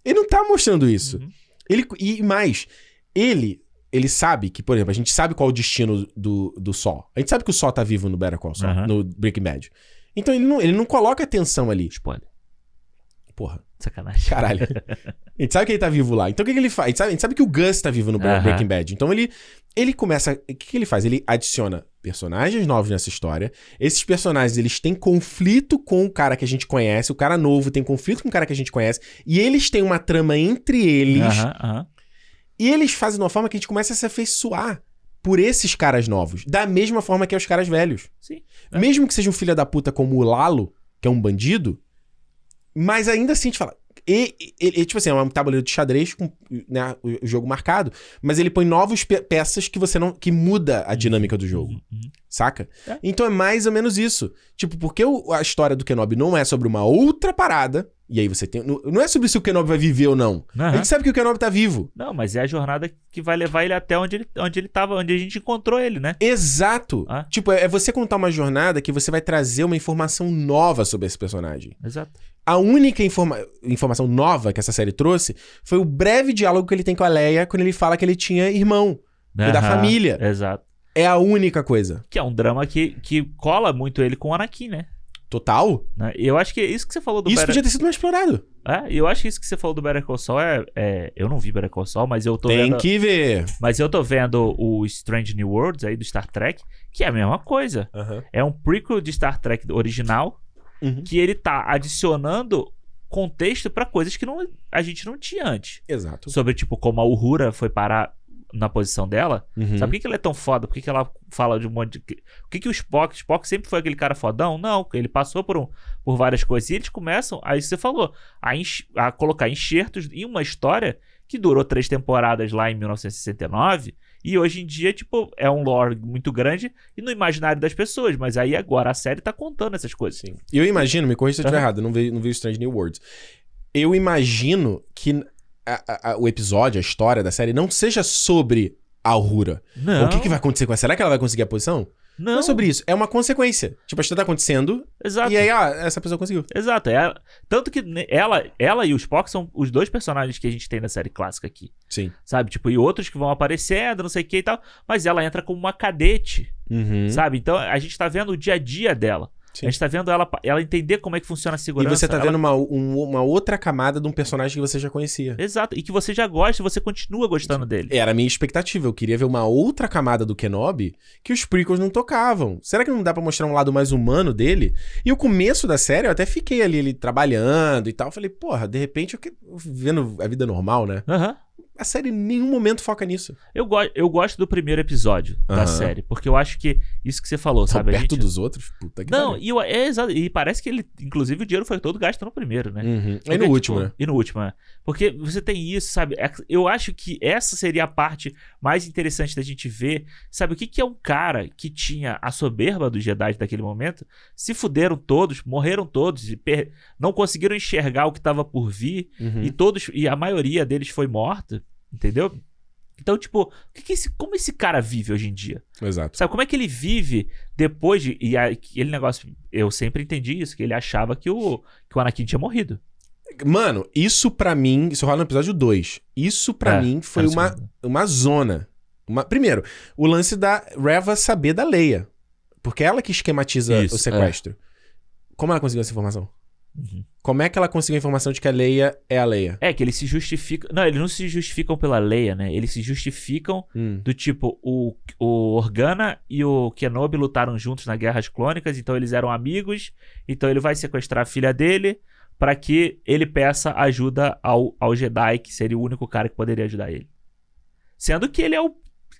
Ele não tá mostrando isso. Uhum. Ele, e mais, ele ele sabe que, por exemplo, a gente sabe qual é o destino do, do Sol. A gente sabe que o Sol tá vivo no Better Call Saul, no Breaking Bad. Então ele não, ele não coloca atenção ali. Spoiler. Porra, Sacanagem. caralho. a gente sabe que ele tá vivo lá. Então o que, que ele faz? A gente, sabe, a gente sabe que o Gus tá vivo no. Breaking Bad. Então ele, ele começa... O que, que ele faz? Ele adiciona personagens novos nessa história. Esses personagens, eles têm conflito com o cara que a gente conhece. O cara novo tem conflito com o cara que a gente conhece. E eles têm uma trama entre eles. Aham. E eles fazem de uma forma que a gente começa a se afeiçoar por esses caras novos. Da mesma forma que é os caras velhos. Sim. É. Mesmo que seja um filho da puta como o Lalo, que é um bandido, mas ainda assim a gente fala. E, e- e, tipo assim, é um tabuleiro de xadrez com né, o, jogo marcado, mas ele põe novas pe- peças que você não. que muda a dinâmica do jogo. Uhum, uhum. Saca? É. Então é mais ou menos isso. Tipo, porque o- a história do Kenobi não é sobre uma outra parada. E aí você tem. Não não é sobre se o Kenobi vai viver ou não. A Aham. gente sabe que o Kenobi tá vivo. Não, mas é a jornada que vai levar ele até onde ele, onde ele tava, onde a gente encontrou ele, né? Exato. Ah. Tipo, é é você contar uma jornada que você vai trazer uma informação nova sobre esse personagem. Exato. A única informa- informação nova que essa série trouxe foi o breve diálogo que ele tem com a Leia quando ele fala que ele tinha irmão. E da família. Exato. É a única coisa. Que é um drama que, que cola muito ele com o Anakin, né? Total. Né? E eu acho que isso que você falou do Isso Better... podia ter sido mais explorado. É, e eu acho que isso que você falou do Better Call Saul é, é- Eu não vi Better Call Saul, mas eu tô Tem vendo... que ver. Mas eu tô vendo o Strange New Worlds aí do Star Trek, que é a mesma coisa. É um prequel de Star Trek original, Uhum. que ele tá adicionando contexto pra coisas que não, a gente não tinha antes. Exato. Sobre, tipo, como a Uhura foi parar na posição dela. Uhum. Sabe por que, que ela é tão foda? Por que, que ela fala de um monte de. Por que, que o Spock. Spock sempre foi aquele cara fodão? Não, ele passou por, um, por várias coisas. E eles começam, aí você falou, a, enx- a colocar enxertos em uma história que durou três temporadas lá em 1969. E hoje em dia, tipo, é um lore muito grande e no imaginário das pessoas. Mas aí agora a série tá contando essas coisas. Sim. E eu imagino, me corrija se eu estiver Aham. errado, não vi, não vi o Strange New Worlds. Eu imagino que a- a- o episódio, a história da série, não seja sobre a Aurora. Não. O que, que vai acontecer com ela? Será que ela vai conseguir a posição? Não, Não, é sobre isso. É uma consequência. Tipo, a história tá acontecendo Exato. e aí, ah, essa pessoa conseguiu. Exato. É, tanto que ela, ela e o Spock são os dois personagens que a gente tem na série clássica aqui. Sim. Sabe? Tipo, e outros que vão aparecendo, não sei o que e tal. Mas ela entra como uma cadete, Uhum. sabe? Então a gente tá vendo o dia a dia dela. Sim. A gente tá vendo ela, ela entender como é que funciona a E segurança. você tá Ela- vendo uma, um- uma outra camada de um personagem que você já conhecia. Exato. E que você já gosta e você continua gostando dele. Era a minha expectativa. Eu queria ver uma outra camada do Kenobi que os prequels não tocavam. Será que não dá pra mostrar um lado mais humano dele? E o começo da série, eu até fiquei ali, ele trabalhando e tal. Falei, porra, de repente eu que... vendo a vida normal, né? Aham. A série em nenhum momento foca nisso. Eu, go eu gosto do primeiro episódio da Aham. série, porque eu acho que isso que você falou, Só sabe? A perto gente- dos outros, puta que Não, e, eu- é exato. E parece que ele, inclusive, o dinheiro foi todo gasto no primeiro, né? Uhum. Porque, E no tipo, último, né? E no último, é. Porque você tem isso, sabe? É- Eu acho que essa seria a parte mais interessante da gente ver. Sabe, o que, que é um cara que tinha a soberba dos Jedi daquele momento, se fuderam todos, morreram todos, e per- não conseguiram enxergar o que estava por vir, Uhum. e todos, e a maioria deles foi morta, entendeu? Então, tipo, que que esse, como esse cara vive hoje em dia? Exato. Sabe, como é que ele vive depois de. E aquele negócio. Eu sempre entendi isso, que ele achava que o, que o Anakin tinha morrido. Mano, isso pra mim, isso rola no episódio 2. Isso pra É, mim foi o uma, segundo. uma zona. Uma... Primeiro, o lance da Reva saber da Leia. Porque é ela que esquematiza Isso, o sequestro. Como ela conseguiu essa informação? Uhum. Como é que ela conseguiu a informação de que a Leia é a Leia? É, que eles se justificam. Não, eles não se justificam pela Leia, né? Eles se justificam Hum. do tipo, o, o Organa e o Kenobi lutaram juntos na Guerras Clônicas, então eles eram amigos. Então ele vai sequestrar a filha dele pra que ele peça ajuda ao, ao Jedi, que seria o único cara que poderia ajudar ele. Sendo que ele é o.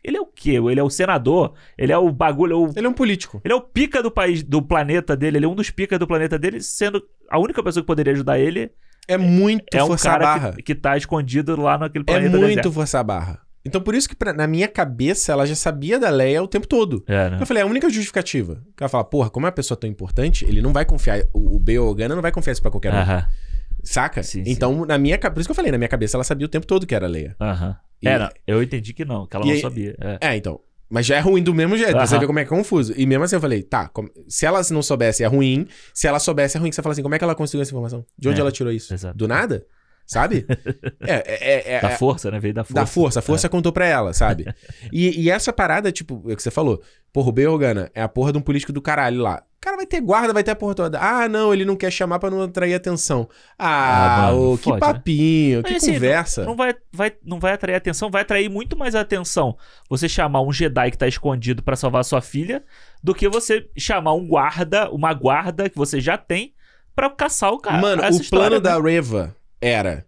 Ele é o quê? Ele é o senador, ele é o bagulho. o- Ele é um político. ele é o pica do país, do planeta dele, ele é um dos picas do planeta dele, sendo a única pessoa que poderia ajudar ele É muito é um forçar a barra. cara que, que tá escondido lá naquele É planeta muito deserto. forçar a barra. Então por isso que pra- na minha cabeça ela já sabia da Leia o tempo todo. É, né? Eu falei, é a única justificativa. Que ela fala, porra, como é uma pessoa tão importante, ele não vai confiar. O, o Bail Organa não vai confiar isso pra qualquer um. Aham, Saca? Sim, sim. então, na minha cabeça. Por isso que eu falei, na minha cabeça ela sabia o tempo todo que era a Leia. aham. E- É, não, eu entendi que não, que ela E não sabia. É. É, então. Mas já é ruim do mesmo jeito. pra Você vê como é que é confuso. E mesmo assim eu falei, tá, como- se ela não soubesse é ruim, se ela soubesse é ruim. Você fala assim, como é que ela conseguiu essa informação? De onde É, ela tirou isso? exato. Do nada? Sabe? é, é, é, é, Da força, né? Veio da força. Da força, a força contou pra ela, sabe? e, e essa parada, tipo, é o que você falou. Porra, o Bail Organa é a porra de um político do caralho lá. O cara vai ter guarda, vai ter a porra toda. Ah, não, ele não quer chamar pra não atrair atenção. Ah, Ah, mano, ô, que fode, né? papinho, que Mas, assim, conversa. Não vai, vai, não vai atrair atenção, vai atrair muito mais atenção você chamar um Jedi que tá escondido pra salvar sua filha do que você chamar um guarda, uma guarda que você já tem pra caçar o cara. Mano, o história, plano né? da Reva era.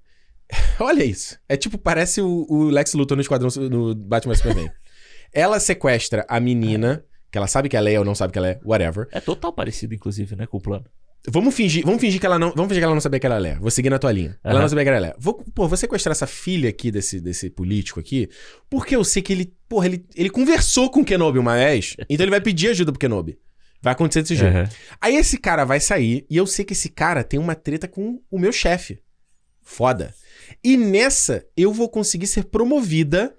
Olha isso. É tipo, parece o, o Lex Luthor no Esquadrão no Batman Superman. Ela sequestra a menina, que ela sabe que ela é ou não sabe que ela é, whatever. É total parecido, inclusive, né, com o plano. Vamos fingir, vamos fingir que ela não, vamos fingir que ela não sabia que ela é. Vou seguir na tua linha. Ela não sabia que ela é. Vou, pô, vou sequestrar essa filha aqui desse, desse político aqui, porque eu sei que ele, porra, ele, ele conversou com o Kenobi uma vez, então ele vai pedir ajuda pro Kenobi. Vai acontecer desse jeito. Aham. Aí esse cara vai sair e eu sei que esse cara tem uma treta com o meu chefe. Foda. E nessa eu vou conseguir ser promovida,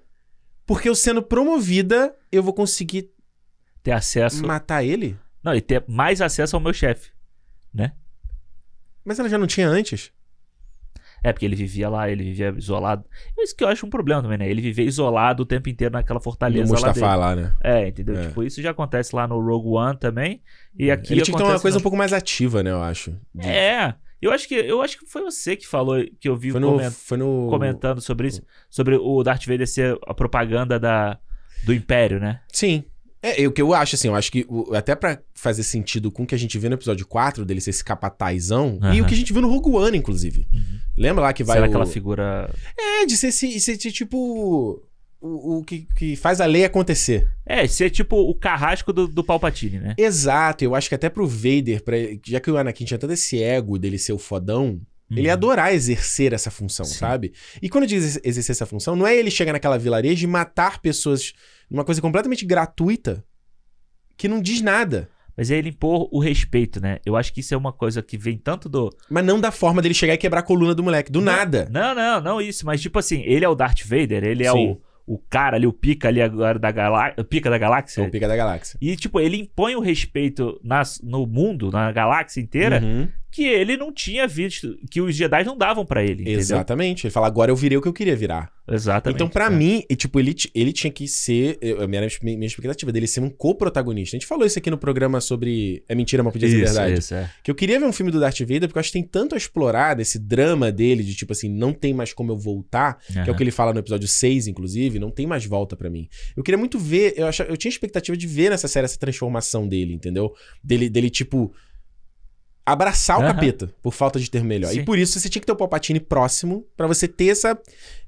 porque eu sendo promovida, eu vou conseguir Ter acesso. matar ele? Não, e ter mais acesso ao meu chefe. Né? Mas ela já não tinha antes. É, porque ele vivia lá, ele vivia isolado. Isso que eu acho um problema também, né? Ele vivia isolado o tempo inteiro naquela fortaleza lá dele. Mustafa lá, né? É, entendeu? É. Tipo, isso já acontece lá no Rogue One também. E aqui ele tinha que ter uma acontece coisa no- um pouco mais ativa, né, eu acho. De- É. Eu acho que eu acho que foi você que falou que eu vi Foi no, coment- foi no... comentando sobre isso, sobre o Darth Vader ser a propaganda da do Império, né? Sim. É, o que eu acho, assim, eu acho que o- até pra fazer sentido com o que a gente viu no episódio 4, dele ser esse capatazão, e Aham. o que a gente viu no Rogue One, inclusive. Lembra lá que vai Será o... aquela figura É, de ser, esse- ser, tipo o, o que, que faz a lei acontecer. É, ser tipo o carrasco do, do Palpatine, né? Exato, eu acho que até pro Vader, pra, já que o Anakin tinha todo esse ego dele ser o fodão, ele ia Uhum. adorar exercer essa função, Sim. sabe? E quando diz exercer essa função, não é ele chegar naquela vilarejo e matar pessoas numa coisa completamente gratuita que não diz nada. Mas é ele impor o respeito, né? Eu acho que isso é uma coisa que vem tanto do. Mas não da forma dele chegar e quebrar a coluna do moleque, do nada. Não, não, não isso. Mas, tipo assim, ele é o Darth Vader, ele é Sim. o, o cara ali, o pica ali agora da galáxia. Pica da É galáxia. o pica da galáxia. E, tipo, ele impõe o respeito nas, no mundo, na galáxia inteira, Uhum. Que ele não tinha visto, que os Jedi não davam pra ele, entendeu? Exatamente. Ele fala, agora eu virei o que eu queria virar. Exatamente. Então, pra é. mim, e, tipo, ele, ele tinha que ser. eu- minha, minha expectativa dele ser um co-protagonista. A gente falou isso aqui no programa sobre É Mentira, mas podia ser Isso, verdade. isso, é. Que eu queria ver um filme do Darth Vader, porque eu acho que tem tanto a explorar desse drama dele, de tipo assim, não tem mais como eu voltar, que é o que ele fala no episódio 6, inclusive, não tem mais volta pra mim. Eu queria muito ver, eu, acha, eu tinha expectativa de ver nessa série essa transformação dele, entendeu? Dele, dele tipo. Abraçar o Aham. capeta, por falta de termo melhor. Sim. E por isso você tinha que ter o Palpatine próximo pra você ter essa,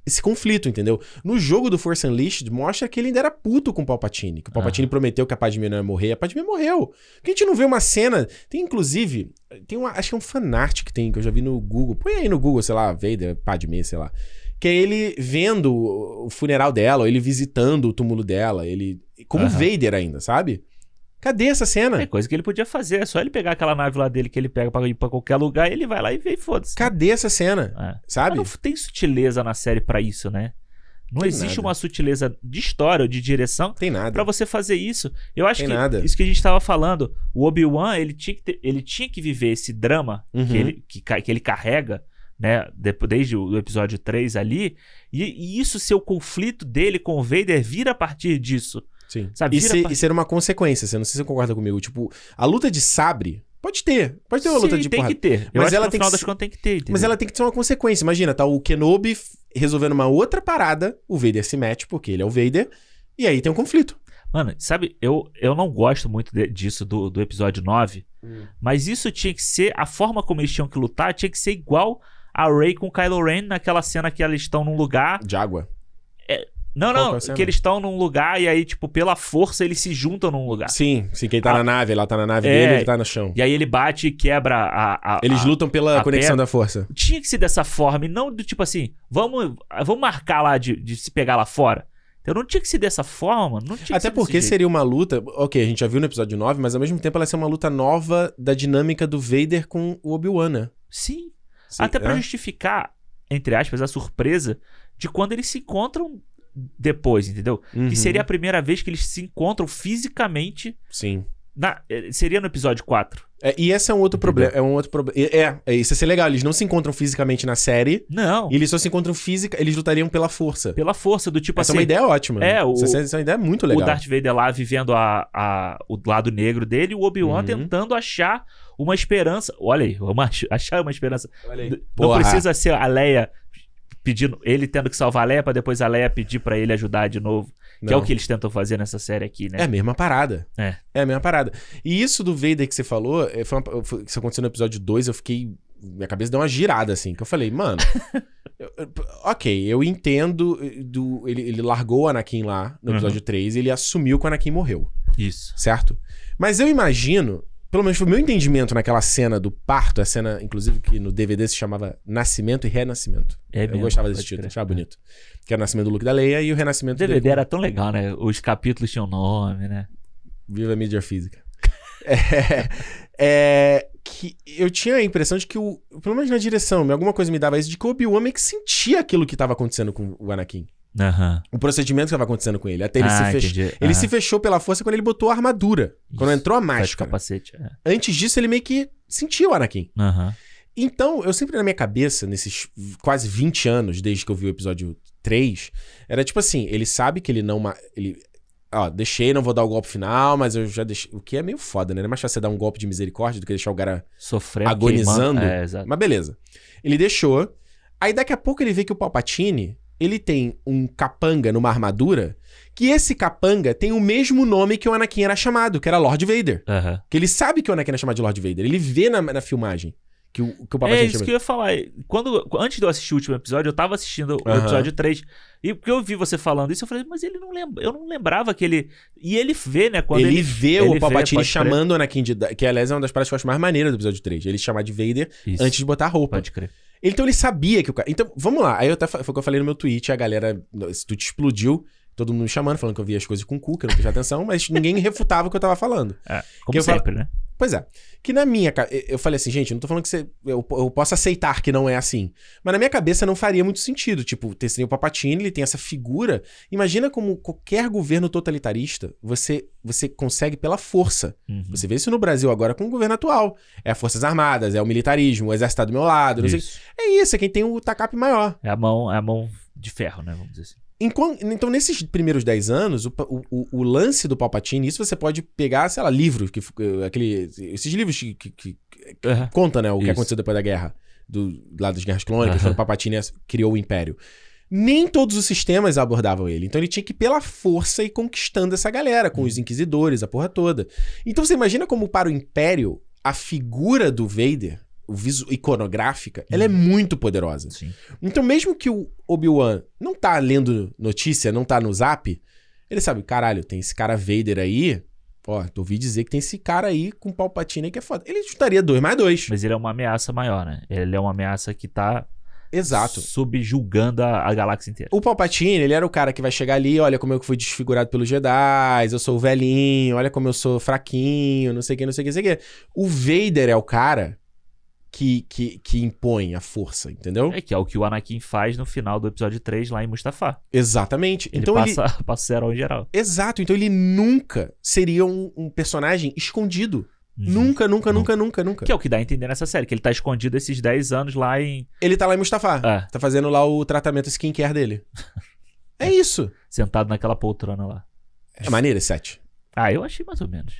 esse conflito, entendeu? No jogo do Force Unleashed, mostra que ele ainda era puto com o Palpatine. Que o Palpatine prometeu que a Padme não ia morrer, a Padme morreu. Porque a gente não vê uma cena. Tem inclusive. Tem uma. Acho que é um fanart que tem, que eu já vi no Google. Põe aí no Google, sei lá, Vader, Padme, sei lá. Que é ele vendo o o funeral dela, ou ele visitando o túmulo dela, ele. Como Aham. Vader ainda, sabe? Cadê essa cena? É coisa que ele podia fazer, é só ele pegar aquela nave lá dele que ele pega pra ir pra qualquer lugar, ele vai lá e vê e foda-se. Cadê essa cena? É. Sabe? Mas não tem sutileza na série pra isso, né? Não Tem existe nada. uma sutileza de história ou de direção Tem nada. Pra você fazer isso. Eu acho Tem que nada. isso que a gente tava falando, o Obi-Wan, ele tinha que ter- ele tinha que viver esse drama Uhum. que, ele, que, que ele carrega, né, depois, desde o episódio 3 ali, e, e isso ser o conflito dele com o Vader vira a partir disso. Sim. Sabe, e, ser, pra- e ser uma consequência, você não sei se você concorda comigo. Tipo, a luta de sabre pode ter. Pode ter uma Sim, luta de tem porrada. que ter. Eu Mas ela que no tem final que das contas tem que ter, entendeu? Mas ela tem que ter uma consequência. Imagina, tá o Kenobi resolvendo uma outra parada, o Vader se mete, porque ele é o Vader, e aí tem um conflito. Mano, sabe, eu, eu não gosto muito de- disso do, do episódio 9, mas isso tinha que ser, a forma como eles tinham que lutar tinha que ser igual a Rey com Kylo Ren naquela cena que eles estão num lugar. De água. Não, Qual que é não, que eles estão num lugar e aí, tipo, pela força eles se juntam num lugar. Sim, sim, quem tá Ah. na nave, ela tá na nave É. dele, ele tá no chão. E aí ele bate e quebra a. a- Eles a- lutam pela conexão da força. Tinha que ser dessa forma e não do tipo assim, vamos, vamos marcar lá de, de se pegar lá fora. Então não tinha que ser dessa forma, não tinha Até porque desse jeito. seria uma luta. Ok, a gente já viu no episódio 9, mas ao mesmo tempo ela ia ser uma luta nova da dinâmica do Vader com o Obi-Wan, né? Sim, Sim, Até pra é? justificar, entre aspas, a surpresa de quando eles se encontram depois, entendeu? Uhum. Que seria a primeira vez que eles se encontram fisicamente. Sim. Na, eh, seria no episódio 4. É, e esse é um outro problema. É um outro problema. É, é, isso ia ser legal. Eles não se encontram fisicamente na série. Não, E eles só se encontram física. Eles lutariam pela força. pela força do tipo Essa é assim. uma ideia ótima. É, o- Essa, essa é uma ideia muito legal. O Darth Vader lá vivendo a, a- o lado negro dele e o Obi-Wan Uhum. tentando achar uma esperança. Olha aí, vamos ach- achar uma esperança. Olha aí. Não Porra. precisa ser a Leia pedindo, ele tendo que salvar a Leia pra depois a Leia pedir pra ele ajudar de novo. Que é Não. o que eles tentam fazer nessa série aqui, né? É a mesma parada. É. É a mesma parada. E isso do Vader que você falou, é, foi uma- foi- isso aconteceu no episódio 2, eu fiquei. Minha cabeça deu uma girada, assim, que eu falei, mano. eu- ok, eu entendo. eh, Do, ele, ele largou o Anakin lá no Uhum. episódio 3 e ele assumiu que o Anakin morreu, Isso. certo? Mas eu imagino, pelo menos foi o meu entendimento naquela cena do parto, a cena, inclusive, que no DVD se chamava Nascimento e Renascimento. É eu mesmo, gostava desse título, crer. achava bonito. Que era o nascimento do Luke e da Leia e o renascimento O DVD dele. era tão legal, né? Os capítulos tinham nome, né? Viva a mídia física. É, é, que eu tinha a impressão de que o. Pelo menos na direção, alguma coisa me dava isso, de que o Obi-Wan meio que sentia aquilo que tava acontecendo com o Anakin. Aham. O procedimento que tava acontecendo com ele. Até ele ah, se fechou. entendi. Ele se fechou pela força quando ele botou a armadura. Quando Isso. entrou a máscara. capacete. é. Antes disso, ele meio que sentiu o Anakin. Aham. Então, eu sempre na minha cabeça, nesses quase 20 anos, desde que eu vi o episódio 3, era tipo assim, ele sabe que ele não. Ele, ó, deixei, não vou dar o golpe final, mas eu já deixei. O que é meio foda, né? É mais fácil você dar um golpe de misericórdia do que deixar o cara Sofrendo, Agonizando. É. Mas beleza. Ele deixou. Aí daqui a pouco ele vê que o Palpatine, ele tem um capanga numa armadura, que esse capanga tem o mesmo nome que o Anakin era chamado, que era Lord Vader. Aham. Que ele sabe que o Anakin é chamado de Lord Vader. Ele vê na, na filmagem que o, que o É Palpatine isso que eu ia falar. Quando, antes de eu assistir o último episódio, eu tava assistindo o episódio 3. E porque eu vi você falando isso, eu falei, mas ele não lembra. Eu não lembrava que ele. E ele vê, né? Quando ele, ele, vê ele o Palpatine chamando o Anakin de... Que, aliás, é uma das partes que eu acho mais maneiras do episódio 3. Ele chamar de Vader Isso. antes de botar a roupa. Pode crer. Então ele sabia que o cara. Então, vamos lá. Aí eu até foi o que eu falei no meu tweet, a galera. Esse tweet explodiu, todo mundo me chamando, falando que eu via as coisas com cu, que eu não prestava atenção, mas ninguém refutava o que eu tava falando. É, como sempre, né? Pois é. Que na minha. Eu falei assim, gente, não tô falando que você. Eu, eu posso aceitar que não é assim. Mas na minha cabeça não faria muito sentido. Tipo, ter o Papatini, ele tem essa figura. Imagina como qualquer governo totalitarista, você, você consegue pela força. Uhum. Você vê isso no Brasil agora com o governo atual. É as Forças Armadas, é o militarismo, o exército tá do meu lado, não sei. Isso. É isso, é quem tem o tacape maior. É a mão, é a mão de ferro, né? Vamos dizer assim. Então, nesses primeiros 10 anos, o, o- o- lance do Palpatine, isso você pode pegar, sei lá, livros, que, aquele, esses livros que, que, que Aham. conta, né, o que Isso. aconteceu depois da guerra, do, lá das guerras clônicas, Aham. quando o Palpatine criou o Império. Nem todos os sistemas abordavam ele. Então ele tinha que ir pela força e conquistando essa galera, com os inquisidores, a porra toda. Então você imagina como para o Império, a figura do Vader, visu iconográfica, ela é muito poderosa. Sim. Então, mesmo que o Obi-Wan não tá lendo notícia, não tá no zap, ele sabe, caralho, tem esse cara Vader aí. Ó, tu ouvi dizer que tem esse cara aí com Palpatine aí que é foda. Ele juntaria dois mais dois. Mas ele é uma ameaça maior, né? Ele é uma ameaça que tá Exato. subjugando a, a galáxia inteira. O Palpatine, ele era o cara que vai chegar ali, olha como eu fui desfigurado pelos Jedi, eu sou o velhinho, olha como eu sou fraquinho, não sei o que, não sei o que, não sei o que. O Vader é o cara que, que, que impõe a força, entendeu? É que é o que o Anakin faz no final do episódio 3 lá em Mustafá. Exatamente. Ele então ele, passa, passa o cerol em geral. Exato, então ele nunca seria um, um personagem escondido. Uhum. Nunca, nunca, nunca, nunca, nunca. Que é o que dá a entender nessa série, que ele tá escondido esses 10 anos lá em. Ele tá lá em Mustafa. É. Tá fazendo lá o tratamento skincare dele. é isso. sentado naquela poltrona lá. É maneiro esse set. Ah, eu achei mais ou menos.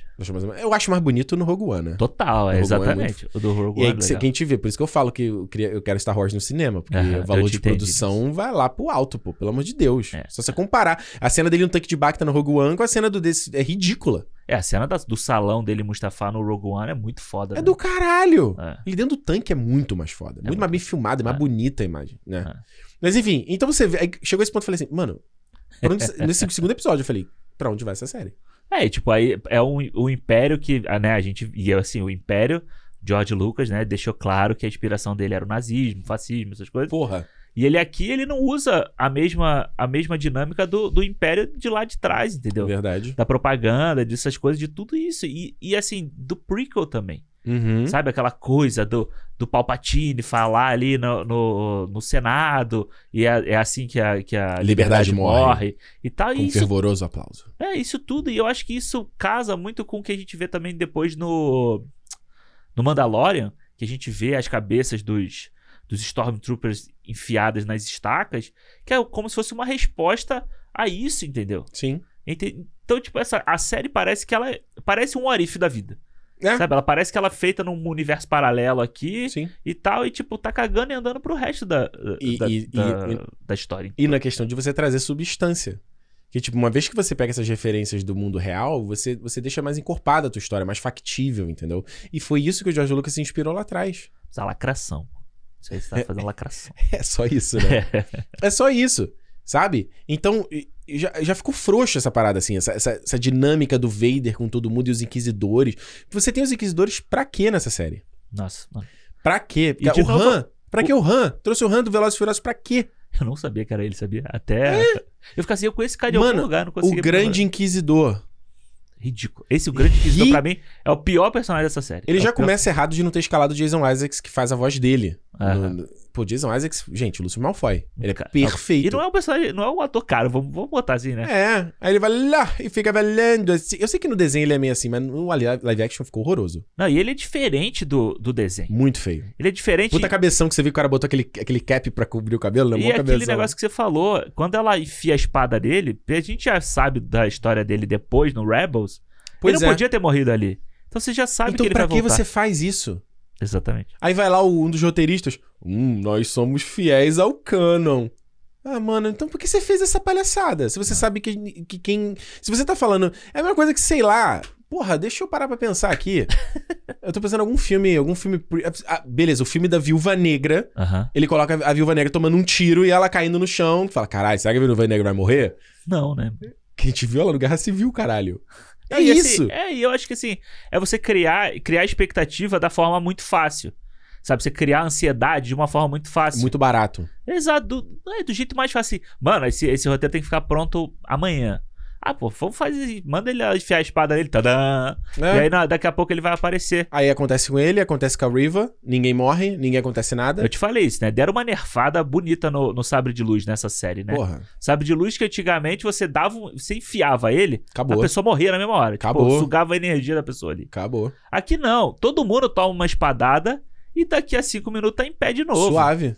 Eu acho mais bonito no Rogue One, né? Total, é Rogue One é exatamente. O do Rogue E aí One. cê- legal. quem te vê, por isso que eu falo que eu, quero Star Wars no cinema, porque Aham, o valor de produção vai lá pro alto, pô, pelo amor de Deus. É. Só você comparar a cena dele no tanque de Bacta no Rogue One com a cena do desse é ridícula. É, a cena da- do salão dele, Mustafa, no Rogue One é muito foda. É né? do caralho. É. Ele dentro do tanque é muito mais foda. muito muito mais bem filmado, é mais É. bonita a imagem, né? É. Mas enfim, então você vê. Chegou esse ponto e falei assim, mano, onde- nesse segundo episódio eu falei, pra onde vai essa série? É, tipo, aí é um, o império que, ah, né, a gente, e assim, o império, George Lucas, né, deixou claro que a inspiração dele era o nazismo, fascismo, essas coisas. Porra. E ele aqui, ele não usa a mesma, a mesma dinâmica do, do império de lá de trás, entendeu? Verdade. Da propaganda, dessas coisas, de tudo isso. E, e assim, do prequel também. Uhum. Sabe aquela coisa do, do Palpatine falar ali no, no, no Senado, e é, é assim que a, que a Liberdade liberdade, morre. morre. E tal, Com e um isso fervoroso aplauso. é, isso tudo. E eu acho que isso casa muito com o que a gente vê também depois no. No Mandalorian, que a gente vê as cabeças dos, dos Stormtroopers enfiadas nas estacas, que é como se fosse uma resposta a isso, entendeu? Sim. Então, tipo, essa, a série parece que ela. é- Parece um Arif da vida. É. Sabe? Ela parece que ela é feita num universo paralelo aqui Sim. e tal, e tipo, tá cagando e andando pro resto da, E- da, e- da, e- da história. E na questão de você trazer substância. Que, tipo, uma vez que você pega essas referências do mundo real, você, você deixa mais encorpada a tua história, mais factível, entendeu? E foi isso que o George Lucas se inspirou lá atrás. Essa lacração. Isso aí você tá fazendo lacração. É só isso, né? é só isso, sabe? Então, já, já ficou frouxo essa parada, assim, essa, essa, essa dinâmica do Vader com todo mundo e os Inquisidores. Você tem os Inquisidores pra quê nessa série? Nossa, mano. Pra quê? E o novo, Han, pra que o Han? Trouxe o Han do Velozes e Furiosos pra quê? Eu não sabia que era ele, sabia? Até. Eu ficava assim, eu conheço esse cara de É. Mano, algum lugar, não O conseguia. Grande Inquisidor. Ridículo. Esse, o Grande Ri- pra mim, é o pior personagem dessa série. Ele É já pior- começa errado de não ter escalado o Jason Isaacs, que faz a voz dele. Aham. No- Pô, Jason Isaacs, gente, o Lúcio Malfoy. Ele é Cara, perfeito. E não é um personagem, não é um ator caro, vamos, vamos botar assim, né? É, aí ele vai lá e fica velhando assim. Eu sei que no desenho ele é meio assim, mas no li- live action ficou horroroso. Não, e ele é diferente do, do desenho. Muito feio. Ele é diferente. Puta cabeção que você viu que o cara botou aquele, aquele cap pra cobrir o cabelo, né? E aquele cabeção. negócio que você falou, quando ela enfia a espada dele, a gente já sabe da história dele depois no Rebels. Pois ele não é. podia ter morrido ali. Então você já sabe Então que ele pra vai que voltar. você faz isso? Exatamente. Aí vai lá um dos roteiristas. Hum, nós somos fiéis ao canon. Ah, mano, então por que você fez essa palhaçada? Se você sabe que, que quem. Se você tá falando. É a mesma coisa que, sei lá. Porra, deixa eu parar pra pensar aqui. eu tô pensando em algum filme. Algum filme. Ah, beleza, o filme da Viúva Negra. Aham. Ele coloca a Viúva Negra tomando um tiro e ela caindo no chão. Fala, caralho, será que a Viúva Negra vai morrer? Não, né? Que a gente viu ela no Guerra Civil, caralho. É E, assim, isso. é, e eu acho que assim, é você criar, criar expectativa da forma muito fácil. Sabe, você criar ansiedade de uma forma muito fácil. Muito barato. Exato, do, é, do jeito mais fácil. Mano, esse, esse roteiro tem que ficar pronto amanhã. Ah, pô, vamos fazer. Manda ele enfiar a espada nele. Tadã! É. E aí, daqui a pouco ele vai aparecer. Aí acontece com ele, acontece com a Riva, ninguém morre, ninguém acontece nada. Eu te falei isso, né? Deram uma nerfada bonita no, no sabre de luz nessa série, né? Porra, Sabre de luz que antigamente você dava. Você enfiava ele, acabou. a pessoa morria na mesma hora. Acabou. Tipo, sugava a energia da pessoa ali. Acabou. Aqui não. Todo mundo toma uma espadada e daqui a cinco minutos tá em pé de novo. Suave.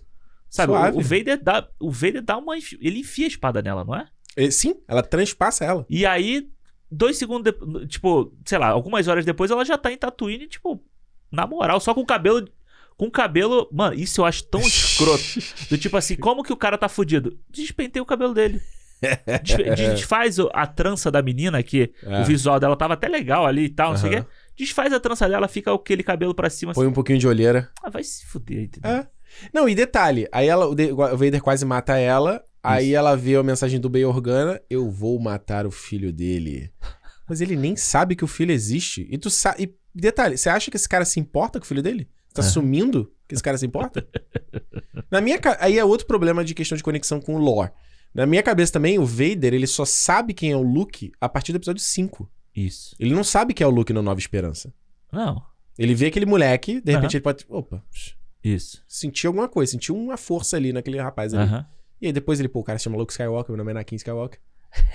Sabe? Suave. O, o Vader dá. O Vader dá uma. Ele enfia a espada nela, não é? E- Sim, ela transpassa ela. E aí, dois segundos depois, tipo, sei lá, algumas horas depois, ela já tá em Tatooine, tipo, na moral, só com o cabelo. Com o cabelo. Mano, isso eu acho tão escroto. Do tipo assim, como que o cara tá fudido? Despentei o cabelo dele. Desfaz a trança da menina, que É. o visual dela tava até legal ali e tal, não sei o quê. Desfaz a trança dela, fica aquele cabelo pra cima. Põe um pouquinho de olheira. Ah, vai se fuder, entendeu? É. Não, e detalhe, aí ela, o, De- o Vader quase mata ela, aí ela vê a mensagem do Bail Organa, eu vou matar o filho dele. Mas ele nem sabe que o filho existe. E tu sabe. E detalhe, você acha que esse cara se importa com o filho dele? Tá É. assumindo que esse cara se importa? Na minha ca- Aí é outro problema de questão de conexão com o lore. Na minha cabeça também, o Vader, ele só sabe quem é o Luke a partir do episódio 5. Isso. Ele não sabe quem é o Luke no Nova Esperança. Não. Ele vê aquele moleque, de repente ele pode. Opa, Isso. sentiu alguma coisa, sentiu uma força ali naquele rapaz ali. Aham. E aí depois ele, pô, o cara se chama Luke Skywalker, meu nome é Anakin Skywalker.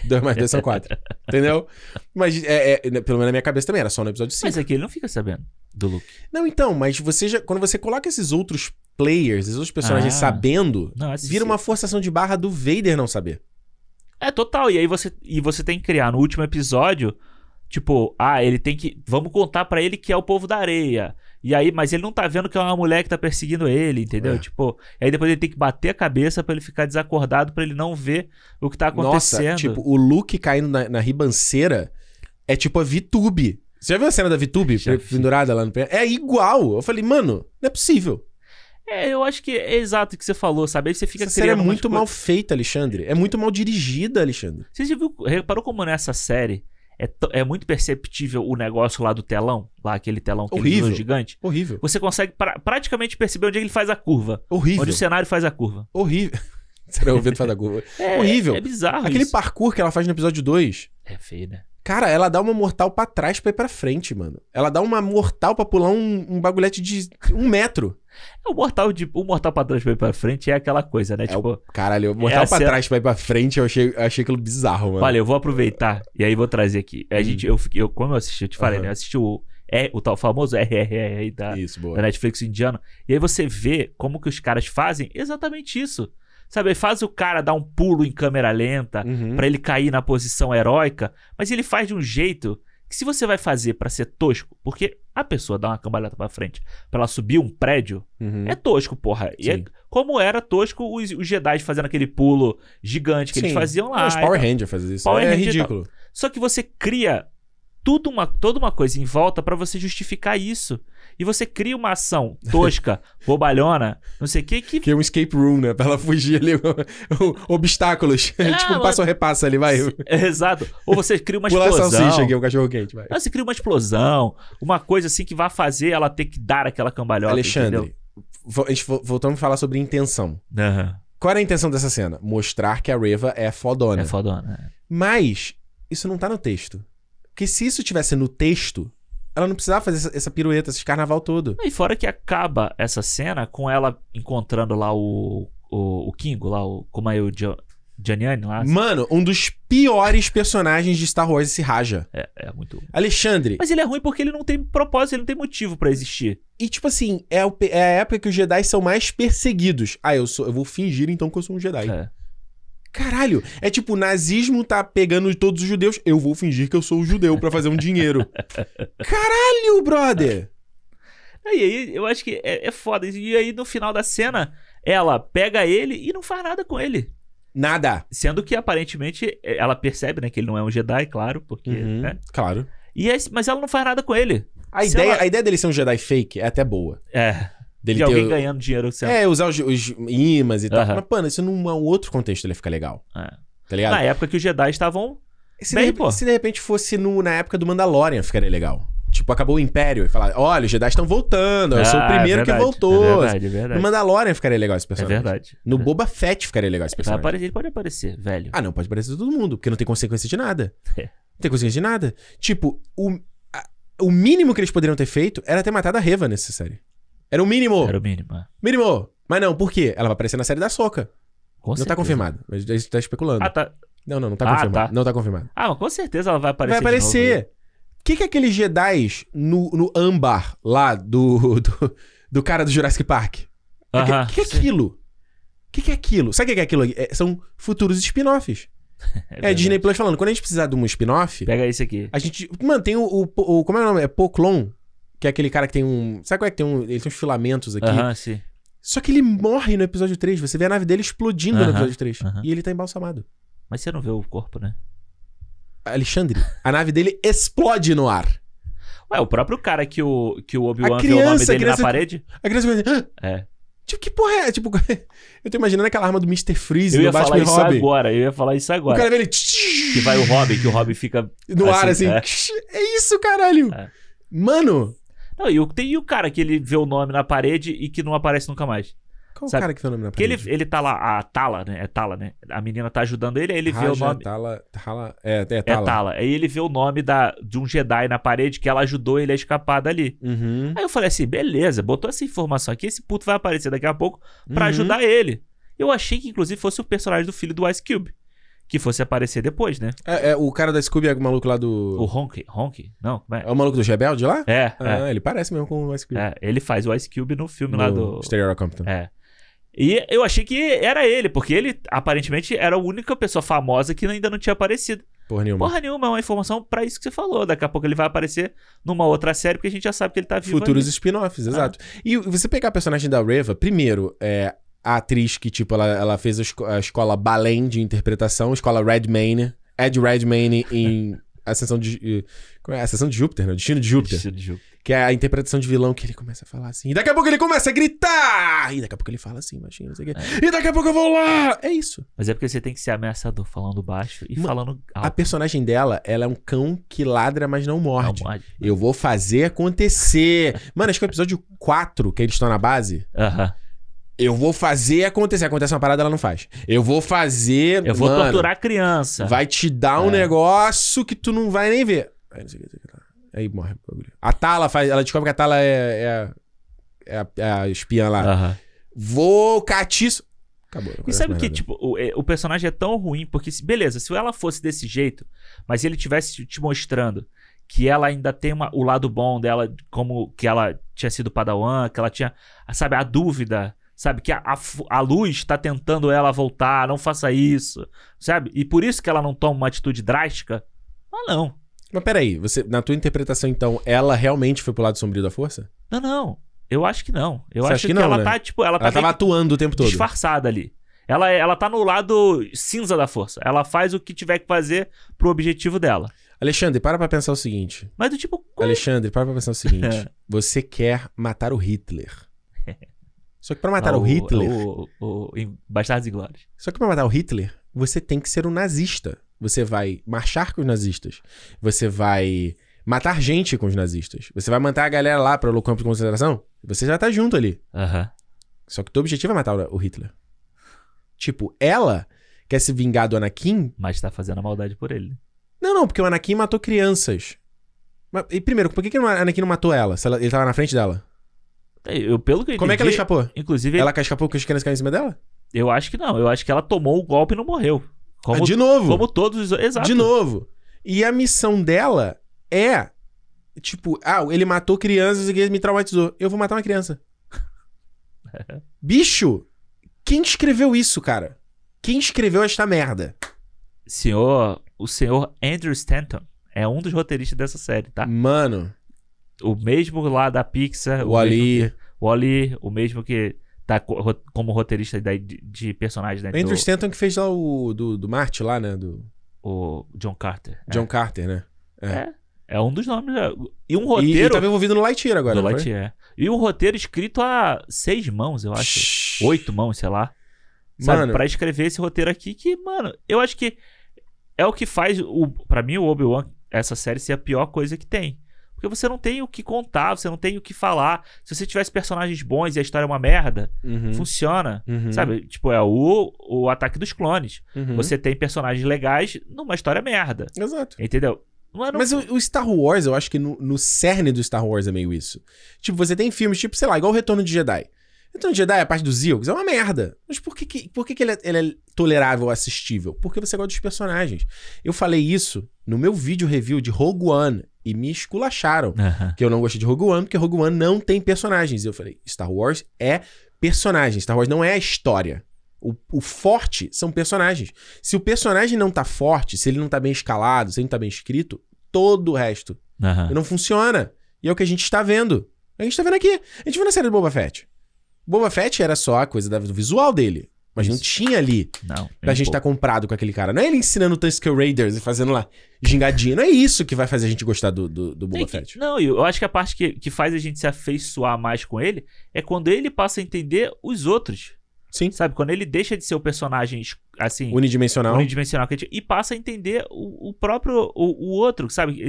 2 mais 2 são 4. Entendeu? Mas, é, é, pelo menos na minha cabeça também, era só no episódio 5. Mas aqui ele não fica sabendo do Luke. Não, então, mas você já, quando você coloca esses outros players, esses outros personagens Ah. sabendo, vira sim. uma forçação de barra do Vader não saber. É total. E aí você e você tem que criar no último episódio, tipo, ah, ele tem que, vamos contar pra ele que é o povo da areia. E aí, mas ele não tá vendo que é uma mulher que tá perseguindo ele, entendeu? É. Tipo, aí depois ele tem que bater a cabeça pra ele ficar desacordado pra ele não ver o que tá Nossa, acontecendo. tipo, o Luke caindo na, na ribanceira é tipo a VTube. Você já viu a cena da VTube pendurada lá no pé? É igual. Eu falei, mano, não é possível. É, eu acho que é exato o que você falou, sabe? Aí você fica Essa série é muito mal feita, Alexandre. É muito mal dirigida, Alexandre. Você já viu, reparou como nessa série é, é muito perceptível o negócio lá do telão? Lá aquele telão que Horrível. gigante? Horrível. Você consegue pra- praticamente perceber onde é ele faz a curva. Horrível. Onde o cenário faz a curva. Horrível. Será o vento faz da curva. É, Horrível. É bizarro Aquele isso. parkour que ela faz no episódio 2. É feio, né? Cara, ela dá uma mortal pra trás pra ir pra frente, mano. Ela dá uma mortal pra pular um, um bagulhete de um metro. É, O mortal, de, o mortal pra trás pra ir pra frente é aquela coisa, né? É tipo, Caralho, mortal É, pra trás pra ir pra frente, eu achei, achei aquilo bizarro, mano. olha, eu vou aproveitar e aí vou trazer aqui. A Hum. gente, eu, eu, como eu assisti, eu te falei, Aham. né? Eu assisti o, é, o tal famoso RRR da, Isso, da Netflix indiano. E aí você vê como que os caras fazem exatamente isso. Sabe, faz o cara dar um pulo em câmera lenta Uhum. pra ele cair na posição heróica, mas ele faz de um jeito que se você vai fazer pra ser tosco, porque a pessoa dá uma cambalhota pra frente pra ela subir um prédio, Uhum. é tosco, porra. E é como era tosco os, os Jedi fazendo aquele pulo gigante que eles Sim. faziam lá. Os Power tal. Ranger fazem isso. Power é Ranger ridículo. Só que você cria tudo uma, toda uma coisa em volta pra você justificar isso. E você cria uma ação tosca, bobalhona, não sei o que, que Que é um escape room, né? Pra ela fugir ali. obstáculos. tipo um passo ou repassa ali, vai. É, Exato. Ou você cria uma Pular a explosão. salsicha aqui, o cachorro quente, vai. Não, você cria uma explosão, uma coisa assim que vai fazer ela ter que dar aquela cambalhota. Alexandre, entendeu? voltamos a falar sobre intenção. Aham. Qual era a intenção dessa cena? Mostrar que a Reva é fodona. É fodona. Mas isso não tá no texto. Porque se isso tivesse no texto, ela não precisava fazer essa, essa pirueta, esse carnaval todo. E fora que acaba essa cena com ela encontrando lá o, o, o Kingo, lá o Kumail Jo- Gianniani lá. Mano, um dos piores personagens de Star Wars esse Raja. É, é muito. Alexandre. Mas ele é ruim porque ele não tem propósito, ele não tem motivo pra existir. E tipo assim, é, o é a época que os Jedi são mais perseguidos. Ah, eu sou, eu vou fingir então que eu sou um Jedi. É. Caralho, é tipo, o nazismo tá pegando todos os judeus. Eu vou fingir que eu sou judeu pra fazer um dinheiro. Caralho, brother! E aí, eu acho que é, é foda. E aí, no final da cena, ela pega ele e não faz nada com ele. Nada. Sendo que, aparentemente, ela percebe, né, que ele não é um Jedi, claro, porque, Uhum, né? Claro. E aí- mas ela não faz nada com ele. A Se ideia, ela- a ideia dele ser um Jedi fake é até boa. É. Dele de alguém o- ganhando dinheiro sendo. É, usar os, os imãs e tal. Mas, mano, isso num um outro contexto ele fica legal. É. Tá ligado? Na época que os Jedi estavam. se, bem, de, pô. se de repente fosse no- na época do Mandalorian, ficaria legal. Tipo, acabou o Império e falar: olha, os Jedi estão voltando, eu sou o Ah, é primeiro que verdade, voltou. É verdade, é No verdade. Mandalorian ficaria legal esse É personagem. verdade. No Boba Fett ficaria legal esse personagem. aparecer, ele pode aparecer, velho. Ah, não, pode parecer todo mundo, porque não tem consequência de nada. É. Não tem consequência de nada. Tipo, o, a- o mínimo que eles poderiam ter feito era ter matado a Reva nessa série. Era o mínimo. Era o mínimo. é. Mínimo. Mas não, por quê? Ela vai aparecer na série da Soca. Com não tá certeza. confirmado. Mas a gente tá especulando. Ah, tá. Não, não, não tá Ah, confirmado. tá. Não tá confirmado. Ah, mas com certeza ela vai aparecer. vai de novo aparecer. O que, que é aqueles Jedi no, no âmbar lá do, do, do cara do Jurassic Park? O que, Aham, que, que é sim. aquilo? O que, que é aquilo? Sabe o que que é aquilo? É- são futuros spin-offs. É, a verdade. Disney Plus falando, quando a gente precisar de um spin-off, Pega esse aqui. a gente. Mano, tem o, o, o- Como é o nome? É Poklon. Que é aquele cara que tem um. Sabe qual é que tem um. Ele tem uns filamentos aqui. Aham, sim. Só que ele morre no episódio 3. Você vê a nave dele explodindo no Aham, episódio 3. aham. E ele tá embalsamado. Mas você não vê o corpo, né? Alexandre, a nave dele explode no ar. Ué, o próprio cara que o, que o Obi-Wan vê o nome criança, a dele criança- na parede. A criança começa. "Ah!" É. Tipo, que porra é? Tipo, eu tô imaginando aquela arma do Mr. Freeze Eu no ia falar Batman isso Robin. agora, eu ia falar isso O agora. cara vê ele. Que vai o Robin, que o Robin fica. No ar, assim. é. É isso, caralho. É. Mano. Não, e o, tem e o cara que ele vê o nome na parede e que não aparece nunca mais. Qual o Sabe? cara que foi o nome na Porque ele, parede? ele tá lá, a Tala, né? É Tala, né? A menina tá ajudando ele, aí ele vê o Raja, nome. Tala, Tala, é, é É Tala. Tala. Aí ele vê o nome da, de um Jedi na parede que ela ajudou ele a escapar dali. Uhum. Aí eu falei assim, beleza, botou essa informação aqui, esse puto vai aparecer daqui a pouco pra Uhum. ajudar ele. Eu achei que inclusive fosse o personagem do filho do Ice Cube. Que fosse aparecer depois, né? É, é, o cara da Scooby é o maluco lá O do. Honk. Honk? Não, como É é? o maluco do Rebelde lá? É, Ah, ele parece mesmo com o Scooby. é, é. Ele faz o Ice Cube no filme lá do. Stereo Compton. É. E eu achei que era ele, porque ele aparentemente era a única pessoa famosa que ainda não tinha aparecido. Porra nenhuma. Porra nenhuma, é uma informação pra isso que você falou. Daqui a pouco ele vai aparecer numa outra série, porque a gente já sabe que ele tá vivo. Futuros spin-offs, exato. E você pegar a personagem da Reva, primeiro, é a atriz que, tipo, ela, ela fez a, esco- a escola Balém de interpretação, escola Redmayne, Ed Redmayne em Ascensão de... Como é? Ascensão de Júpiter, não? Destino de Júpiter. Destino de Júpiter. Que é a interpretação de vilão que ele começa a falar assim. E daqui a pouco ele começa a gritar! E daqui a pouco ele fala assim, baixinho, não sei o quê. E daqui a pouco eu vou lá! É isso. Mas é porque você tem que ser ameaçador falando baixo e falando A alto. personagem dela, ela é um cão que ladra, mas não Não morde. morde. Eu vou fazer acontecer. Mano, acho que é o episódio 4 que eles estão na base. Aham. Eu vou fazer acontecer. Acontece uma parada, ela não faz. Eu vou fazer. Eu vou mano, torturar a criança. Vai te dar um É. negócio que tu não vai nem ver. Aí, não sei o que, não sei o que lá. Aí morre o bagulho. A Tala faz. Ela descobre que a Tala é. É, é a, é a espiã lá. Aham. Vou catiço. Acabou. E sabe que, tipo, o, é, o personagem é tão ruim, porque, se- beleza, se ela fosse desse jeito, mas ele tivesse te- te mostrando que ela ainda tem uma- o lado bom dela, como que ela tinha sido padawan, que ela tinha, sabe, a dúvida, sabe, que a, a a luz tá tentando ela voltar, não faça isso, sabe? E por isso que ela não toma uma atitude drástica. Ah, não. Mas peraí, você, na tua interpretação, então, ela realmente foi pro lado sombrio da força? Não, não. Eu acho que não. Eu Você acho que, que não, ela né? tá, tipo, ela tá Ela tava atuando o tempo todo. disfarçada ali. Ela, ela tá no lado cinza da força. Ela faz o que tiver que fazer pro objetivo dela. Alexandre, para pra pensar o seguinte. Mas do tipo. Alexandre, para pra pensar o seguinte. Você quer matar o Hitler. Só que pra matar Ah, o, Hitler. O, o, o, em Bastardos e Glórias. Só que pra matar o Hitler, você tem que ser um nazista. Você vai marchar com os nazistas. Você vai matar gente com os nazistas. Você vai matar a galera lá para o campo de concentração. Você já tá junto ali. Aham. Só que o teu objetivo é matar o o Hitler. Tipo, ela quer se vingar do Anakin. Mas tá fazendo a maldade por ele. né? Não, não, porque o Anakin matou crianças. Mas, e primeiro, por que, que o Anakin não matou ela? Se ela- ele tava na frente dela? Eu, pelo que eu Como é que ela entendi, escapou? Inclusive, Ela escapou as crianças caíram em cima dela? eu acho que não. Eu acho que ela tomou o golpe e não morreu. Como, de novo. como todos os. Exato. De novo. E a missão dela é. Tipo, ah, ele matou crianças e ele me traumatizou. Eu vou matar uma criança. Bicho! Quem escreveu isso, cara? Quem escreveu esta merda? Senhor, o senhor Andrew Stanton é um dos roteiristas dessa série, tá? Mano, O mesmo lá da Pixar. o Ali. mesmo que- o Ali, o mesmo que tá co- como roteirista de, de personagens dentro Andrew do Stanton que fez lá o do, do Marte lá, né? Do o John Carter. John Carter, né? É. É. é. É um dos nomes. é. E um E, e roteiro. tava envolvido no Lightyear agora, do? Lightyear. E um roteiro escrito a seis mãos, eu acho. Shhh. Oito mãos, sei lá. Sabe, Mano, pra escrever esse roteiro aqui, que, mano, eu acho que é o que faz, o, pra mim, o Obi-Wan, essa série ser a pior coisa que tem. Porque você não tem o que contar, você não tem o que falar. Se você tivesse personagens bons e a história é uma merda, Uhum. funciona. Uhum. Sabe? Tipo, é o, o ataque dos clones. Uhum. Você tem personagens legais numa história merda. Exato. Entendeu? Não é Mas o, o Star Wars, eu acho que no, no cerne do Star Wars é meio isso. Tipo, você tem filmes, tipo, sei lá, igual o Retorno de Jedi. Retorno de Jedi, a parte dos Ewoks, é uma merda. Mas por que, que, por que, que ele, é, ele é tolerável, assistível? Porque você gosta dos personagens. Eu falei isso no meu vídeo review de Rogue One e me esculacharam. Que eu não gostei de Rogue One, porque Rogue One não tem personagens. E eu falei, Star Wars é personagem. Star Wars não é a história. O, o forte são personagens. Se o personagem não tá forte, se ele não tá bem escalado, se ele não tá bem escrito, todo o resto não funciona. E é o que a gente está vendo. A gente tá vendo aqui. A gente viu na série do Boba Fett. Boba Fett era só a coisa do visual dele. Mas não Isso. tinha ali Não. pra gente estar tá comprado com aquele cara. Não é ele ensinando Tusker Raiders e fazendo lá gingadinha. Não é isso que vai fazer a gente gostar do, do, do Boba Fett. Não, eu acho que a parte que, que faz a gente se afeiçoar mais com ele é quando ele passa a entender os outros. Sim. Sabe? Quando ele deixa de ser o personagem assim, Unidimensional. unidimensional e passa a entender o, o próprio, o, o outro, sabe?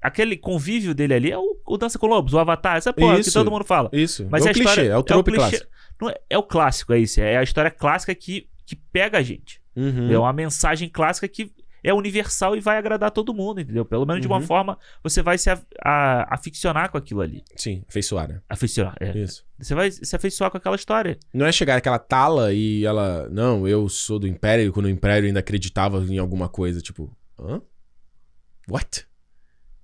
Aquele convívio dele ali é o, o Dança com Lobos, o Avatar, essa porra que Isso. todo mundo fala. Isso. Mas é a o clichê, história, é o trope clichê- clássico. não é, é o clássico, é isso. É a história clássica que, que pega a gente. Uhum. É uma mensagem clássica que é universal e vai agradar todo mundo, entendeu? Pelo menos de uma Uhum. forma você vai se a, a- aficionar com aquilo ali. Sim, afeiçoar, né? Aficionar, é. Isso. Você vai se afeiçoar com aquela história. Não é chegar aquela tala e ela. Não, eu sou do Império, quando o Império ainda acreditava em alguma coisa. Tipo, hã? What?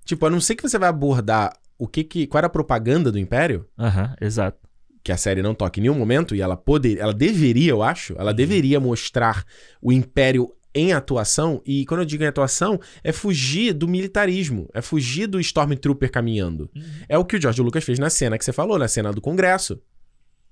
Tipo, a não ser que você vai abordar o que que. Qual era a propaganda do Império, Aham, exato. que a série não toca em nenhum momento, e ela poder. Ela deveria, eu acho, ela Uhum. deveria mostrar o Império em atuação, e quando eu digo em atuação, é fugir do militarismo, é fugir do Stormtrooper caminhando. Uhum. É o que o George Lucas fez na cena que você falou, na cena do Congresso.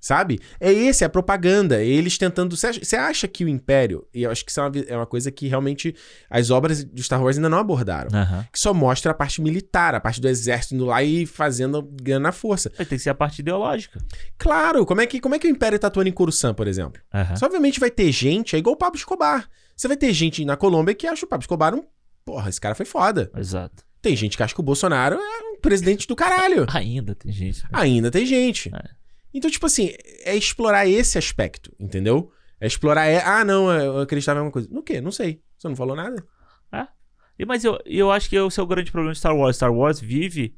Sabe? É esse, é a propaganda. É eles tentando. Você acha, que o Império. E eu acho que isso é uma, é uma coisa que realmente as obras de Star Wars ainda não abordaram. Que só mostra a parte militar, a parte do exército indo lá e fazendo ganhando na força. Vai ter que ser a parte ideológica. Claro, como é que, como é que o Império tá atuando em Coruscant, por exemplo? Aham. Só obviamente vai ter gente, é igual o Pablo Escobar. Você vai ter gente na Colômbia que acha o Pablo Escobar um. Porra, esse cara foi foda. Exato. Tem gente que acha que o Bolsonaro é um presidente do caralho. Ainda tem gente. né? Ainda tem gente. É. Então, tipo assim, é explorar esse aspecto, entendeu? É explorar. É, ah, não, eu acreditava em alguma coisa. No quê? Não sei. Você não falou nada? E, mas eu, eu acho que esse é o grande problema de Star Wars. Star Wars vive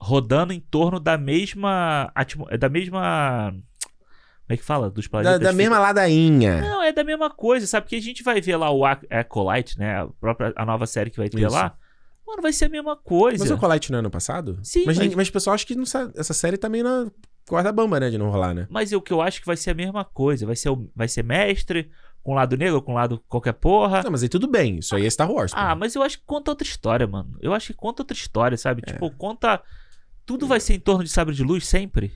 rodando em torno da mesma. Da mesma. Como é que fala? Dos Da, planetas. da mesma ladainha. Não, é da mesma coisa, sabe? Porque a gente vai ver lá o Ac- Acolyte, né? A própria a nova série que vai ter Isso. lá. Mano, vai ser a mesma coisa. Mas o Colite não é ano passado? Sim, Mas, mas- mas o pessoal acha que não sabe- essa série também na corda bamba, né? De não rolar, né? Mas o que eu acho que vai ser a mesma coisa. Vai ser, o- vai ser mestre, com lado negro, com lado qualquer porra. Não, mas aí tudo bem. Isso aí é Star Wars. pô. Ah, mas eu acho que conta outra história, mano. Eu acho que conta outra história, sabe? É. Tipo, conta. Tudo vai ser em torno de sabre de luz sempre?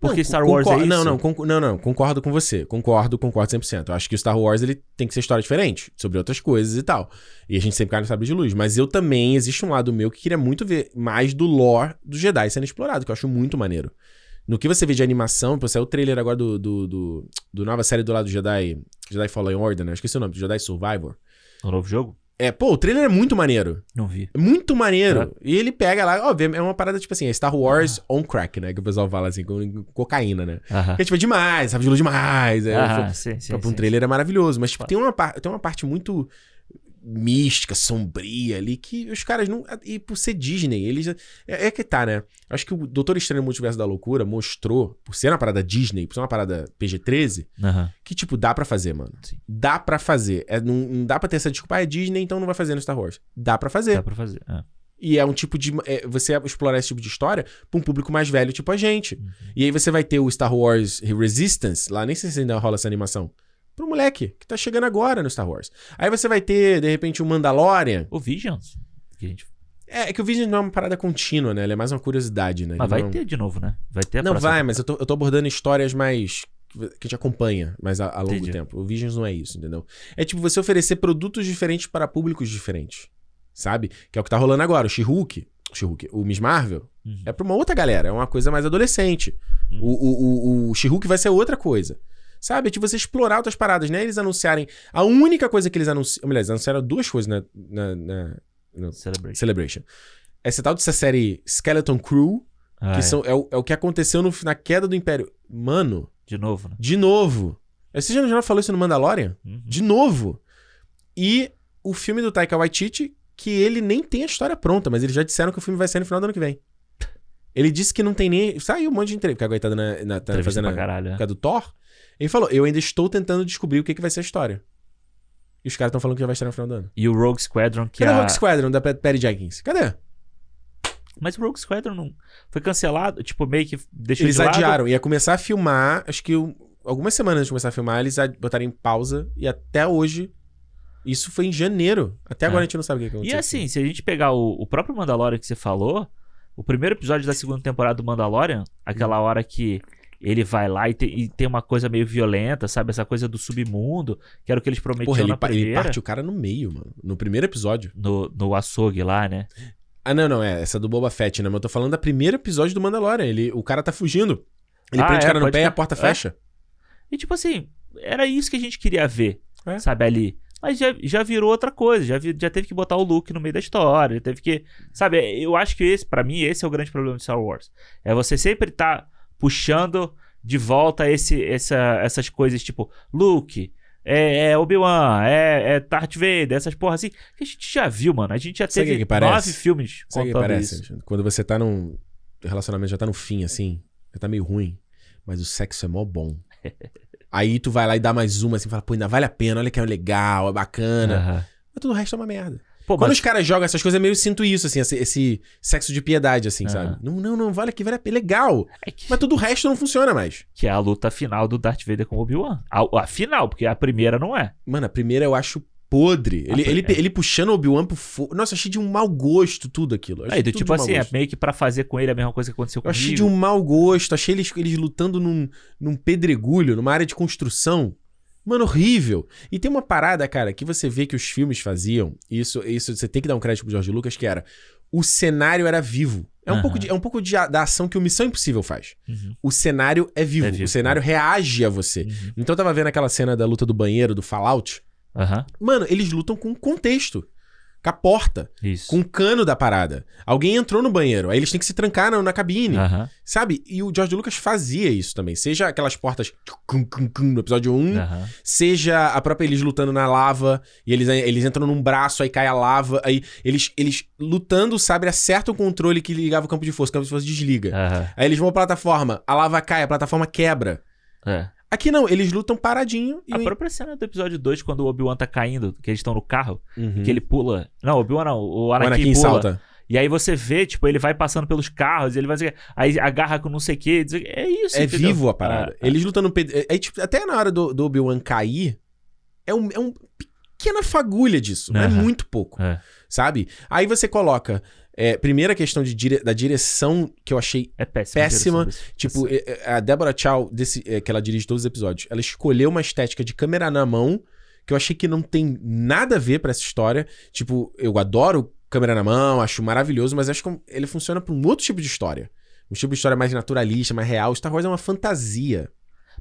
Porque Não, Star Wars é isso? Não, não, não, não, concordo com você. Concordo, concordo 100%. Eu acho que o Star Wars ele tem que ser história diferente, sobre outras coisas e tal. E a gente sempre cai no sabre de luz. Mas eu também, existe um lado meu que queria muito ver mais do lore do Jedi sendo explorado, que eu acho muito maneiro. No que você vê de animação, pô, saiu o trailer agora do, do, do, do nova série do lado do Jedi, Jedi Fallen Order, né? Eu esqueci o nome, Jedi Survivor. No novo jogo? É, pô, o trailer é muito maneiro. Não vi. É Muito maneiro. É. E ele pega lá, óbvio, é uma parada tipo assim, é Star Wars on crack, né? Que o pessoal fala assim, com cocaína, né? Aham. Porque, tipo, é demais, sabe de luz demais. É, Aham, foi- sim, sim. pra um sim, trailer é maravilhoso. Mas, tipo, Claro. tem uma, tem uma parte muito mística, sombria ali, que os caras não. E por ser Disney, eles. É, é que tá, né? Acho que o Doutor Estranho no Multiverso da Loucura mostrou, por ser uma parada Disney, por ser uma parada PG-13, sim. Aham. que, tipo, dá pra fazer, mano. Sim. Dá pra fazer. É, não, não dá pra ter essa desculpa, ah, é Disney, então não vai fazer no Star Wars. Dá pra fazer. Dá pra fazer. é. E é um tipo de. é, você explorar esse tipo de história pra um público mais velho, tipo a gente. Uhum. E aí você vai ter o Star Wars Resistance, lá nem sei se ainda rola essa animação. Pro moleque, que tá chegando agora no Star Wars. Aí você vai ter, de repente, o Mandalorian. O Visions. Que a gente... É, é que o Vision não é uma parada contínua, né? Ele é mais uma curiosidade, né? Mas Ele vai não... ter de novo, né? Vai ter a Não, vai, mas eu tô, eu tô abordando histórias mais. que a gente acompanha mais a, a longo Entendi. tempo. O Visions não é isso, entendeu? É tipo você oferecer produtos diferentes para públicos diferentes. Sabe? Que é o que tá rolando agora. O She-Hulk, o Miss Marvel, Uhum. é pra uma outra galera. É uma coisa mais adolescente. Uhum. O, o, o, o She-Hulk vai ser outra coisa. Sabe? É tipo você explorar outras paradas, né? Eles anunciarem. A única coisa que eles anunciaram. Aliás, eles anunciaram duas coisas na, na, na- no Celebration. Celebration. essa tal dessa série Skeleton Crew, Ah, que é. são, é, o, é o que aconteceu no- na queda do Império. Mano, De novo, né? de novo. Você já, já falou isso no Mandalorian? Uhum. De novo. E o filme do Taika Waititi, que ele nem tem a história pronta, mas eles já disseram que o filme vai sair no final do ano que vem. Ele disse que não tem nem. Saiu um monte de entrevista, porque a coitada na, na, tá fazendo pra caralho, né? causa do Thor. Ele falou: Eu ainda estou tentando descobrir o que, que vai ser a história. E os caras estão falando que já vai estar no final do ano. E o Rogue Squadron, que Cadê a... o Rogue Squadron da Patty Jenkins? Cadê? Mas o Rogue Squadron não... foi cancelado, tipo, meio que deixou Eles de lado. adiaram. Ia começar a filmar, acho que um- algumas semanas antes de começar a filmar, eles botaram em pausa. E até hoje. Isso foi em janeiro. Até agora É. a gente não sabe o que E aconteceu. assim, se a gente pegar o, o próprio Mandalorian que você falou, o primeiro episódio da segunda temporada do Mandalorian, aquela Hum. hora que ele vai lá e, te- e tem uma coisa meio violenta, sabe? Essa coisa do submundo, que era o que eles prometiam Porra, ele, na pa- ele primeira. parte o cara no meio, mano. No primeiro episódio. No, no açougue lá, né? Ah, não, não, é. Essa do Boba Fett, né? Mas eu tô falando da primeiro episódio do Mandalorian. Ele, o cara tá fugindo. Ele Ah, prende é, o cara no pé e a porta É. fecha. E tipo assim, era isso que a gente queria ver, É. sabe, ali. Mas já, já virou outra coisa, já, vi- já teve que botar o Luke no meio da história, já teve que. Sabe, eu acho que esse, para mim, esse é o grande problema de Star Wars. É você sempre tá puxando de volta esse, essa, essas coisas tipo Luke, é, é Obi-Wan, é, é Darth Vader, essas porra assim, que a gente já viu, mano. A gente já Sabe teve que que nove filmes Sabe o que contando parece? isso. Quando você tá num relacionamento, já tá no fim, assim, já tá meio ruim, mas o sexo é mó bom. Aí tu vai lá e dá mais uma, assim, fala, pô, ainda vale a pena, olha que é legal, é bacana. Aham. Mas tudo o resto é uma merda. Pô, Quando mas- os caras jogam essas coisas, eu meio sinto isso, assim, esse, esse sexo de piedade, assim, Aham. sabe? Não, não, não, vale aqui, vale a pena, legal. é que- Mas tudo o resto não funciona mais. que é a luta final do Darth Vader com o Obi-Wan. A, a final, porque a primeira não é. Mano, a primeira eu acho podre. Ele, ele, é. ele puxando o Obi-Wan pro fogo. Nossa, eu achei de um mau gosto tudo aquilo. Eu Aí, do tudo tipo assim, é meio que pra fazer com ele a mesma coisa que aconteceu Eu comigo. achei de um mau gosto. Achei eles, eles lutando num, num pedregulho, numa área de construção. Mano, horrível. E tem uma parada, cara, que você vê que os filmes faziam. e Isso, isso você tem que dar um crédito pro George Lucas, que era. O cenário era vivo. É um pouco, de, é um pouco de, da ação que o Missão Impossível faz. Uhum, O cenário é vivo. É vivo, o cenário reage a você. uhum. Então eu tava vendo aquela cena da luta do banheiro, do Fallout. Mano, eles lutam com contexto. Com a porta. isso. Com o cano da parada. Alguém entrou no banheiro. Aí eles têm que se trancar na, na cabine. Sabe? E o George Lucas fazia isso também. Seja aquelas portas no episódio 1, aham. seja a própria eles lutando na lava, e eles, eles entram num braço, aí cai a lava, aí eles, eles lutando, o sabre acerta o controle que ligava o campo de força, o campo de força desliga. aham, Aí eles vão pra plataforma, a lava cai, a plataforma quebra. é. Aqui não, eles lutam paradinho e. A própria cena do episódio 2, quando o Obi-Wan tá caindo, que eles estão no carro, Uhum. que ele pula. Não, o Obi-Wan não, o o Anakin, Anakin pula. salta. E aí você vê, tipo, ele vai passando pelos carros, ele vai aí agarra com não sei o que, é isso. É entendeu? vivo a parada. Ah, Eles lutando no ped... é, é, tipo, até na hora do, do Obi-Wan cair, é um, é um pequena fagulha disso. É Aham. muito pouco. É, Sabe? Aí você coloca. É, primeira questão de dire- da direção que eu achei. é péssimo. Péssima, Tipo, é, é, a Deborah Chow, desse, é, que ela dirige todos os episódios, ela escolheu uma estética de câmera na mão que eu achei que não tem nada a ver pra essa história. Tipo, eu adoro câmera na mão, acho maravilhoso, mas acho que ele funciona pra um outro tipo de história. Um tipo de história mais naturalista, mais real. Star Wars é uma fantasia.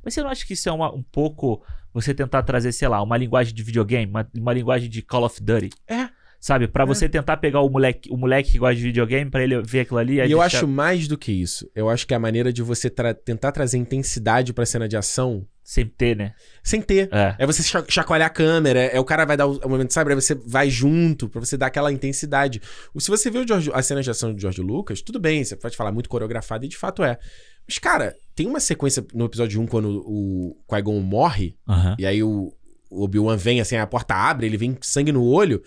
Mas você não acha que isso é uma- um pouco você tentar trazer, sei lá, uma linguagem de videogame, uma, uma linguagem de Call of Duty? É. Sabe? Pra É. você tentar pegar o moleque, o moleque que gosta de videogame pra ele ver aquilo ali. E eu acho mais do que isso. Eu acho que é a maneira de você tra- tentar trazer intensidade pra cena de ação Sem ter, né? sem ter. É. É você cha- chacoalhar a câmera, é o cara vai dar o, o momento, sabe? Aí você vai junto pra você dar aquela intensidade. Se você vê o George, a cena de ação de George Lucas, tudo bem, você pode falar muito coreografado, e de fato é. Mas, cara, tem uma sequência no episódio 1 quando o Qui-Gon morre, e aí o, o Obi-Wan vem, assim, a porta abre, ele vem com sangue no olho.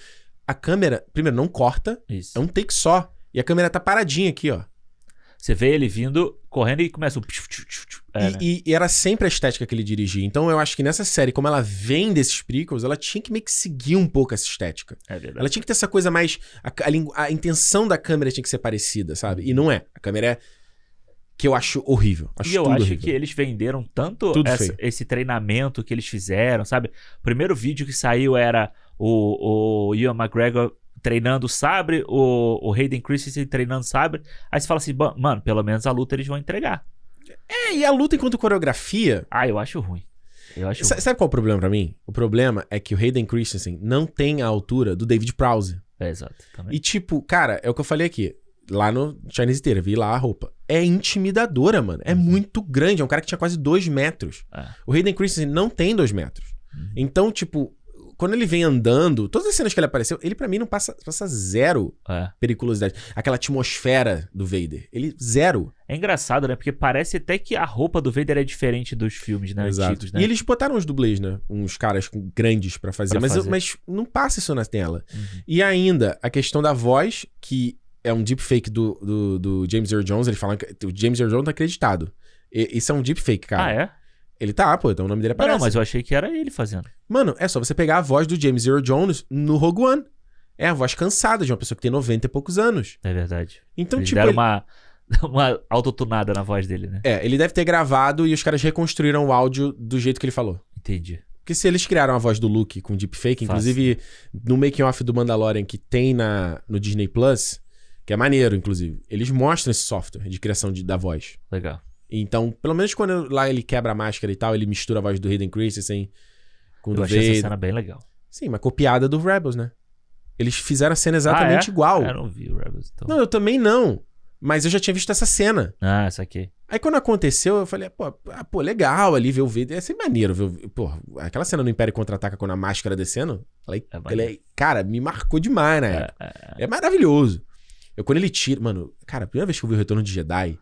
A câmera, primeiro, não corta, Isso. é um take só. E a câmera tá paradinha aqui, ó. Você vê ele vindo, correndo e começa o. É, e, né? e- e era sempre a estética que ele dirigia. Então eu acho que nessa série, como ela vem desses prequels, ela tinha que meio que seguir um pouco essa estética. É verdade. Ela tinha que ter essa coisa mais. A, a a intenção da câmera tinha que ser parecida, sabe? E não é. A câmera é. Que eu acho horrível. Acho E eu acho horrível. que eles venderam tanto essa- esse treinamento que eles fizeram, sabe? O primeiro vídeo que saiu era o, o Ian McGregor treinando sabre, o, o Hayden Christensen treinando sabre. Aí você fala assim, "Ba- mano, pelo menos a luta eles vão entregar. É, e a luta enquanto coreografia. Ah, eu acho ruim. Eu acho ruim. Sabe qual é o problema pra mim? O problema é que o Hayden Christensen não tem a altura do David Prowse. É, exato. Também. E tipo, cara, é o que eu falei aqui. lá no Chinese Theater, vi lá a roupa. É intimidadora, mano. É muito grande. É um cara que tinha quase dois metros. É. O Hayden Christensen não tem dois metros. Uhum. Então, tipo, quando ele vem andando, todas as cenas que ele apareceu, ele pra mim não passa, passa zero É. periculosidade. Aquela atmosfera do Vader. Ele, zero. É engraçado, né? Porque parece até que a roupa do Vader é diferente dos filmes, né? Antigos, né? E eles botaram uns dublês, né? Uns caras grandes pra fazer. Pra mas, eu- fazer. mas não passa isso na tela. Uhum. E ainda, a questão da voz, que é um deepfake do, do, do James Earl Jones. Ele fala que o James Earl Jones tá acreditado. E- isso é um deepfake, cara. Ah, é? Ele tá, pô, então o nome dele aparece. não, mas eu achei que era ele fazendo. Mano, é só você pegar a voz do James Earl Jones no Rogue One. É a voz cansada de uma pessoa que tem 90 e poucos anos. É verdade. Então, Eles tipo. deram ele- uma, uma autotunada na voz dele, né? É, ele deve ter gravado e os caras reconstruíram o áudio do jeito que ele falou. Entendi. Porque se eles criaram a voz do Luke com deepfake, Fácil. inclusive no making off do Mandalorian que tem na, no Disney Plus, que é maneiro, inclusive, eles mostram esse software de criação de- da voz. Legal. Então, pelo menos quando lá ele quebra a máscara e tal, ele mistura a voz do Hayden Christensen com o Eu do achei essa cena bem legal. Sim, mas copiada do Rebels, né? Eles fizeram a cena exatamente ah, é? igual. Eu não vi o Rebels, então. Não, eu também não. Mas eu já tinha visto essa cena. Ah, isso aqui. Aí quando aconteceu, eu falei, pô, ah, pô legal ali ver o Vader. É ser maneiro ver o Pô, aquela cena no Império Contra-Ataca com a máscara descendo. Falei, É ele é- cara, me marcou demais na É, época. é, É maravilhoso. Eu, quando ele tira. Mano, cara, a primeira vez que eu vi o Retorno de Jedi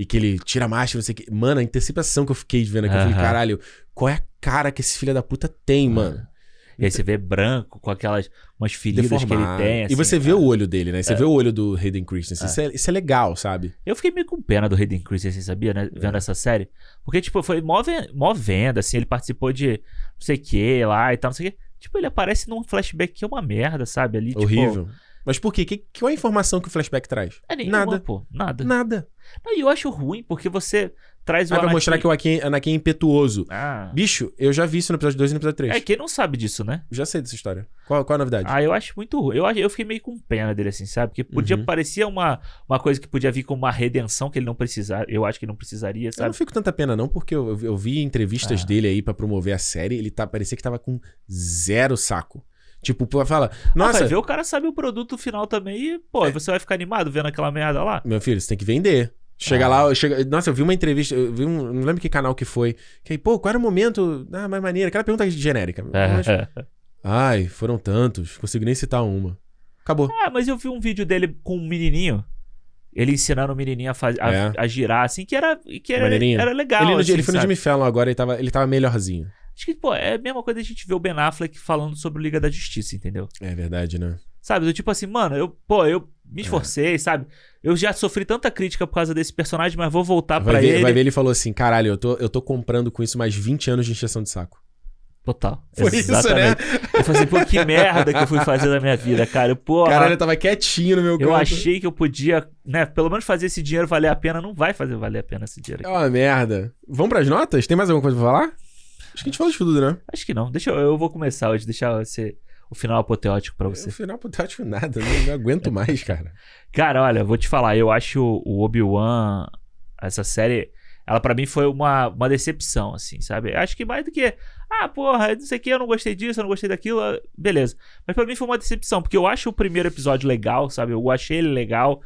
e que ele tira a máscara, não sei o que. Mano, a antecipação que eu fiquei vendo aqui, eu falei, Aham. caralho, qual é a cara que esse filho da puta tem, mano? E aí você vê branco com aquelas umas feridas que ele Deformado. tem. assim, e você vê é. o olho dele, né? Você vê o olho do Hayden Christensen. Isso, é, isso é legal, sabe? Eu fiquei meio com pena do Hayden Christensen, sabia, né? Vendo É. essa série. Porque, tipo, foi mó, ven- mó venda, assim. Ele participou de não sei o que lá e tal, não sei o que. Tipo, ele aparece num flashback que é uma merda, sabe? Ali, tipo, Horrível. Mas por quê? Que, qual é a informação que o flashback traz? É nenhuma, Nada. pô. Nada. Nada. E eu acho ruim, porque você traz o Ah, pra Anakin- mostrar que o Anakin, Anakin é impetuoso. Ah. Bicho, eu já vi isso no episódio 2 e no episódio 3. É, quem não sabe disso, né? Já sei dessa história. Qual, qual a novidade? Ah, eu acho muito ruim. Eu, eu fiquei meio com pena dele, assim, sabe? Porque podia Uhum. parecer uma, uma coisa que podia vir com uma redenção que ele não precisar. Eu acho que ele não precisaria, eu sabe? não fico tanta pena, não, porque eu, eu vi entrevistas Ah. dele aí pra promover a série. Ele tá, parecia que tava com zero saco. Tipo, fala, Ah, nossa, vai ver o cara sabe o produto final também e, pô, É. você vai ficar animado vendo aquela merda lá? meu filho, você tem que vender. Chega Ah. lá, chega... nossa, eu vi uma entrevista, eu vi um, não lembro que canal que foi. Que aí, pô, qual era o momento ah, mais maneira? Aquela pergunta genérica. Mas- É. Ai, foram tantos, consigo nem citar uma. Acabou. Ah, mas eu vi um vídeo dele com um menininho. Ele ensinando o menininho a, faz, a, É. a girar, assim, que era, que era, era legal. ele, assim, ele foi no? Jimmy Fallon agora, ele tava, ele tava melhorzinho. Acho que, pô, é a mesma coisa a gente ver o Ben Affleck falando sobre o Liga da Justiça, entendeu? É verdade, né? Sabe? Do tipo assim, mano, eu, pô, eu É. me esforcei, sabe? Eu já sofri tanta crítica por causa desse personagem, mas vou voltar ver, ele. vai ver, ele falou assim: caralho, eu tô, eu tô comprando com isso mais 20 anos de injeção de saco. Total. Foi isso, né? Exatamente. Eu falei assim, pô, que merda que eu fui fazer na minha vida, cara. Pô, Caralho, eu tava quietinho no meu eu canto. achei que eu podia, né, pelo menos fazer esse dinheiro valer a pena. Não vai fazer valer a pena esse dinheiro É aqui. uma merda. Vamos pras notas? Tem mais alguma coisa pra falar? Acho que a gente falou de tudo, né? Acho que não. Deixa eu, eu vou começar hoje, deixar esse, o final apoteótico pra você. No final, acho nada. Não, não aguento mais, cara. Cara, olha, vou te falar, eu acho o Obi-Wan, essa série, ela pra mim foi uma, uma decepção, assim, sabe? Acho que mais do que, ah, porra, não sei o que, eu não gostei disso, eu não gostei daquilo, beleza. Mas pra mim foi uma decepção, porque eu acho o primeiro episódio legal, sabe? Eu achei ele legal.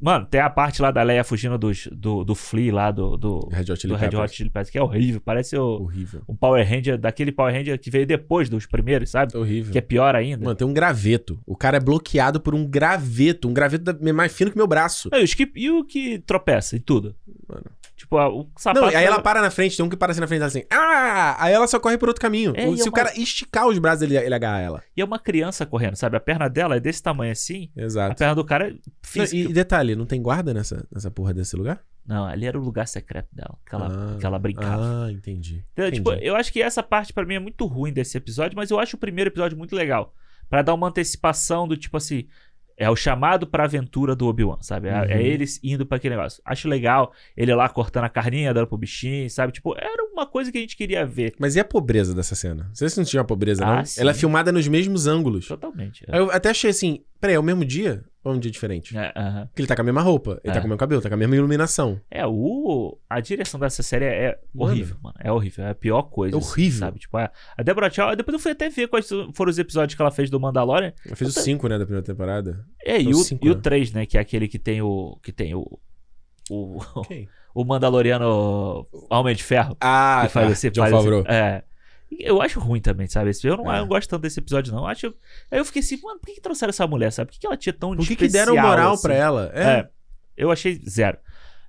Mano, tem a parte lá da Leia fugindo dos, do, do Flea lá, do, do, Red Hot Chili do Red. Hot Chili Peppers, que é horrível, parece o, Horrível. um Power Ranger, daquele Power Ranger que veio depois dos primeiros, sabe? Horrível. Que é pior ainda. Mano, tem um graveto. O cara é bloqueado por um graveto. Um graveto mais fino que meu braço. Não, e, os que, e o que tropeça e tudo? Mano. Tipo, a- o sapato. Não, aí ela para na frente, tem um que para assim na frente e ela assim, ah! Aí ela só corre por outro caminho. É, e Se é o uma- cara esticar os braços, ele, ele agarra ela. E é uma criança correndo, sabe? A perna dela é desse tamanho assim. A Exato. perna do cara é Não, física. e, e detalhe, não tem guarda nessa, nessa porra desse lugar? Não, ali era o lugar secreto dela, que ela, ah, que ela brincava. Ah, entendi. Então, entendi. tipo, eu acho que essa parte pra mim é muito ruim desse episódio, mas eu acho o primeiro episódio muito legal. Pra dar uma antecipação do tipo assim. É o chamado pra aventura do Obi-Wan, sabe? É, Uhum. é eles indo pra aquele negócio. Acho legal ele lá cortando a carninha, dando pro bichinho, sabe? Tipo, era uma coisa que a gente queria ver. Mas e a pobreza dessa cena? Vocês não tinham a pobreza, Ah, não? sim. Ela é filmada nos mesmos ângulos. Totalmente. é. Eu até achei assim, peraí, é o mesmo dia? ou é um dia diferente? É, aham. Porque ele tá com a mesma roupa, ele É. tá com o mesmo cabelo, tá com a mesma iluminação. É, o, a direção dessa série é Mano. horrível, mano. É horrível. É a pior coisa. É horrível. Sabe? Tipo, a, a Deborah Chow, depois eu fui até ver quais foram os episódios que ela fez do Mandalorian. Ela fez os Puta. cinco, né, da primeira temporada. É, e São o, cinco, e o né? 3, né? Que é aquele que tem o. Que tem o. O, Ok. o Mandaloriano Homem de Ferro. Ah, que faz tá. esse, John faz esse- Favreau. É. Eu acho ruim também, sabe? Eu não, É. eu não gosto tanto desse episódio, não. Eu Acho, aí eu fiquei assim, mano, por que, que trouxeram essa mulher, sabe? Por que, que ela tinha tão Por que, que deram moral assim? pra ela? É. É. Eu achei zero.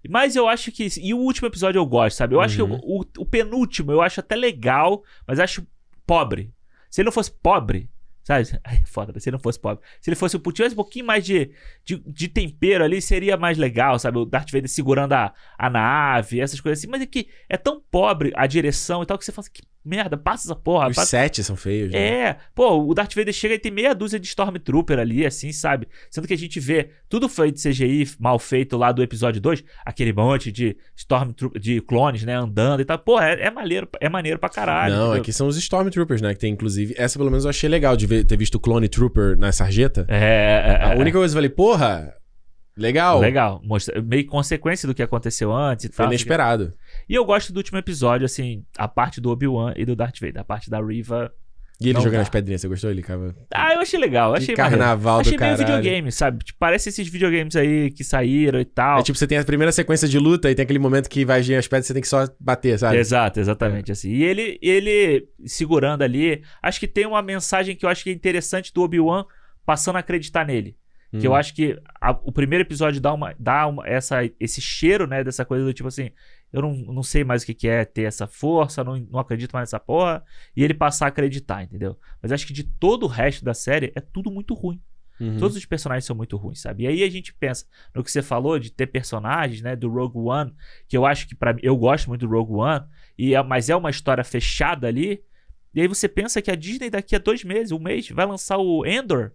Mas eu acho que. E o último episódio eu gosto, sabe? Eu acho que Uhum. o, o- penúltimo eu acho até legal, mas acho pobre. Se ele não fosse pobre, sabe? Ai, foda, se ele não fosse pobre. Se ele fosse. Tivesse um pouquinho mais de, de, de tempero ali, seria mais legal, sabe? O Darth Vader segurando a, a nave, essas coisas assim. Mas é que é tão pobre a direção e tal que você fala assim, que merda, passa essa porra. Os passa- sete são feios, né? é, pô, o Darth Vader chega e tem meia dúzia de Stormtrooper ali, assim, sabe? Sendo que a gente vê tudo foi de CGI mal feito lá do episódio 2, aquele monte de Stormtrooper, de clones, né, andando e tal. Pô, é, é maneiro, é maneiro pra caralho. Não, entendeu? aqui são os Stormtroopers, né? Que tem, inclusive. Essa, pelo menos, eu achei legal de ver- ter visto o Clone Trooper na sarjeta. É, é, A é, única coisa que eu falei, porra, legal. Legal, mostra, meio consequência do que aconteceu antes e Foi tal. inesperado. E eu gosto do último episódio, assim, a parte do Obi-Wan e do Darth Vader, a parte da Riva. E ele jogando dá. as pedrinhas, você gostou? Ele ficava. Ah, eu achei legal, eu achei maneiro. carnaval do Achei meio caralho. videogame, sabe? Tipo, parece esses videogames aí que saíram e tal. É tipo, você tem a primeira sequência de luta e tem aquele momento que vai vir as pedras e você tem que só bater, sabe? Exato, exatamente assim. E ele, ele segurando ali, acho que tem uma mensagem que eu acho que é interessante do Obi-Wan passando a acreditar nele. Que Hum. eu acho que a- o primeiro episódio dá, uma, dá uma, essa, esse cheiro, né, dessa coisa do tipo assim, eu não, não sei mais o que, que é ter essa força, não, não acredito mais nessa porra, e ele passar a acreditar, entendeu? Mas acho que de todo o resto da série é tudo muito ruim. Uhum. Todos os personagens são muito ruins, sabe? E aí a gente pensa no que você falou de ter personagens, né, do Rogue One, que eu acho que para eu gosto muito do Rogue One, e é, mas é uma história fechada ali. E aí você pensa que a Disney daqui a dois meses, um mês, vai lançar o Endor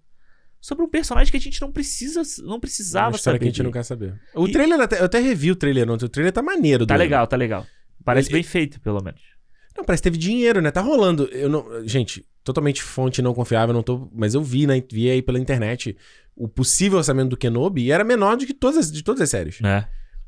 sobre um personagem que a gente não precisa, não Uma precisava história saber. que a gente não quer saber. O E- trailer, até, eu até revi o trailer ontem. O trailer tá maneiro. Tá legal, tá legal. Parece Ele- bem feito, pelo menos. Não, parece que teve dinheiro, né? Tá rolando. Eu não, gente, totalmente fonte não confiável, não tô, mas eu vi, né, vi aí pela internet o possível orçamento do Kenobi e era menor do que todas as, de todas as séries. Né?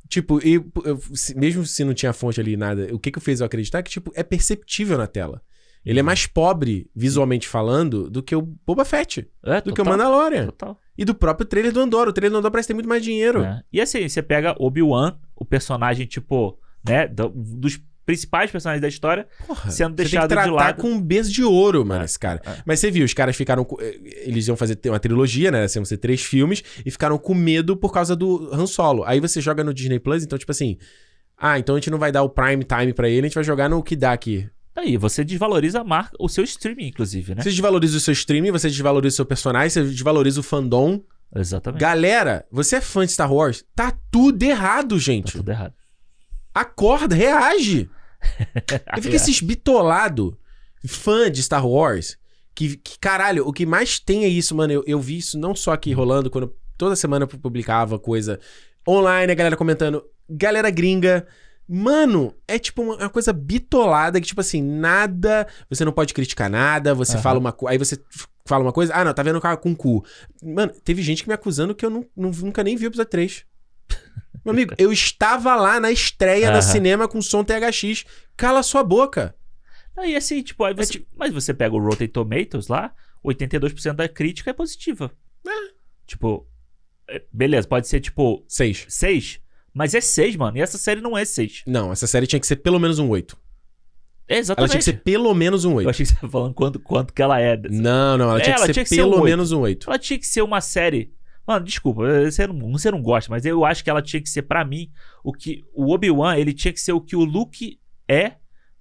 Tipo, e eu- mesmo se não tinha fonte ali nada, o que que fez eu acreditar é que tipo é perceptível na tela. Ele é mais pobre visualmente falando do que o Boba Fett, É, do que o total, Mandalorian Total. e do próprio trailer do Andor. O trailer do Andor parece ter muito mais dinheiro. né? E assim, você pega Obi-Wan, o personagem, tipo, né, do- dos principais personagens da história, Porra, Sendo você deixado tem de que tratar lado. com um beijo de ouro, mano, É, esse cara. é. Mas você viu, os caras ficaram. com- eh, Eles iam fazer uma trilogia, né? Iam ser três filmes, e ficaram com medo por causa do Han Solo. Aí você joga no Disney Plus, então, tipo assim. Ah, então a gente não vai dar o prime time pra ele, a gente vai jogar no que dá aqui. Aí você desvaloriza a marca, o seu streaming, inclusive, né? Você desvaloriza o seu streaming, você desvaloriza o seu personagem, você desvaloriza o fandom. Exatamente. Galera, você é fã de Star Wars? Tá tudo errado, Tá gente. tudo errado. Acorda, reage. Eu fico esses bitolado, fã de Star Wars, que, que, caralho, o que mais tem é isso, mano. Eu, eu vi isso não só aqui rolando, quando toda semana eu publicava coisa online, a galera comentando, galera gringa. Mano, é tipo uma, uma coisa bitolada que, tipo assim, nada. Você não pode criticar nada, você Aham. fala uma coisa. Aí você fala uma coisa, ah, não, tá vendo o cara com cu. Mano, teve gente que me acusando que eu não, não- nunca nem vi o episódio 3. Meu amigo, eu estava lá na estreia Aham. da cinema com som THX. Cala sua boca. Aí assim, tipo, aí você... mas você pega o Rotten Tomatoes lá, 82% da crítica é positiva. Tipo, é, beleza, pode ser tipo Seis. 6, mas é 6, mano. E essa série não é 6. Não, essa série tinha que ser pelo menos um 8. É Ela exatamente. tinha que ser pelo menos um Eu 8. achei que você tava falando quanto, quanto que ela é. Não, não, ela É, tinha que ela ser tinha que ser pelo um oito. menos um 8. Ela tinha que ser uma série. Mano, desculpa, você não, você não gosta, mas eu acho que ela tinha que ser, pra mim, o que. O Obi-Wan, ele tinha que ser o que o Luke é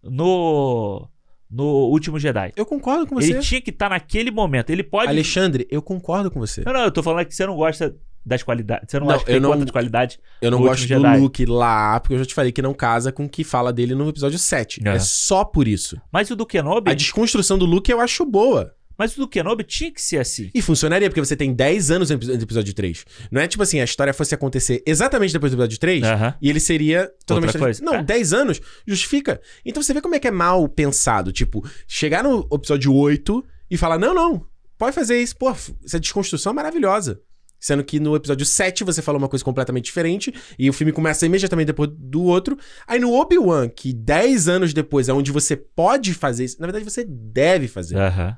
no. No último Jedi. Eu concordo com você. Ele tinha que estar naquele momento. Ele pode. Alexandre, eu concordo com você. Não, não, eu tô falando que você não gosta das qualidades. Você não, Não, acha que eu tem não- de qualidade. Eu não gosto do. Luke lá, porque eu já te falei que não casa com o que fala dele no episódio 7. É. É só por isso. Mas o do Kenobi. A desconstrução do Luke eu acho boa. Mas o do Kenobi tinha que ser assim. E funcionaria, porque você tem 10 anos no epi- no episódio 3. Não é tipo assim, a história fosse acontecer exatamente depois do episódio 3 Aham. e ele seria totalmente. Outra coisa. Não, É. 10 anos justifica. Então você vê como é que é mal pensado. Tipo, chegar no episódio 8 e falar: não, não, pode fazer isso. Pô, essa desconstrução é maravilhosa. Sendo que no episódio 7 você fala uma coisa completamente diferente, e o filme começa imediatamente depois do outro. Aí no Obi-Wan, que 10 anos depois é onde você pode fazer isso, na verdade você deve fazer. Aham.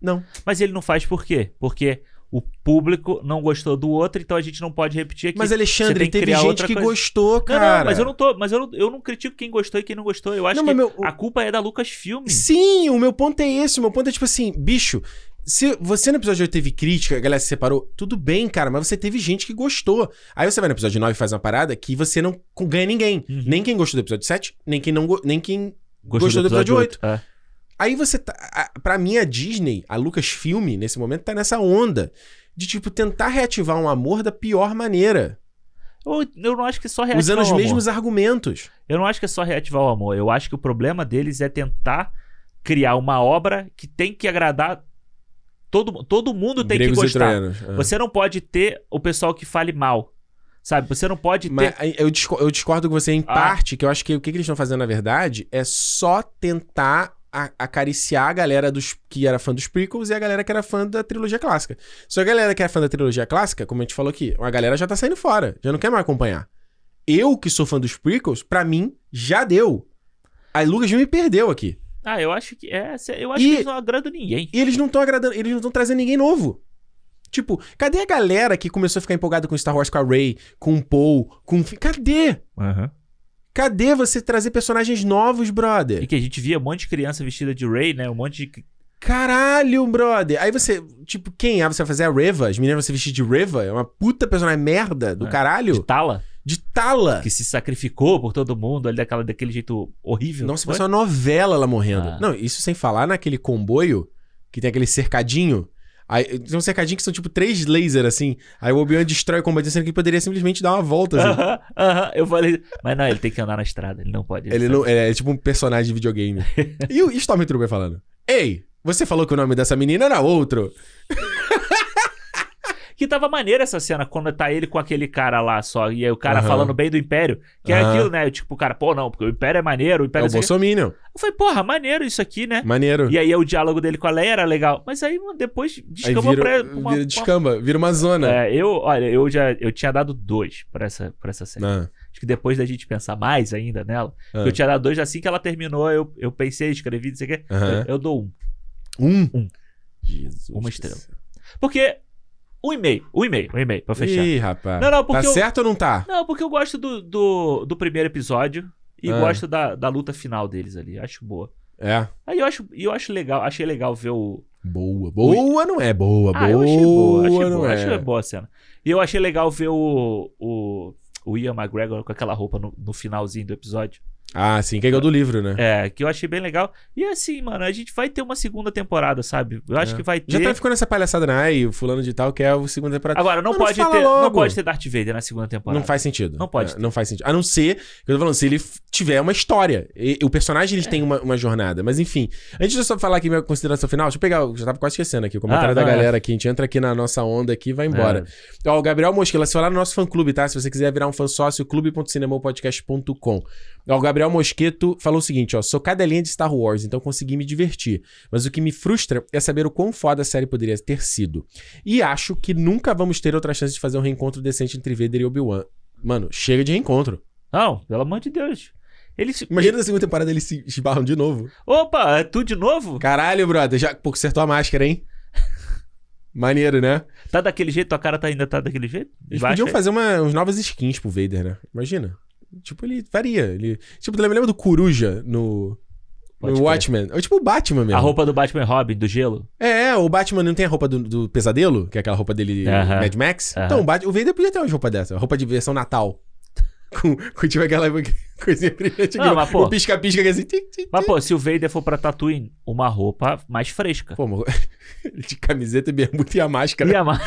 Não. Mas ele não faz por quê? Porque o público não gostou do outro, então a gente não pode repetir aqui. Mas Alexandre, que teve gente que coisa. gostou, Não, cara. não, mas eu não tô. Mas eu não, eu não critico quem gostou e quem não gostou. Eu acho Não, que meu- a culpa é da Lucasfilm. Sim, o meu ponto é esse. O meu ponto é tipo assim, bicho. Se você no episódio 8 teve crítica, a galera se separou, tudo bem, cara, mas você teve gente que gostou. Aí você vai no episódio 9 e faz uma parada que você não ganha ninguém. Uhum. Nem quem gostou do episódio 7, nem quem não nem quem Gostou do episódio oito. É. Aí você tá. a- Pra mim, a Disney, a Lucasfilm, nesse momento, tá nessa onda de, tipo, tentar reativar um amor da pior maneira. Eu, eu não acho que é só reativar usando os o amor. mesmos argumentos. Eu não acho que é só reativar o amor. Eu acho que o problema deles é tentar criar uma obra que tem que agradar. Todo, todo mundo tem Gregos que gostar. é. Você não pode ter o pessoal que fale mal. Sabe? Você não pode ter. Mas eu, disco- eu discordo com você em Ah. parte, que eu acho que o que, que eles estão fazendo, na verdade, é só tentar a- acariciar a galera dos que era fã dos prequels e a galera que era fã da trilogia clássica. Só a galera que era fã da trilogia clássica, como a gente falou aqui, a galera já tá saindo fora, já não quer mais acompanhar. Eu, que sou fã dos prequels, pra mim, já deu. A Lucas me perdeu aqui. Ah, eu acho que. É, eu acho E- que eles não agradam ninguém. E eles não estão agradando, eles não estão trazendo ninguém novo. Tipo, cadê a galera que começou a ficar empolgada com Star Wars, com a Rey, com o Paul, com... o Finn? Cadê? Cadê você trazer personagens novos, E brother? que a gente via um monte de criança vestida de Ray, né? Um monte de. Caralho, brother. Aí você, tipo, quem? Ah, você vai fazer a Reva? As meninas vão se vestir de Reva? É uma puta personagem merda do É. caralho. De Tala, De Tala. que se sacrificou por todo mundo ali daquela, daquele jeito horrível. Nossa, parece uma novela ela morrendo. Ah. Não, isso sem falar naquele comboio que tem aquele cercadinho. Aí, tem um cercadinho que são tipo três lasers, assim. Aí o Obi-Wan destrói o comboio, sendo que ele poderia simplesmente dar uma volta, assim. Aham, aham. Eu falei. Mas não, ele tem que andar na estrada, ele não pode. Ele sabe? não, ele é tipo um personagem de videogame. e o Stormtrooper falando: Ei, você falou que o nome dessa menina era outro. Que tava maneira essa cena, quando tá ele com aquele cara lá só, e aí o cara Aham. falando bem do Império. Que é Aham. aquilo, né? Tipo, o cara, pô, não, porque o Império é maneiro, o É Império. sei o. Bolsominion. Eu falei, porra, maneiro isso aqui, né? Maneiro. E aí o diálogo dele com a Leia era legal. Mas aí, mano, depois Aí descambou vira, pra uma. vira, descamba, vira uma zona. uma- É, eu, olha, eu já eu tinha dado dois pra essa, pra essa cena. Ah, Acho que depois da gente pensar mais ainda nela, ah. eu tinha dado dois assim que ela terminou, eu, eu pensei, escrevi, não sei o quê. Eu, eu dou um. Um? Um. Jesus. Uma estrela. Porque. Um e-mail, um e-mail, um e-mail, pra fechar. Ih, rapaz. Não, não, porque tá eu- certo ou não tá? Não, porque eu gosto do, do, do primeiro episódio e Ah. gosto da, da luta final deles ali. Acho boa. É. Aí eu acho, eu acho legal, achei legal ver o. Boa. Boa não é boa. Ah, boa eu achei boa, achei não boa, é. achei boa a cena. E eu achei legal ver o. o o Ian McGregor com aquela roupa no, no finalzinho do episódio. Ah, sim, que é igual do livro, né? É, que eu achei bem legal. E assim, mano, a gente vai ter uma segunda temporada, sabe? Eu acho É. que vai ter. Já tá ficando essa palhaçada, né? Ai, o fulano de tal que é o segundo temporada. Agora, não não pode, ter, não logo. pode ter Darth Vader na segunda temporada. Não faz sentido. Não pode É, não faz sentido. A não ser, que eu tô falando, se ele tiver uma história. E- o personagem, ele tem uma, uma jornada. Mas enfim. Antes de eu só falar aqui minha consideração final, deixa eu pegar. Eu já tava quase esquecendo aqui o comentário Ah, da não, é. galera aqui. A gente entra aqui na nossa onda aqui e vai embora. Ó, o Gabriel Mosquila, se falar no nosso fã-clube, tá? Se você quiser virar um fã sócio, clube.cinemopodcast.com. Ó, o Gabriel Mosqueto falou o seguinte, ó. Sou cadelinha de Star Wars, então consegui me divertir. Mas o que me frustra é saber o quão foda a série poderia ter sido. E acho que nunca vamos ter outra chance de fazer um reencontro decente entre Vader e Obi-Wan. Mano, chega de reencontro. Não, pelo amor de Deus. Eles. Imagina na segunda temporada eles se esbarram de novo. Opa, é tu de novo? Caralho, brother. Já pô, acertou a máscara, hein? Maneiro, né? Tá daquele jeito? Tua cara tá, ainda tá daquele jeito? Eles Baixa podiam aí. fazer uma, uns novas skins pro Vader, né? Imagina. Tipo, ele varia. Ele... Tipo, lembra lembra do Coruja no, no. Watchmen? É tipo o Batman mesmo. A roupa do Batman e Robin, do gelo. É, o Batman não tem a roupa do, do pesadelo, que é aquela roupa dele Aham. Mad Max. Aham. Então, o, Bat- o Vader podia ter uma roupa dessa, uma roupa de versão Natal. com, com tipo aquela coisinha brilhante Não, mas, pô- o pisca-pisca que é assim. tic, tic, Mas, pô, se o Vader for pra Tatooine, uma roupa mais fresca. Pô, de camiseta, bermuda e a máscara. Ia mais.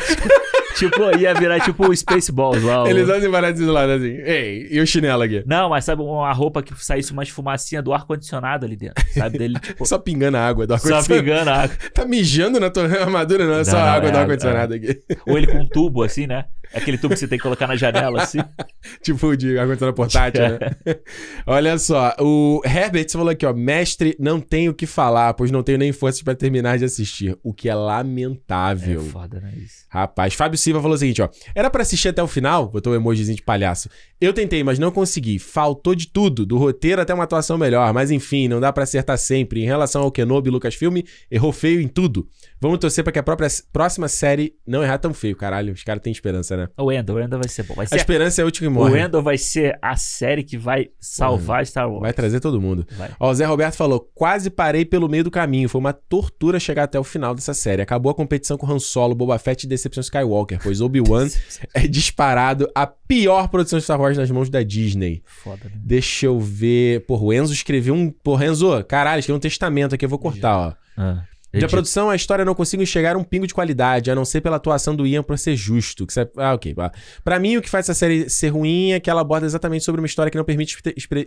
Tipo, ia virar tipo o Spaceballs lá. Eles andam embarados do lado assim. Ei, e o chinelo aqui? Não, mas sabe uma roupa que saísse uma esfumacinha do ar-condicionado ali dentro. Sabe? Dele, tipo, Só pingando a água do só ar-condicionado. pingando a água. Tá mijando na tua armadura, não, é só Não, a água é do ar-condicionado aqui. Ou ele com um tubo, assim, né? Aquele tubo que você tem que colocar na janela, assim. tipo de ar-condicionado portátil, né? Olha só, o Herbert falou aqui, ó. Mestre, não tenho o que falar, pois não tenho nem forças pra terminar de assistir. O que é É lamentável. foda, né? Isso. Rapaz, Fábio Silva falou o seguinte, ó. Era pra assistir até o final, botou um emojizinho de palhaço. Eu tentei, mas não consegui. Faltou de tudo, do roteiro até uma atuação melhor. Mas enfim, não dá pra acertar sempre. Em relação ao Kenobi e Lucasfilm, errou feio em tudo. Vamos torcer pra que a própria próxima série não errar tão feio, caralho. Os caras têm esperança, né? O Endo, o Endo vai ser bom. Vai A ser esperança é a última que O morre. Endo vai ser a série que vai salvar Star Wars. Vai trazer todo mundo. Vai. Ó, o Zé Roberto falou: quase parei pelo meio do caminho. Foi uma tortura chegar até o final dessa série. Acabou a competição com Han Solo, Boba Fett e Decepção Skywalker, pois Obi-Wan é disparado a pior produção de Star Wars nas mãos da Disney. Foda, né? Deixa eu ver. Porra, o Enzo escreveu um. Porra, Enzo, caralho, escreveu um testamento aqui, eu vou cortar, ó. Ah, Da edita. produção, a história não consigo enxergar um pingo de qualidade, a não ser pela atuação do Ian pra ser justo. Que você- Ah, ok. Pra mim, o que faz essa série ser ruim é que ela aborda exatamente sobre uma história que não permite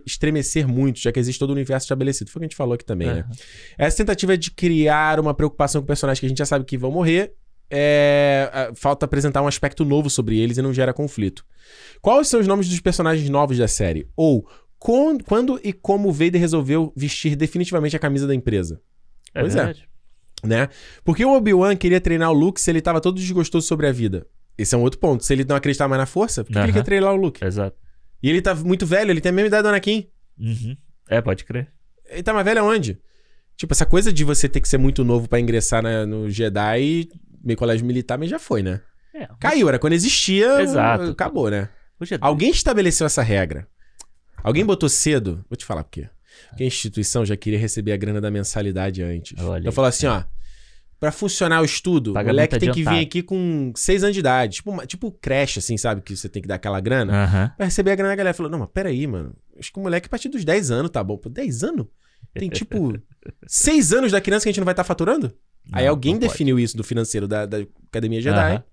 estremecer muito, já que existe todo o universo estabelecido. Foi o que a gente falou aqui também, né? Essa tentativa de criar uma preocupação com personagens que a gente já sabe que vão morrer, é... falta apresentar um aspecto novo sobre eles e não gera conflito. Quais são os nomes dos personagens novos da série? Ou con- quando e como o Vader resolveu vestir definitivamente a camisa da empresa? É Pois é. Né? Porque o Obi-Wan queria treinar o Luke se ele tava todo desgostoso sobre a vida. Esse é um outro ponto. Se ele não acreditar mais na força, por que, que ele quer treinar o Luke? Exato. E ele tá muito velho, ele tem a mesma idade do Anakin. Uhum. É, pode crer. Ele tá mais velho aonde? Tipo, essa coisa de você ter que ser muito novo pra ingressar na- no Jedi, meio colégio militar, mas já foi, né? É, Caiu, era quando existia, Exato. acabou, né? Alguém estabeleceu essa regra. Alguém botou cedo. Vou te falar por quê. Porque a instituição já queria receber a grana da mensalidade antes. Olha então aí. assim, ó. Pra funcionar o estudo, o Pagamento moleque tem que vir aqui com seis anos de idade. Tipo, uma- tipo creche, assim, sabe? Que você tem que dar aquela grana. Aham. Pra receber a grana, a galera falou, não, mas peraí, mano. Acho que o moleque a partir dos 10 anos tá bom. Pô, 10 anos? Tem, tipo, seis anos da criança que a gente não vai estar faturando? Aí Não, alguém não pode. definiu isso do financeiro da, da Academia Jedi. Aham.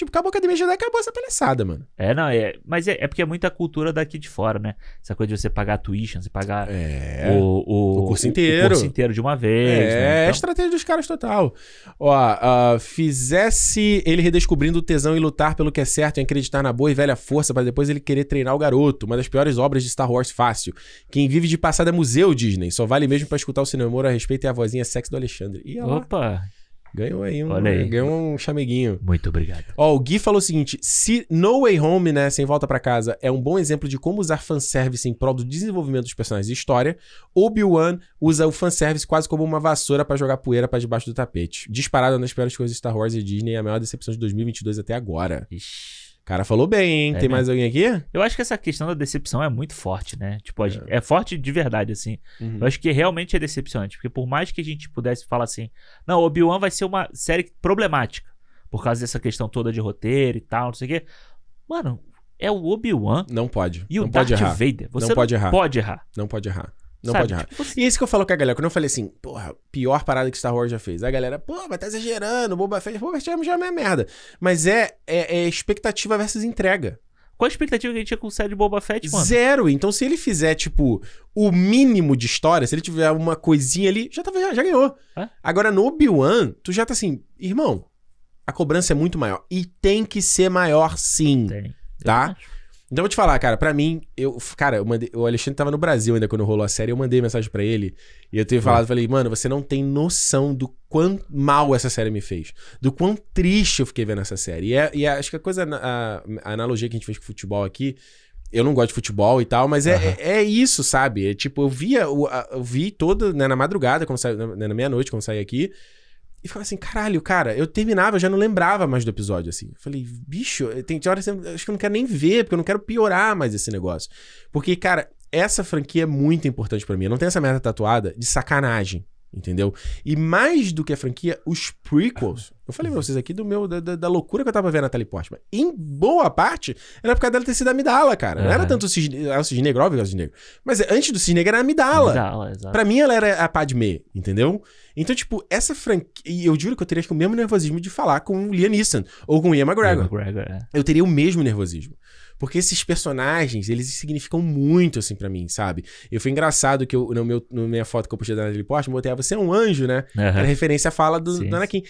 Tipo, acabou a Academia Jedi, acabou essa palhaçada, mano. É, não, é. Mas é, é porque é muita cultura daqui de fora, né? Essa coisa de você pagar a tuition, você pagar É. o, o, O curso inteiro. curso inteiro de uma vez. É, né? é a Então, estratégia dos caras total. Ó, ah, fizesse ele redescobrindo o tesão e lutar pelo que é certo e acreditar na boa e velha força para depois ele querer treinar o garoto. Uma das piores obras de Star Wars fácil. Quem vive de passado é museu Disney. Só vale mesmo pra escutar o cinema a respeito e a vozinha sexy do Alexandre. E Opa, ganhou aí um, Olha aí. ganhou um chameguinho. muito obrigado. Ó, o Gui falou o seguinte: se No Way Home, né, sem volta pra casa, é um bom exemplo de como usar fanservice em prol do desenvolvimento dos personagens de história, Obi-Wan usa o fanservice quase como uma vassoura pra jogar poeira pra debaixo do tapete. Disparado nas piores coisas de Star Wars e Disney, a maior decepção de 2022 até agora. Ixi. O cara falou bem, hein? É Tem mesmo. mais alguém aqui? Eu acho que essa questão da decepção é muito forte, né? Tipo, gente- é, forte de verdade, assim. Eu acho que realmente é decepcionante. Porque por mais que a gente pudesse falar assim, não, Obi-Wan vai ser uma série problemática. Por causa dessa questão toda de roteiro e tal, não sei o quê. Mano, é o Obi-Wan Não pode. e não o pode Darth errar. Vader. Você Não pode errar. Pode errar. Não pode errar. Não sabe? pode errar. Tipo, você- E é isso que eu falo com a galera. Quando eu falei assim, porra, pior parada que Star Wars já fez. A galera, pô, mas tá exagerando, Boba Fett. Boba Fett já é uma merda. Mas é, é, é expectativa versus entrega. Qual a expectativa que a gente tinha com o série de Boba Fett, mano? Zero. Então, se ele fizer, tipo, o mínimo de história, se ele tiver uma coisinha ali, já, tava, já, já ganhou. É? Agora, no Obi-Wan, tu já tá assim, irmão, a cobrança é muito maior. E tem que ser maior sim. Tem. Tá? Então, eu vou te falar, cara, pra mim, eu, cara, eu mandei, o Alexandre tava no Brasil ainda quando rolou a série, eu mandei mensagem pra ele, e eu tenho falado, falei, mano, você não tem noção do quão mal essa série me fez, do quão triste eu fiquei vendo essa série. E, é- e é- acho que a coisa, a, a analogia que a gente fez com futebol aqui, eu não gosto de futebol e tal, mas é, Aham. é, é isso, sabe? É, tipo, eu via, o- a- eu vi toda, né, na madrugada, quando saí, na, na meia-noite, quando saí aqui, e falei assim, caralho, cara, eu terminava, eu já não lembrava mais do episódio, assim. Eu falei, bicho, tem hora que eu acho que eu não quero nem ver, porque eu não quero piorar mais esse negócio. Porque, cara, essa franquia é muito importante pra mim. Eu não tenho essa merda tatuada de sacanagem, entendeu? E mais do que a franquia, os prequels. Eu falei pra vocês aqui do meu, da, da- loucura que eu tava vendo a Natalie Portman. Em boa parte, era por causa dela ter sido amidala, cara. Não era tanto o cisne, ah, o cisne negro, óbvio que o cisne negro. Mas antes do cisne negro era a amidala. Exato. Pra mim, ela era a Padme, entendeu? Então, tipo, essa franquia. E eu juro que eu teria acho que, o mesmo nervosismo de falar com o Liam Neeson ou com o Ian McGregor. McGregor, é. Eu teria o mesmo nervosismo. Porque esses personagens, eles significam muito, assim, pra mim, sabe? E foi engraçado que eu, no meu, na minha foto que eu puxei da Natalie Portman, eu botei, ah, você é um anjo, né? Aham. Era referência à fala do, Sim, do Anakin.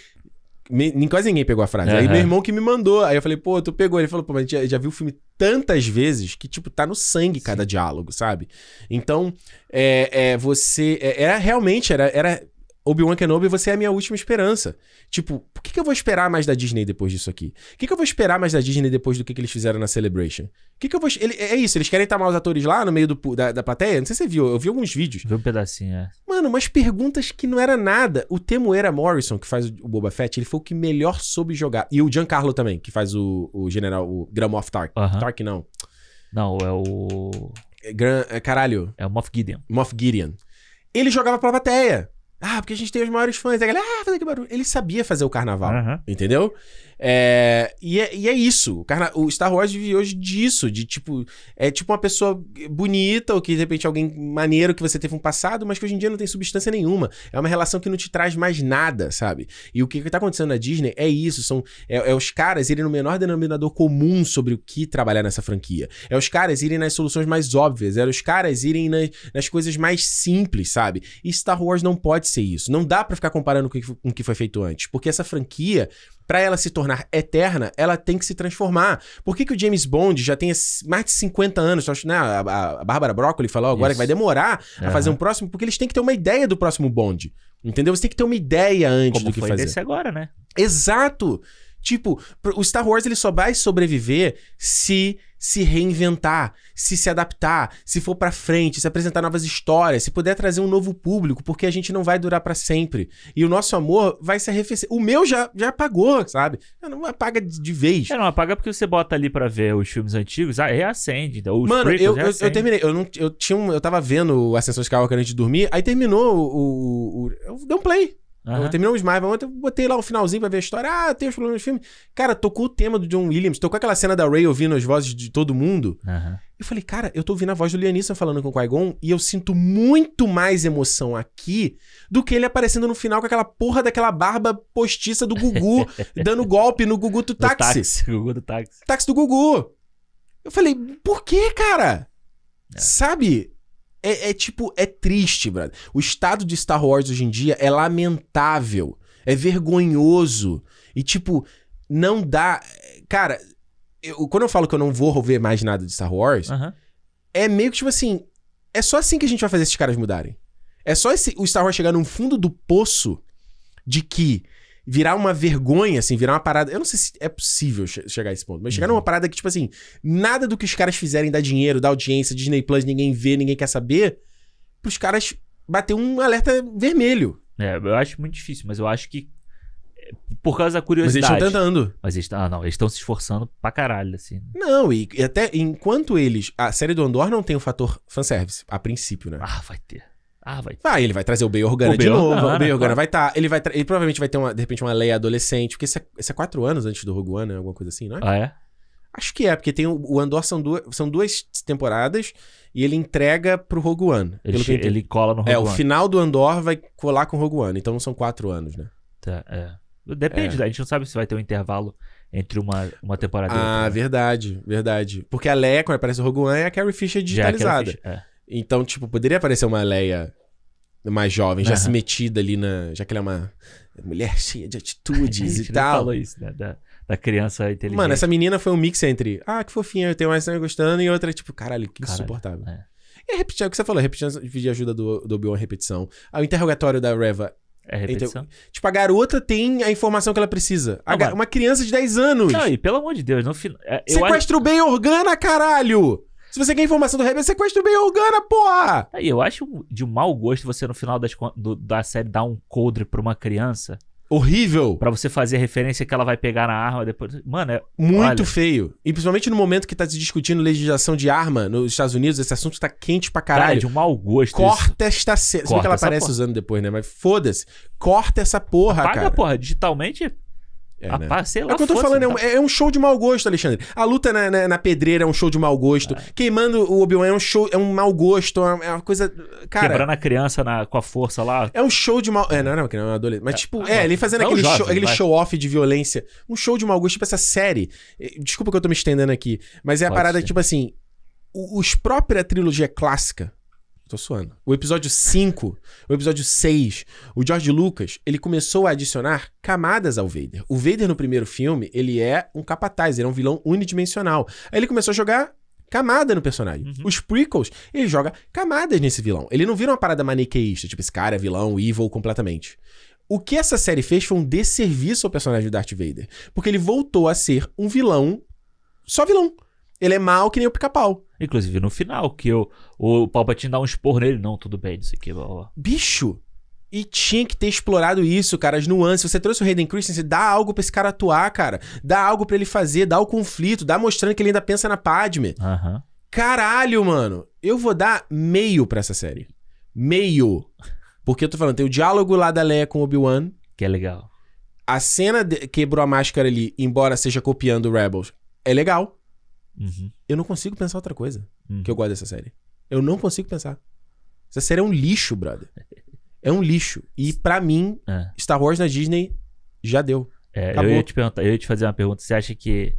me- nem- quase ninguém pegou a frase. Aí Aham. meu irmão que me mandou. Aí eu falei, pô, tu pegou. Ele falou, pô, mas a gente já, já viu o filme tantas vezes que, tipo, tá no sangue cada diálogo, sabe? Então, é, é, você. é, era realmente, era. era Obi-Wan Kenobi, você é a minha última esperança. Tipo, o que, que eu vou esperar mais da Disney depois disso aqui? O que, que eu vou esperar mais da Disney depois do que, que eles fizeram na Celebration? O que, que eu vou. ele- é isso, eles querem tamar os atores lá no meio do, da, da plateia? Não sei se você viu, eu vi alguns vídeos. Vê um pedacinho, é. Mano, umas perguntas que não era nada. O Temuera Morrison, que faz o Boba Fett, ele foi o que melhor soube jogar. E o Giancarlo também, que faz o, o general, o Grand Moff Tark. Aham. Tark não. Não, é o. É Gran, é, caralho, É o Moff Gideon. Moff Gideon. Ele jogava pra plateia. Ah, porque a gente tem os maiores fãs. A galera, ah, fazer que barulho. Ele sabia fazer o carnaval. Aham. Entendeu? É, e, é, e é isso. O, Star Wars vive hoje disso. De tipo. É tipo uma pessoa bonita, ou que de repente alguém maneiro que você teve um passado, mas que hoje em dia não tem substância nenhuma. É uma relação que não te traz mais nada, sabe? E o que, que tá acontecendo na Disney é isso. São, é, é os caras irem no menor denominador comum sobre o que trabalhar nessa franquia. É os caras irem nas soluções mais óbvias. É os caras irem nas, nas coisas mais simples, sabe? E Star Wars não pode ser isso. Não dá pra ficar comparando com o que foi feito antes. Porque essa franquia, pra ela se tornar eterna, ela tem que se transformar. Por que, que o James Bond já tem mais de 50 anos? Acho, né, a, a, a Bárbara Broccoli falou agora Isso. que vai demorar a Aham. fazer um próximo, porque eles têm que ter uma ideia do próximo Bond. Entendeu? Você tem que ter uma ideia antes Como do que foi fazer. desse agora, né? Exato! Tipo, o Star Wars ele só vai sobreviver se se reinventar, se se adaptar, se for pra frente, se apresentar novas histórias, se puder trazer um novo público, porque a gente não vai durar pra sempre. E o nosso amor vai se arrefecer. O meu já, já apagou, sabe? Não apaga de de vez. É, não apaga porque você bota ali pra ver os filmes antigos, ah, reacende. então, Os Mano, eu, eu, eu terminei. Eu, não, eu, tinha um, eu tava vendo o Ascensão Skywalker antes de dormir, aí terminou o. o, o eu dei um play. Aham. Eu terminou o Smile, ontem eu botei lá o finalzinho pra ver a história. Ah, tem os problemas do filme. Cara, tocou o tema do John Williams, tocou aquela cena da Ray ouvindo as vozes de todo mundo. Aham. Eu falei, cara, eu tô ouvindo a voz do Lianisson falando com o Qui-Gon e eu sinto muito mais emoção aqui do que ele aparecendo no final com aquela porra daquela barba postiça do Gugu, dando golpe no Gugu do Do táxi. táxi. Gugu do táxi. Táxi do Gugu. Eu falei, por que, cara? É. Sabe? É, é tipo, é triste, brother. O estado de Star Wars hoje em dia é lamentável. É vergonhoso. E, tipo, não dá. Cara, eu- quando eu falo que eu não vou ver mais nada de Star Wars, Aham. é meio que tipo assim. É só assim que a gente vai fazer esses caras mudarem. É só esse, o Star Wars chegar no fundo do poço de que virar uma vergonha, assim, virar uma parada. Eu não sei se é possível che- chegar a esse ponto, mas chegar numa parada que, tipo assim, nada do que os caras fizerem dá dinheiro, dá audiência, Disney Plus, ninguém vê, ninguém quer saber, pros caras bater um alerta vermelho. É, eu acho muito difícil, mas eu acho que é, por causa da Mas eles curiosidade. estão tentando. Mas eles, ah, não, eles estão se esforçando pra caralho, assim. Não, e, e até enquanto eles. A série do Andor não tem o fator fanservice, a princípio, né? Ah, vai ter. Ah, vai. Vai, ele vai trazer o Bail Organa O de novo. Organa, o Bail Organa claro. vai estar. ele vai ele provavelmente vai ter, uma, de repente, uma Leia adolescente. Porque esse é, esse é quatro anos antes do Rogue One, né? Alguma coisa assim, não é? Ah, é? Acho que é, porque tem o, o Andor são duas, são duas temporadas e ele entrega pro Rogue One. Ele, che- ele cola no Rogue é, o One. final do Andor vai colar com o Rogue One. Então não são quatro anos, né? Tá, é. Depende, É. a gente não sabe se vai ter um intervalo entre uma, uma temporada e Ah, outra. né? verdade, verdade. Porque a Leia, quando aparece o Rogue One, é a Carrie Fisher Já é digitalizada. ficha- é. Então, tipo, poderia aparecer uma Leia mais jovem, já Aham. se metida ali na. Já que ela é uma mulher cheia de atitudes e tal. falou isso, né? Da, da criança inteligente. Mano, essa menina foi um mix entre, ah, que fofinha, eu tenho mais estranho gostando, e outra, tipo, caralho, que Caralho, insuportável. é. E repetir, é o que você falou, repetindo, pedir ajuda do, do Obi-Wan repetição. Ah, o interrogatório da Reva. É repetição. Tipo, a garota tem a informação que ela precisa. Não, uma criança de 10 anos. Não, e pelo amor de Deus, no final. é, eu acho- bem Organa, caralho! Se você quer informação do Rebel, sequestra o bem Organa, porra! Aí, eu acho de um mau gosto você no final das, do- da série dar um coldre pra uma criança Horrível. pra você fazer referência que ela vai pegar na arma depois. Mano, é, Muito Olha. feio. E principalmente no momento que tá se discutindo legislação de arma nos Estados Unidos, esse assunto tá quente pra cara, é caralho. de um mau gosto. isso. Corta esta cena. Se bem que ela aparece porra. usando depois, né? Mas foda-se. Corta essa porra, Paga, cara. porra, digitalmente. É, né? pá, sei lá, É o que eu tô falando, é tá- um, é um show de mau gosto, Alexandre. A luta na, na, na pedreira é um show de mau gosto. Queimando o Obi-Wan é um show, é um mau gosto, é uma, é uma coisa. Cara, Quebrando a criança na- com a força lá. é um show de mau. É, não, não, não é um adolescente. Mas, tipo, é, ele fazendo É aquele, jovem, show, aquele show-off de violência. Um show de mau gosto, tipo essa série. Desculpa que eu tô me estendendo aqui. Mas é a Pode parada ser. tipo assim. Os própria trilogia clássica. Tô suando. O episódio 5, o episódio 6, o George Lucas, ele começou a adicionar camadas ao Vader. O Vader no primeiro filme, ele é um capataz, ele é um vilão unidimensional. Aí ele começou a jogar camada no personagem. Uhum. Os prequels, ele joga camadas nesse vilão. Ele não vira uma parada maniqueísta, tipo, esse cara é vilão, evil completamente. O que essa série fez foi um desserviço ao personagem do Darth Vader. Porque ele voltou a ser um vilão, só vilão. Ele é mal que nem o pica-pau. Inclusive no final, que o, o Palpatine dá um esporro nele. Não, tudo bem, isso aqui. Blá, blá. Bicho! E tinha que ter explorado isso, cara, as nuances. Você trouxe o Hayden Christensen, dá algo pra esse cara atuar, cara. Dá algo pra ele fazer, dá o conflito, dá mostrando que ele ainda pensa na Padme. Aham. Caralho, mano. Eu vou dar meio pra essa série. Meio. Porque eu tô falando, tem o diálogo lá da Leia com o Obi-Wan. Que é legal. A cena de- quebrou a máscara ali, embora seja copiando o Rebels, é legal. Uhum. Eu não consigo pensar outra coisa Uhum. que eu gosto dessa série. Eu não consigo pensar. Essa série é um lixo, brother. É um lixo. E pra mim, É. Star Wars na Disney já deu. É, eu ia te perguntar, eu ia te fazer uma pergunta. Você acha que,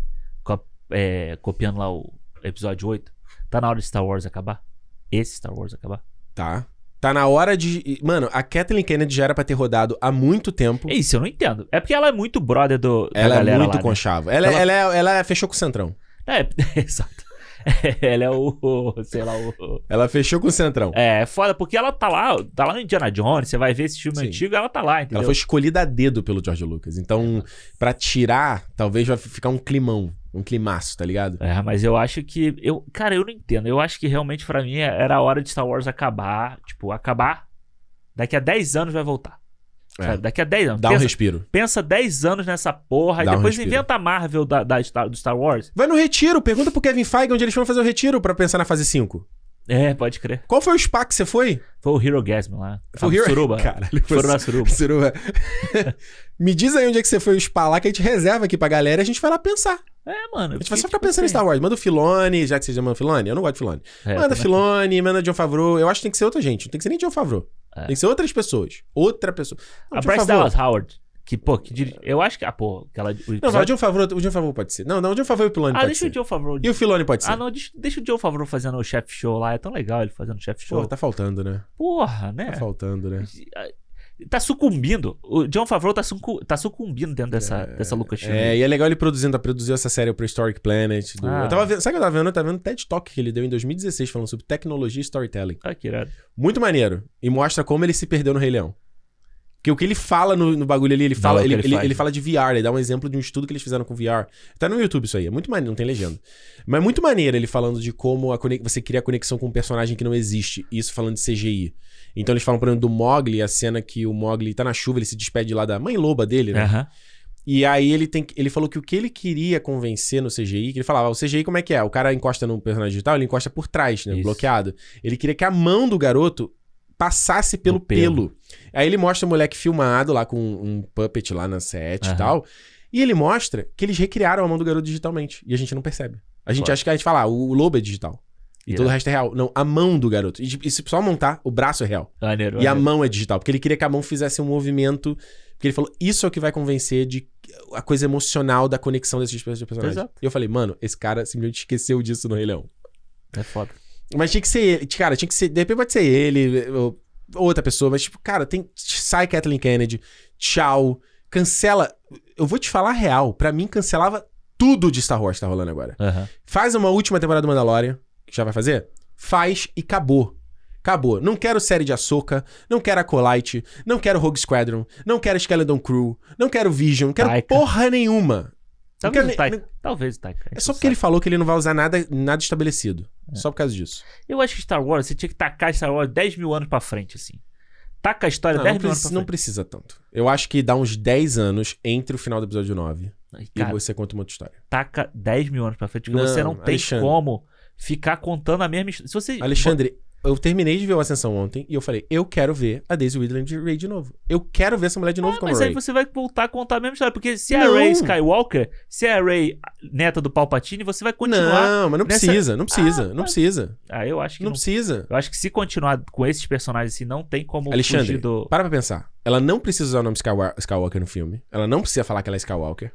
é, copiando lá o episódio 8, tá na hora de Star Wars acabar? Esse Star Wars acabar? Tá. Tá na hora de. Mano, a Kathleen Kennedy já era pra ter rodado há muito tempo. É isso, eu não entendo. É porque ela é muito brother do, da Ela é muito lá, né? conchavo. Ela, Ela- ela... é- ela fechou com o Centrão. É, exato. ela é o, o- sei lá, o... Ela fechou com o Centrão. É, é foda, porque ela tá lá, tá lá no Indiana Jones, você vai ver esse filme Sim. antigo, ela tá lá, entendeu? Ela foi escolhida a dedo pelo George Lucas. Então, pra tirar, talvez vai ficar um climão. Um climaço, tá ligado? É, mas eu acho que. Eu, cara, eu não entendo. Eu acho que realmente pra mim era a hora de Star Wars acabar. Tipo, acabar. Daqui a 10 anos vai voltar. É. Sabe? Daqui a 10 anos. Dá um pensa, respiro. pensa 10 anos nessa porra. Dá e um depois respiro. inventa a Marvel da, da Star- do Star Wars. Vai no retiro. Pergunta pro Kevin Feige onde eles foram fazer o retiro pra pensar na fase 5. É, pode crer. Qual foi o spa que você foi? Foi o Hero Gasm lá. Foi o Hero- Suruba. Caralho, Foram na Suruba. Suruba. Me diz aí onde é que você foi o spa lá que a gente reserva aqui pra galera e a gente vai lá pensar. É, mano. A gente vai só ficar pensando em Star Wars. Manda o Filone, já que você chama Filone. Eu não gosto de Filone. É, manda. Filone, manda John Favreau. Eu acho que tem que ser outra gente. Não tem que ser nem John Favreau. É. Tem que ser outras pessoas. Outra pessoa. Não, A John Bryce. Dallas Howard. Que, pô, que diri... Eu acho que. Ah, pô, aquela. O Não, mas o episódio... John Favreau, o John Favreau pode ser. Não, não, o John Favreau e o Filone Ah, deixa ser. o Joe Favreau. E o Filone pode ser. Ah, não, deixa, deixa o Joe Favreau fazendo o chef show lá. É tão legal ele fazendo o chef show. Pô, tá faltando, né? Porra, né? Tá faltando, né? Tá sucumbindo. O John Favreau tá, sucu- tá sucumbindo dentro dessa, dessa Lucasfilm. É, e é legal ele produzindo, produziu essa série o Prehistoric Planet. do- Ah. Eu tava vendo, sabe o que eu tava vendo? Eu tava vendo um TED Talk que ele deu em 2016 falando sobre tecnologia e storytelling. Ah, que irado. Muito maneiro. E mostra como ele se perdeu no Rei Leão. Que o que ele fala no, no bagulho ali, ele fala, é o ele, ele ele, ele fala de VR, ele dá um exemplo de um estudo que eles fizeram com VR. Tá no YouTube isso aí, é muito maneiro, não tem legenda. Mas é muito maneiro ele falando de como a conex- você cria conexão com um personagem que não existe. Isso falando de CGI. Então eles falam, por exemplo, do Mogli, a cena que o Mogli tá na chuva, ele se despede lá da mãe loba dele, né? Aham. E aí ele tem ele falou que o que ele queria convencer no CGI, que ele falava, o CGI como é que é? O cara encosta no personagem digital, ele encosta por trás, né, Isso. bloqueado. Ele queria que a mão do garoto passasse pelo pelo. pelo. Aí ele mostra o moleque filmado lá com um puppet lá na set e Aham. tal. E ele mostra que eles recriaram a mão do garoto digitalmente. E a gente não percebe. A gente acha que a gente fala, ah, o lobo é digital. E Yeah. todo o resto é real. Não, a mão do garoto. E, e se só montar, o braço é real. Maneiro, E a maneiro. mão é digital, porque ele queria que a mão fizesse um movimento. Porque ele falou, isso é o que vai convencer de a coisa emocional da conexão desses personagens. Exato. E eu falei, mano, esse cara simplesmente esqueceu disso no Rei Leão. É foda. Mas tinha que ser ele. Cara, tinha que ser. De repente pode ser ele, ou outra pessoa, mas, tipo, cara, tem. Sai Kathleen Kennedy, tchau. Cancela. Eu vou te falar a real. Pra mim, cancelava tudo de Star Wars que tá rolando agora. Aham. Faz uma última temporada do Mandalorian, já vai fazer. Faz e acabou. Acabou. Não quero série de Ahsoka, não quero Acolyte, não quero Rogue Squadron, não quero Skeleton Crew, não quero Vision, não quero Taika. porra nenhuma. Talvez quero o Taika. Talvez o Taika. É só porque ele falou que ele não vai usar nada, nada estabelecido. Só por causa disso. Eu acho que Star Wars, você tinha que tacar Star Wars 10 mil anos pra frente, assim. Taca a história Não, 10 não, mil anos pra não precisa tanto. Eu acho que dá uns 10 anos entre o final do episódio 9 Ai, e Cara, você conta uma outra história. taca 10 mil anos pra frente, porque Não, você não tem Alexandre. como ficar contando a mesma história. Se você... Alexandre, eu terminei de ver o Ascensão ontem e eu falei, eu quero ver a Daisy Ridley de Ray de novo. Eu quero ver essa mulher de novo Ah, como mas Ray. aí você vai voltar a contar a mesma história. Porque se a Não. Ray Skywalker, se a Ray neta do Palpatine, você vai continuar. Não, mas não nessa- precisa, não precisa, Ah, não mas- precisa. Ah, eu acho que Não não. precisa. Eu acho que se continuar com esses personagens assim, não tem como Alexandre, fugir do. para pra pensar. Ela não precisa usar o nome Skywa- Skywalker no filme. Ela não precisa falar que ela é Skywalker.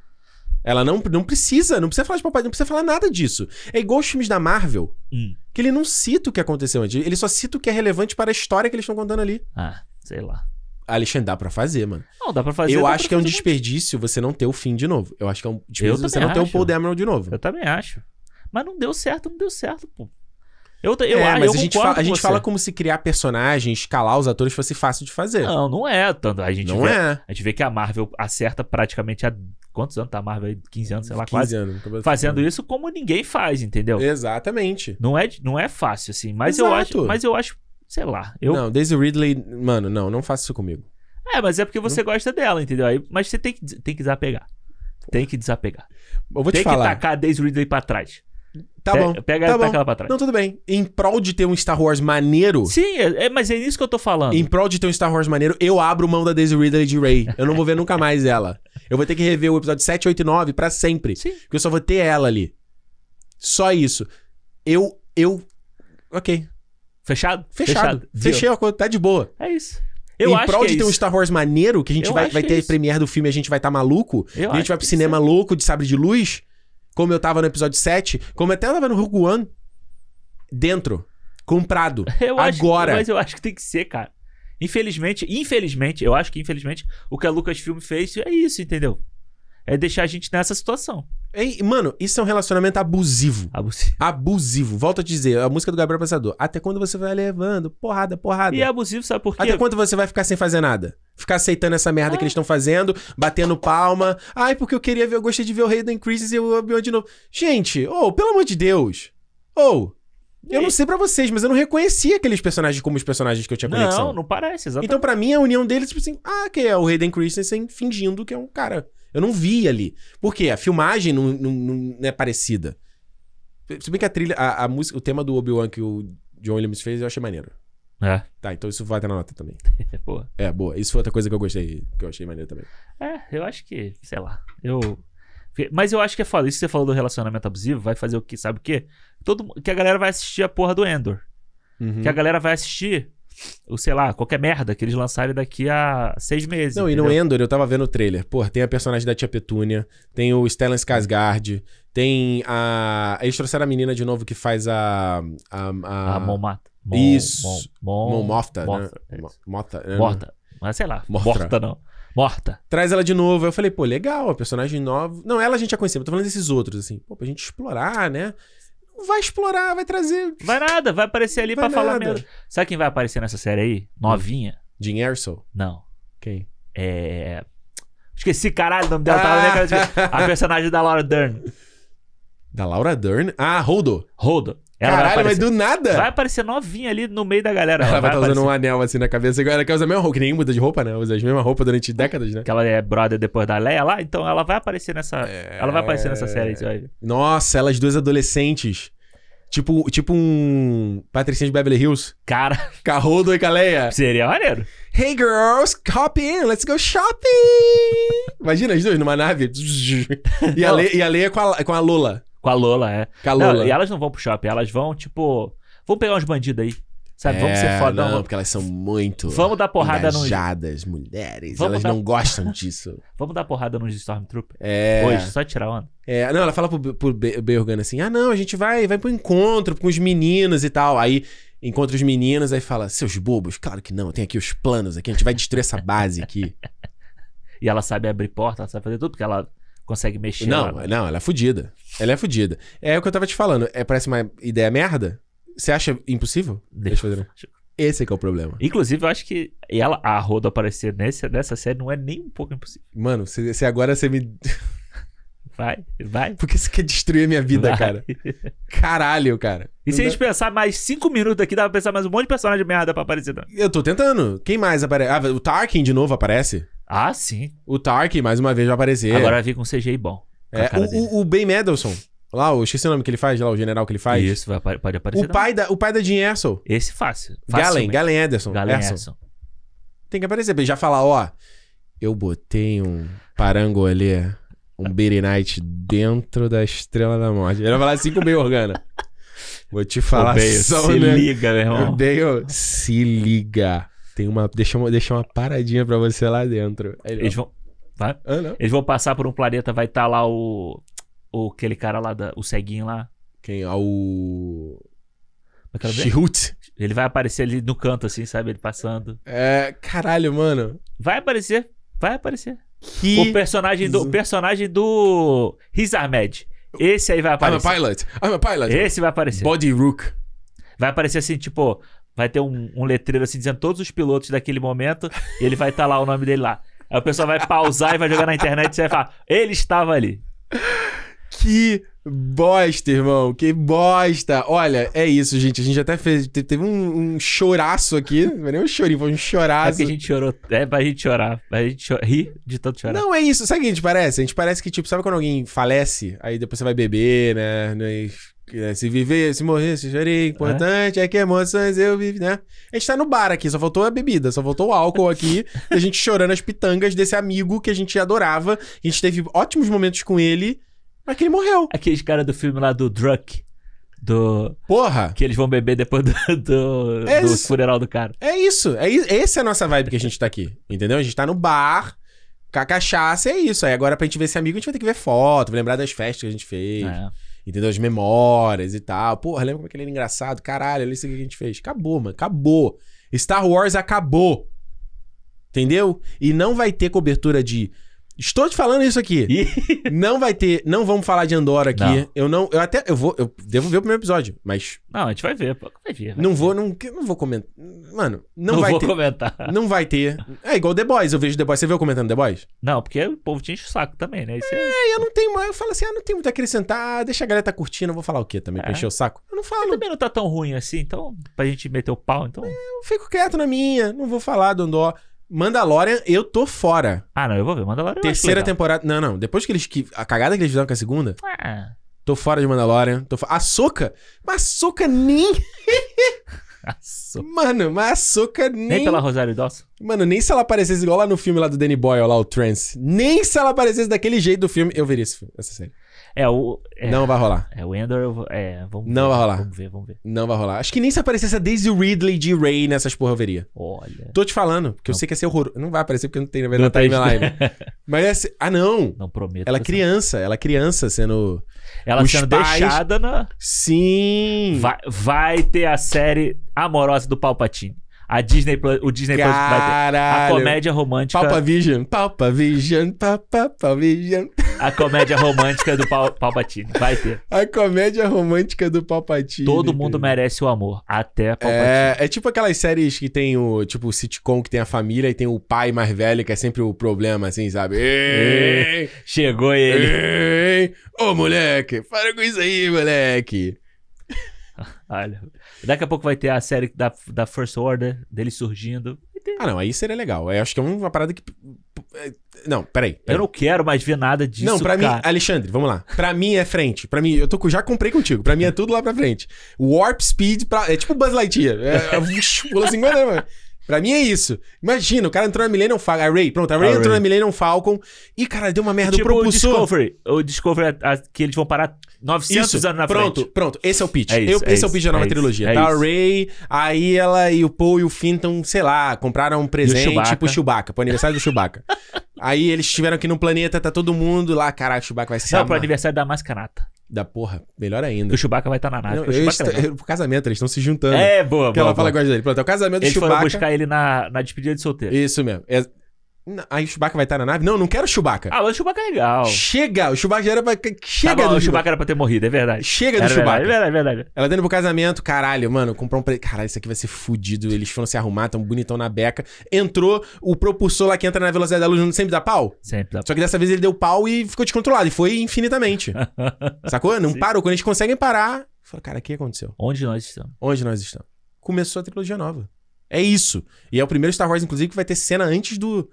Ela não, não precisa, não precisa falar de papai, não precisa falar nada disso. É igual os filmes da Marvel, Hum. que ele não cita o que aconteceu antes. Ele só cita o que é relevante para a história que eles estão contando ali. Ah, sei lá. Alexandre, dá pra fazer, mano. Não, dá pra fazer. eu acho que é um desperdício você não ter o fim de novo. Eu acho que é um desperdício você não ter o acho. Paul Dameron de novo. Eu também acho. Mas não deu certo, não deu certo, pô. Eu, eu, é, eu mas a gente, fala, a gente fala como se criar personagens, escalar os atores fosse fácil de fazer. Não, não é tanto. A gente, Não vê, é. a gente vê que a Marvel acerta praticamente há. Quantos anos tá a Marvel aí? 15 anos, sei lá, 15 quase. anos. Fazendo isso como ninguém faz, entendeu? Exatamente. Não, é, não é fácil, assim. Mas eu Exato. acho. Mas eu acho. Sei lá. Eu, Não, Daisy Ridley, mano, não, não faça isso comigo. É, mas é porque você gosta dela, entendeu? Aí, mas você tem que, tem que desapegar. Tem que desapegar. Eu vou tem te que falar. tacar a Daisy Ridley pra trás. Tá Pe- bom. Pega tá e taca ela pra trás. Não, tudo bem. Em prol de ter um Star Wars maneiro, Sim, é, é- mas é nisso que eu tô falando. em prol de ter um Star Wars maneiro, eu abro mão da Daisy Ridley de Rey. Eu não vou ver nunca mais ela. Eu vou ter que rever o episódio 7, 8 e 9 pra sempre. Sim. Porque eu só vou ter ela ali. Só isso. Eu. Eu. Ok. Fechado? Fechado. Deal. Fechei a conta. Tá de boa. É isso. Eu em prol que de é ter um isso. Star Wars maneiro, que a gente Eu vai, vai que ter é isso. premiere do filme e a gente vai estar maluco. Eu e a gente vai pro cinema isso louco de sabre de luz. Como eu tava no episódio 7. Como até eu tava no Rogue One. Dentro. Comprado. Eu acho, Agora. Mas eu acho que tem que ser, cara. Infelizmente, infelizmente, eu acho que infelizmente o que a Lucasfilm fez é isso, entendeu? É deixar a gente nessa situação. Ei, mano, isso é um relacionamento abusivo. Abusivo. Abusivo. Volto a dizer, a música do Gabriel Pensador. Até quando você vai levando? Porrada, porrada. E é abusivo, sabe por quê? Até quando você vai ficar sem fazer nada? Ficar aceitando essa merda Ah. que eles estão fazendo, batendo palma. Ai, porque eu queria ver, eu gostei de ver o Hayden Christensen e o Obi-Wan de novo. Gente, ô, pelo amor de Deus. Ô, eu não sei pra vocês, mas eu não reconhecia aqueles personagens como os personagens que eu tinha conexão. Não, não parece, exatamente. Então, pra mim, a união deles, tipo assim, ah, que é o Hayden Christensen fingindo que é um cara. Eu não vi ali. Por quê? A filmagem não, não- não é parecida. Se bem que a trilha, a, a música, o tema do Obi-Wan que o John Williams fez, eu achei maneiro. É, Tá, então isso vai ter na nota também. pô. É, boa. Isso foi outra coisa que eu gostei, que eu achei maneiro também. É, eu acho que, sei lá. Eu. Mas eu acho que é foda. Isso que você falou do relacionamento abusivo vai fazer o que? Sabe o quê? Todo... Que a galera vai assistir a porra do Endor. Uhum. Que a galera vai assistir, o sei lá, qualquer merda que eles lançarem daqui a seis meses. Não, e no entendeu? Endor, eu tava vendo o trailer. Pô, tem a personagem da Tia Petúnia, tem o Stellan Skarsgård, tem a... Eles trouxeram a menina de novo que faz a... A, a... A Mon Mata. Mon, Isso. Mon, Mon Mofta, né? Mofta, é né? Morta. Mas sei lá. Morta. Morta não. Morta. Traz ela de novo. Eu falei, pô, legal, a personagem nova. Não, ela a gente já conhecia, mas tô falando desses outros, assim. Pô, pra gente explorar, né? Vai explorar, vai trazer. Vai nada, vai aparecer ali Vai pra falar nada. mesmo. Sabe quem vai aparecer nessa série aí? Novinha? Jean Erso? Não. Quem? É. Esqueci, caralho, o nome dela tava na minha cabeça. A personagem da Laura Dern. Da Laura Dern? Ah, Holdo. Holdo. Ela Caralho, mas do nada. Vai aparecer novinha ali no meio da galera. Ela vai estar usando aparecer. um anel assim na cabeça. Ela quer usar a mesma roupa, que ninguém muda de roupa, né? Usa as mesmas roupas durante décadas, né? Que ela é brother depois da Leia lá, então ela vai aparecer nessa. É. Ela vai aparecer nessa série, você vai ver. Nossa, elas duas adolescentes. Tipo, tipo um Patricinha de Beverly Hills. Cara, Holdo e com a Leia. seria maneiro. Hey girls, hop in, let's go shopping! Imagina as duas numa nave. E a. Leia, e a Leia com a, com a Lola. Com a Lola, é. Com a Não, Lola. e elas não vão pro shopping, elas vão, tipo. Vamos pegar uns bandidos aí. Sabe? vamos ser É, foda. Não, Não, porque elas são muito Vamos dar porrada nos. engajadas, mulheres. Vamos elas dar- não gostam disso. Vamos dar porrada nos Stormtrooper. É. Hoje, só tirar onda. É, não, ela fala pro, pro assim: ah, não, a gente vai, vai pro encontro com os meninos e tal. Aí encontra os meninos, aí fala: seus bobos, claro que não, tem aqui os planos aqui, a gente vai destruir essa base aqui. E ela sabe abrir porta, ela sabe fazer tudo, porque ela consegue mexer. não, lá. não, ela é fodida. Ela é fodida. É o que eu tava te falando. É, parece uma ideia merda? Você acha impossível? Deixa eu fazer. Esse é que é o problema. Inclusive, eu acho que ela, a Roda aparecer nesse, nessa série não é nem um pouco impossível. Mano, você você agora você me. Vai, vai. Por que você quer destruir a minha vida, vai. cara? Caralho, cara. E se Não a gente pensar mais cinco minutos aqui, dá pra pensar mais um monte de personagem de merda pra aparecer. Não. dá- Eu tô tentando. Quem mais aparece? Ah, o Tarkin de novo aparece. Ah, sim. O Tarkin, mais uma vez, vai aparecer. Agora vai vir com CGI bom. Com a É, cara o, dele. o, o Ben Mendelsohn. Lá, eu esqueci o nome que ele faz, lá, o general que ele faz. Isso, vai, apare- pode aparecer. O pai, da, o pai da Jean Erso. Esse fácil. Galen, Facilmente. Galen Ederson. Galen Erso. Tem que aparecer. pra ele já falar, ó. Eu botei um parangolê, um Beery Knight dentro da Estrela da Morte. Ele vai falar assim com o meio organa. Vou te falar Odeio, só, se né? liga, meu irmão. Odeio. Se liga. Tem uma. Deixa uma, deixa uma paradinha pra você lá dentro. Ele, Eles vão. Vai. Ah. Eles vão passar por um planeta, vai estar lá o. o aquele cara lá, da, o ceguinho lá. Quem? Ah, o. Ver. Chihut. Ele vai aparecer ali no canto, assim, sabe? Ele passando. É. Caralho, mano. Vai aparecer. Vai aparecer. Que. O personagem do. O personagem do. Riz Ahmed. Esse aí vai I'm a aparecer. pilot. I'm a pilot. Esse vai aparecer. Body Rook. Vai aparecer assim, tipo, vai ter um, um letreiro assim dizendo todos os pilotos daquele momento e ele vai estar lá o nome dele lá. Aí o pessoal vai pausar e vai jogar na internet e você vai falar, ele estava ali. Que bosta, irmão. Que bosta. Olha, é isso, gente. A gente até fez. te- Teve um, um choraço aqui. Não é nem um chorinho, foi um É choraço. porque a gente chorou. É pra gente chorar. Pra gente cho- rir de tanto chorar. Não, é isso. Sabe o que a gente parece? A gente parece que, tipo, sabe quando alguém falece? Aí depois você vai beber, né? Né, Se viver, se morrer, se chorei. Importante é que emoções eu vivi, né? A gente tá no bar aqui, só faltou a bebida, só faltou o álcool aqui. e a gente chorando as pitangas desse amigo que a gente adorava. A gente teve ótimos momentos com ele, mas que ele morreu. Aqueles caras do filme lá do Druck. Do. Porra! Que eles vão beber depois do, do, do Esse- funeral do cara. É isso. É, essa é a nossa vibe que a gente tá aqui. Entendeu? A gente tá no bar, com a cachaça, é isso. Aí agora pra gente ver esse amigo, a gente vai ter que ver foto, lembrar das festas que a gente fez. É. Entendeu? As memórias e tal. Porra, lembra como é que ele era engraçado? Caralho, olha isso que a gente fez. Acabou, mano. Acabou. Star Wars acabou. Entendeu? E não vai ter cobertura de. Estou te falando isso aqui. Não vai ter. Não vamos falar de Andorra aqui. Não. Eu não. Eu até. Eu vou. Eu devo ver o primeiro episódio. Mas Não, a gente vai ver, pô. Vai ver. vai não ver. vou. Não, não vou comentar. Mano, não, Não vai vou ter. comentar. Não vai ter. É igual The Boys. Eu vejo The Boys. Você viu eu comentando The Boys? Não, porque o povo tinha enche o saco também, né? Isso é... É, eu não tenho mais. Eu falo assim, ah, não tem muito a acrescentar. Deixa a galera tá curtindo. Eu vou falar o quê também? Pra É. encher o saco? Eu não falo. Também não tá tão ruim assim, então, pra gente meter o pau, então. Eu fico quieto na minha. Não vou falar do Andor. Mandalorian, eu tô fora. Ah, não, eu vou ver. Manda lá. Terceira temporada. Não, não. Depois que eles. Que, a cagada que eles fizeram com a segunda, Ah, tô fora de Mandalorian. Tô fo... A Soca. Mas a Soca nem. nossa. Mano, mas a Soca nem. Nem pela Rosário Dawson. Mano, nem se ela aparecesse igual lá no filme lá do Danny Boyle, lá o Trance. Nem se ela aparecesse daquele jeito do filme, eu veria esse filme, essa série. É, o. É, Não vai rolar. É, o Endor, eu é, vamos Não ver, vai rolar. Vamos ver, vamos ver. Não vai rolar. Acho que nem se aparecesse a Daisy Ridley de Ray nessas porra eu veria. Olha. Tô te falando, porque eu Não. sei que ia ser horror. Não vai aparecer porque não tem na Não verdade tá timeline. Mas ia ser... Ah, não. Não prometo. Ela é criança, ela é criança sendo. Ela os sendo pais- deixada na. Sim! Vai, vai ter a série amorosa do Palpatine. A Disney Plus, o Disney Plus vai ter. A comédia romântica. Palpa Vision, Palpa Vision, Palpa Vision. A comédia romântica do Pal, Palpatine. Vai ter. A comédia romântica do Palpatine. Todo mundo merece o amor. Até Palpatine. É, é tipo aquelas séries que tem o, tipo, o sitcom que tem a família e tem o pai mais velho, que é sempre o problema, assim, sabe? Ei, Chegou ele. ei, ô moleque, para com isso aí, moleque. Olha. Daqui a pouco vai ter a série da, da First Order, dele surgindo. Ah, não, aí seria legal. Eu acho que é uma parada que. Não, peraí. Eu peraí. não quero mais ver nada disso. não, pra cara. mim, Alexandre, vamos lá. Pra mim é frente. Pra mim, eu tô, já comprei contigo. Pra mim é tudo lá pra frente. Warp Speed pra, é tipo Buzz Lightyear. É, pula 50, mano. Pra mim é isso. Imagina, o cara entrou na Millennium Falcon. A Ray, pronto, a Ray A entrou Rey. na Millennium Falcon. E, cara, deu uma merda. tipo o o propulsor. Discovery. O Discovery, a- que eles vão parar 900 Isso, anos na pronto, frente. pronto. Esse é o pitch. É isso, Eu- é esse é o pitch da nova é trilogia. é tá a. Ray, aí ela e o Paul e o estão, sei lá, compraram um presente Chewbacca. pro Chewbacca, pro aniversário do Chewbacca. aí eles estiveram aqui no planeta, tá todo mundo lá, caraca, o Chewbacca vai se Não, amar. pro aniversário da Mascanata. Da porra, melhor ainda. O Chewbacca vai estar na nave. Não, o eles Chewbacca é pro casamento, eles estão se juntando. É, boa, que boa, ela fala boa. que gosta dele. Pronto, é o casamento do Eles foram Chewbacca. buscar ele na, na despedida de solteiro. Isso mesmo. É... Aí o Chewbacca vai estar na nave? Não, não quero o Chewbacca. Ah, mas o Chewbacca é legal. Chega! O Chewbacca já era pra... Tá Chega bom, do o Chewbacca era pra ter morrido, é verdade. Chega do Era Chewbacca. é verdade, é verdade. Ela tá indo pro casamento, caralho, mano, comprar um presente. Caralho, isso aqui vai ser fudido. Eles foram se arrumar, tão bonitão na beca. Entrou o propulsor lá que entra na velocidade da luz, não sempre dá pau? Sempre dá Só que dessa vez ele deu pau e ficou descontrolado. E foi infinitamente. Sacou? Não Sim. parou. Quando eles conseguem parar. Fala, cara, o que aconteceu? Onde nós estamos? Onde nós estamos? Começou a trilogia nova. É isso. E é o primeiro Star Wars, inclusive, que vai ter cena antes do.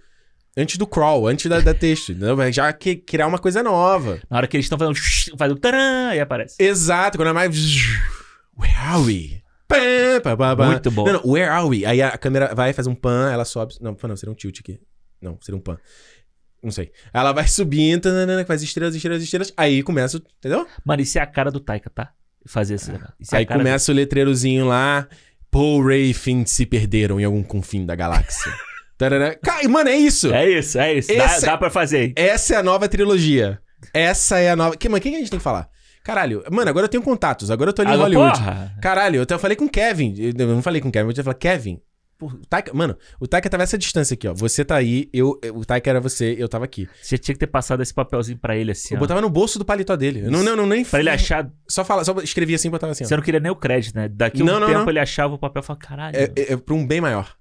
Antes do crawl, antes da, da texto. entendeu? Já que, criar uma coisa nova. Na hora que eles estão fazendo. Faz um taran e aparece. Exato, quando é mais. Where are we? Pã, pá, pá, pá. Muito bom. Não, não, where are we? Aí a câmera vai, faz um pan, ela sobe. Não, não, seria um tilt aqui. Não, seria um pan. Não sei. Ela vai subindo, tananana, faz estrelas, estrelas, estrelas. Aí começa, o- entendeu? Mano, isso é a cara do Taika, tá? Fazer esse é Aí começa o letreirozinho lá. Paul, Ray e Finn se perderam em algum confim da galáxia. Tarará. Cara, mano, é isso. É isso, é isso. Dá, Esse- dá pra fazer. Essa é a nova trilogia. Essa é a nova. Que, mano, quem que a gente tem que falar? Caralho, mano, agora eu tenho contatos. Agora eu tô ali em Agora, Hollywood. porra. Caralho, eu, até falei com o Kevin. Eu não falei com o Kevin, eu ia falar, Kevin. o Taika, mano, o Taika tava essa distância aqui, ó. Você tá aí, eu, o Taika era você, eu tava aqui. Você tinha que ter passado esse papelzinho pra ele assim, Eu ó. botava no bolso do paletó dele. Não, não, não, nem Pra ele achar. Só fala, só escrevia assim e botava assim, ó. Você não queria nem o crédito, né? Daqui a um não, tempo não. ele achava o papel e falava, caralho. É, é, é pra um bem maior.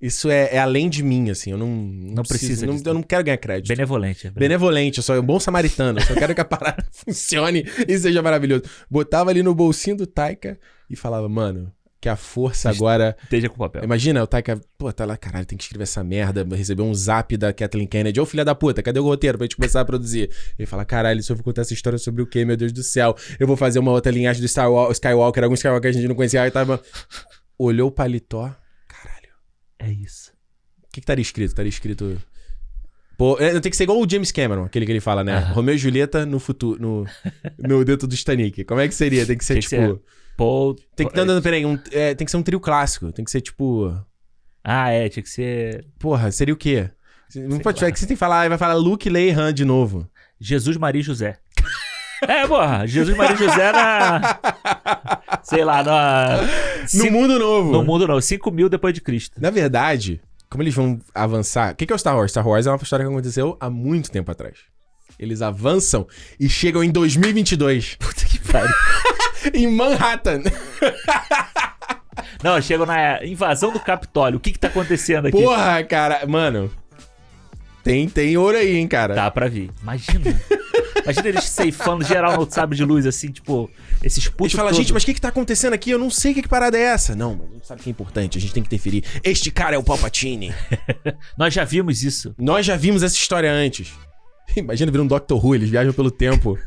Isso é, é além de mim, assim. Eu não. Não, precisa preciso, não. Eu não quero ganhar crédito. Benevolente. é Benevolente, eu sou um bom samaritano. Eu só quero que a parada funcione e seja maravilhoso. Botava ali no bolsinho do Taika e falava, mano, que a força agora. Esteja com o papel. Imagina, o Taika, pô, tá lá, caralho, tem que escrever essa merda. Recebeu um zap da Kathleen Kennedy. Ô, filha da puta, cadê o roteiro pra gente começar a produzir? Ele fala, caralho, se eu vou contar essa história sobre o quê, meu Deus do céu? Eu vou fazer uma outra linhagem do Star Wars, Skywalker, algum Skywalker que a gente não conhecia. Aí tava. Olhou o paletó. É isso. O que, que estaria escrito? Estaria escrito. Pô, é, tem que ser igual o James Cameron, aquele que ele fala, né? Aham. Romeu e Julieta no futuro. No, no dentro do Titanic. Como é que seria? Tem que ser Tem que tipo. ser- Paul. Tem que. Não, não, peraí. Um, é, tem que ser um trio clássico. Tem que ser tipo. Ah, é, tinha que ser Porra, seria o quê? Não Sei pode lá. é que você tem que falar, vai falar Luke, Leia e Han de novo. Jesus, Maria e José. É, porra, Jesus, Maria e José na. Sei lá, na. No Cinco- mundo novo. no mundo não, 5 mil depois de Cristo. Na verdade, como eles vão avançar. O que é o Star Wars? Star Wars é uma história que aconteceu há muito tempo atrás. Eles avançam e chegam em 2022. Puta que pariu. em Manhattan. Não, chegam na invasão do Capitólio. O que que tá acontecendo aqui? Porra, cara. Mano. Tem, tem ouro aí, hein, cara. Tá pra vir. Imagina. Imagina eles ceifando geral no sabre de luz, assim, tipo, esses A putos gente fala, gente, mas o que que tá acontecendo aqui? Eu não sei que, que parada é essa. Não, mas a gente sabe que é importante, a gente tem que interferir. Este cara é o Palpatine. Nós já vimos isso. Nós já vimos essa história antes. Imagina vir um Doctor Who, eles viajam pelo tempo,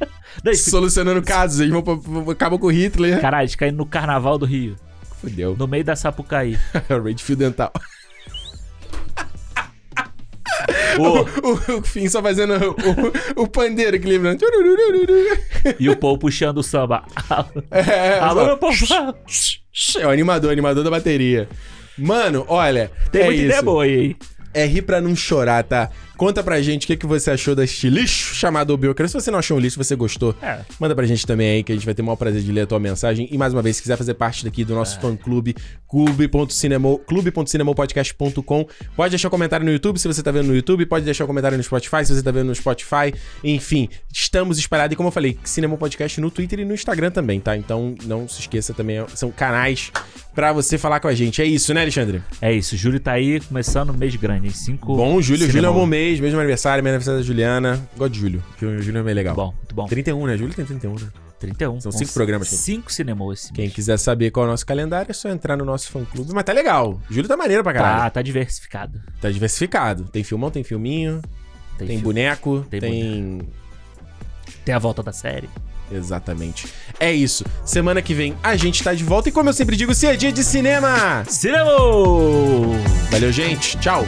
Não, eles solucionando casos, eles vão, pra- acabam com o Hitler. Caralho, eles caem no carnaval do Rio, Fudeu. no meio da Sapucaí. Rede fio dental. O- O, o Finn só fazendo o, o, o pandeiro equilibrando. e o Paul puxando o samba. É, Alô, só- meu Paul. É o animador, o animador da bateria. Mano, olha. Tem é muita ideia isso. boa aí, hein? É rir pra não chorar, tá? Conta pra gente o que, que você achou deste lixo chamado Obi-Wan. Se você não achou um lixo, se você gostou, É. manda pra gente também aí, que a gente vai ter o maior prazer de ler a tua mensagem. E mais uma vez, se quiser fazer parte daqui do nosso fã-clube, clube.cinema- clube.cinemopodcast.com, pode deixar um comentário no YouTube, se você tá vendo no YouTube, pode deixar um comentário no Spotify, se você tá vendo no Spotify. Enfim, estamos espalhados. E como eu falei, Cinema Podcast no Twitter e no Instagram também, tá? Então não se esqueça também, são canais pra você falar com a gente. É isso, né, Alexandre? É isso, Júlio tá aí começando o mês grande, hein? Cinco. Bom, Júlio. Júlio é um Cinemol. Mês, mesmo aniversário, meu aniversário da Juliana. Gosto de Júlio. Júlio, Júlio é bem legal. Bom, muito bom. 31, né? Júlio tem 31, né? 31. São cinco programas. Cinco cinemas esse Quem mês. quiser saber qual é o nosso calendário, é só entrar no nosso fã-clube. Mas tá legal. Júlio tá maneiro pra caralho. Tá, tá diversificado. Tá diversificado. Tem filmão, tem filminho, tem, filme. boneco, tem... Tem Tem a volta da série. Exatamente. É isso. Semana que vem a gente tá de volta e como eu sempre digo, se é dia de cinema. Cinema! Valeu, gente. Tchau.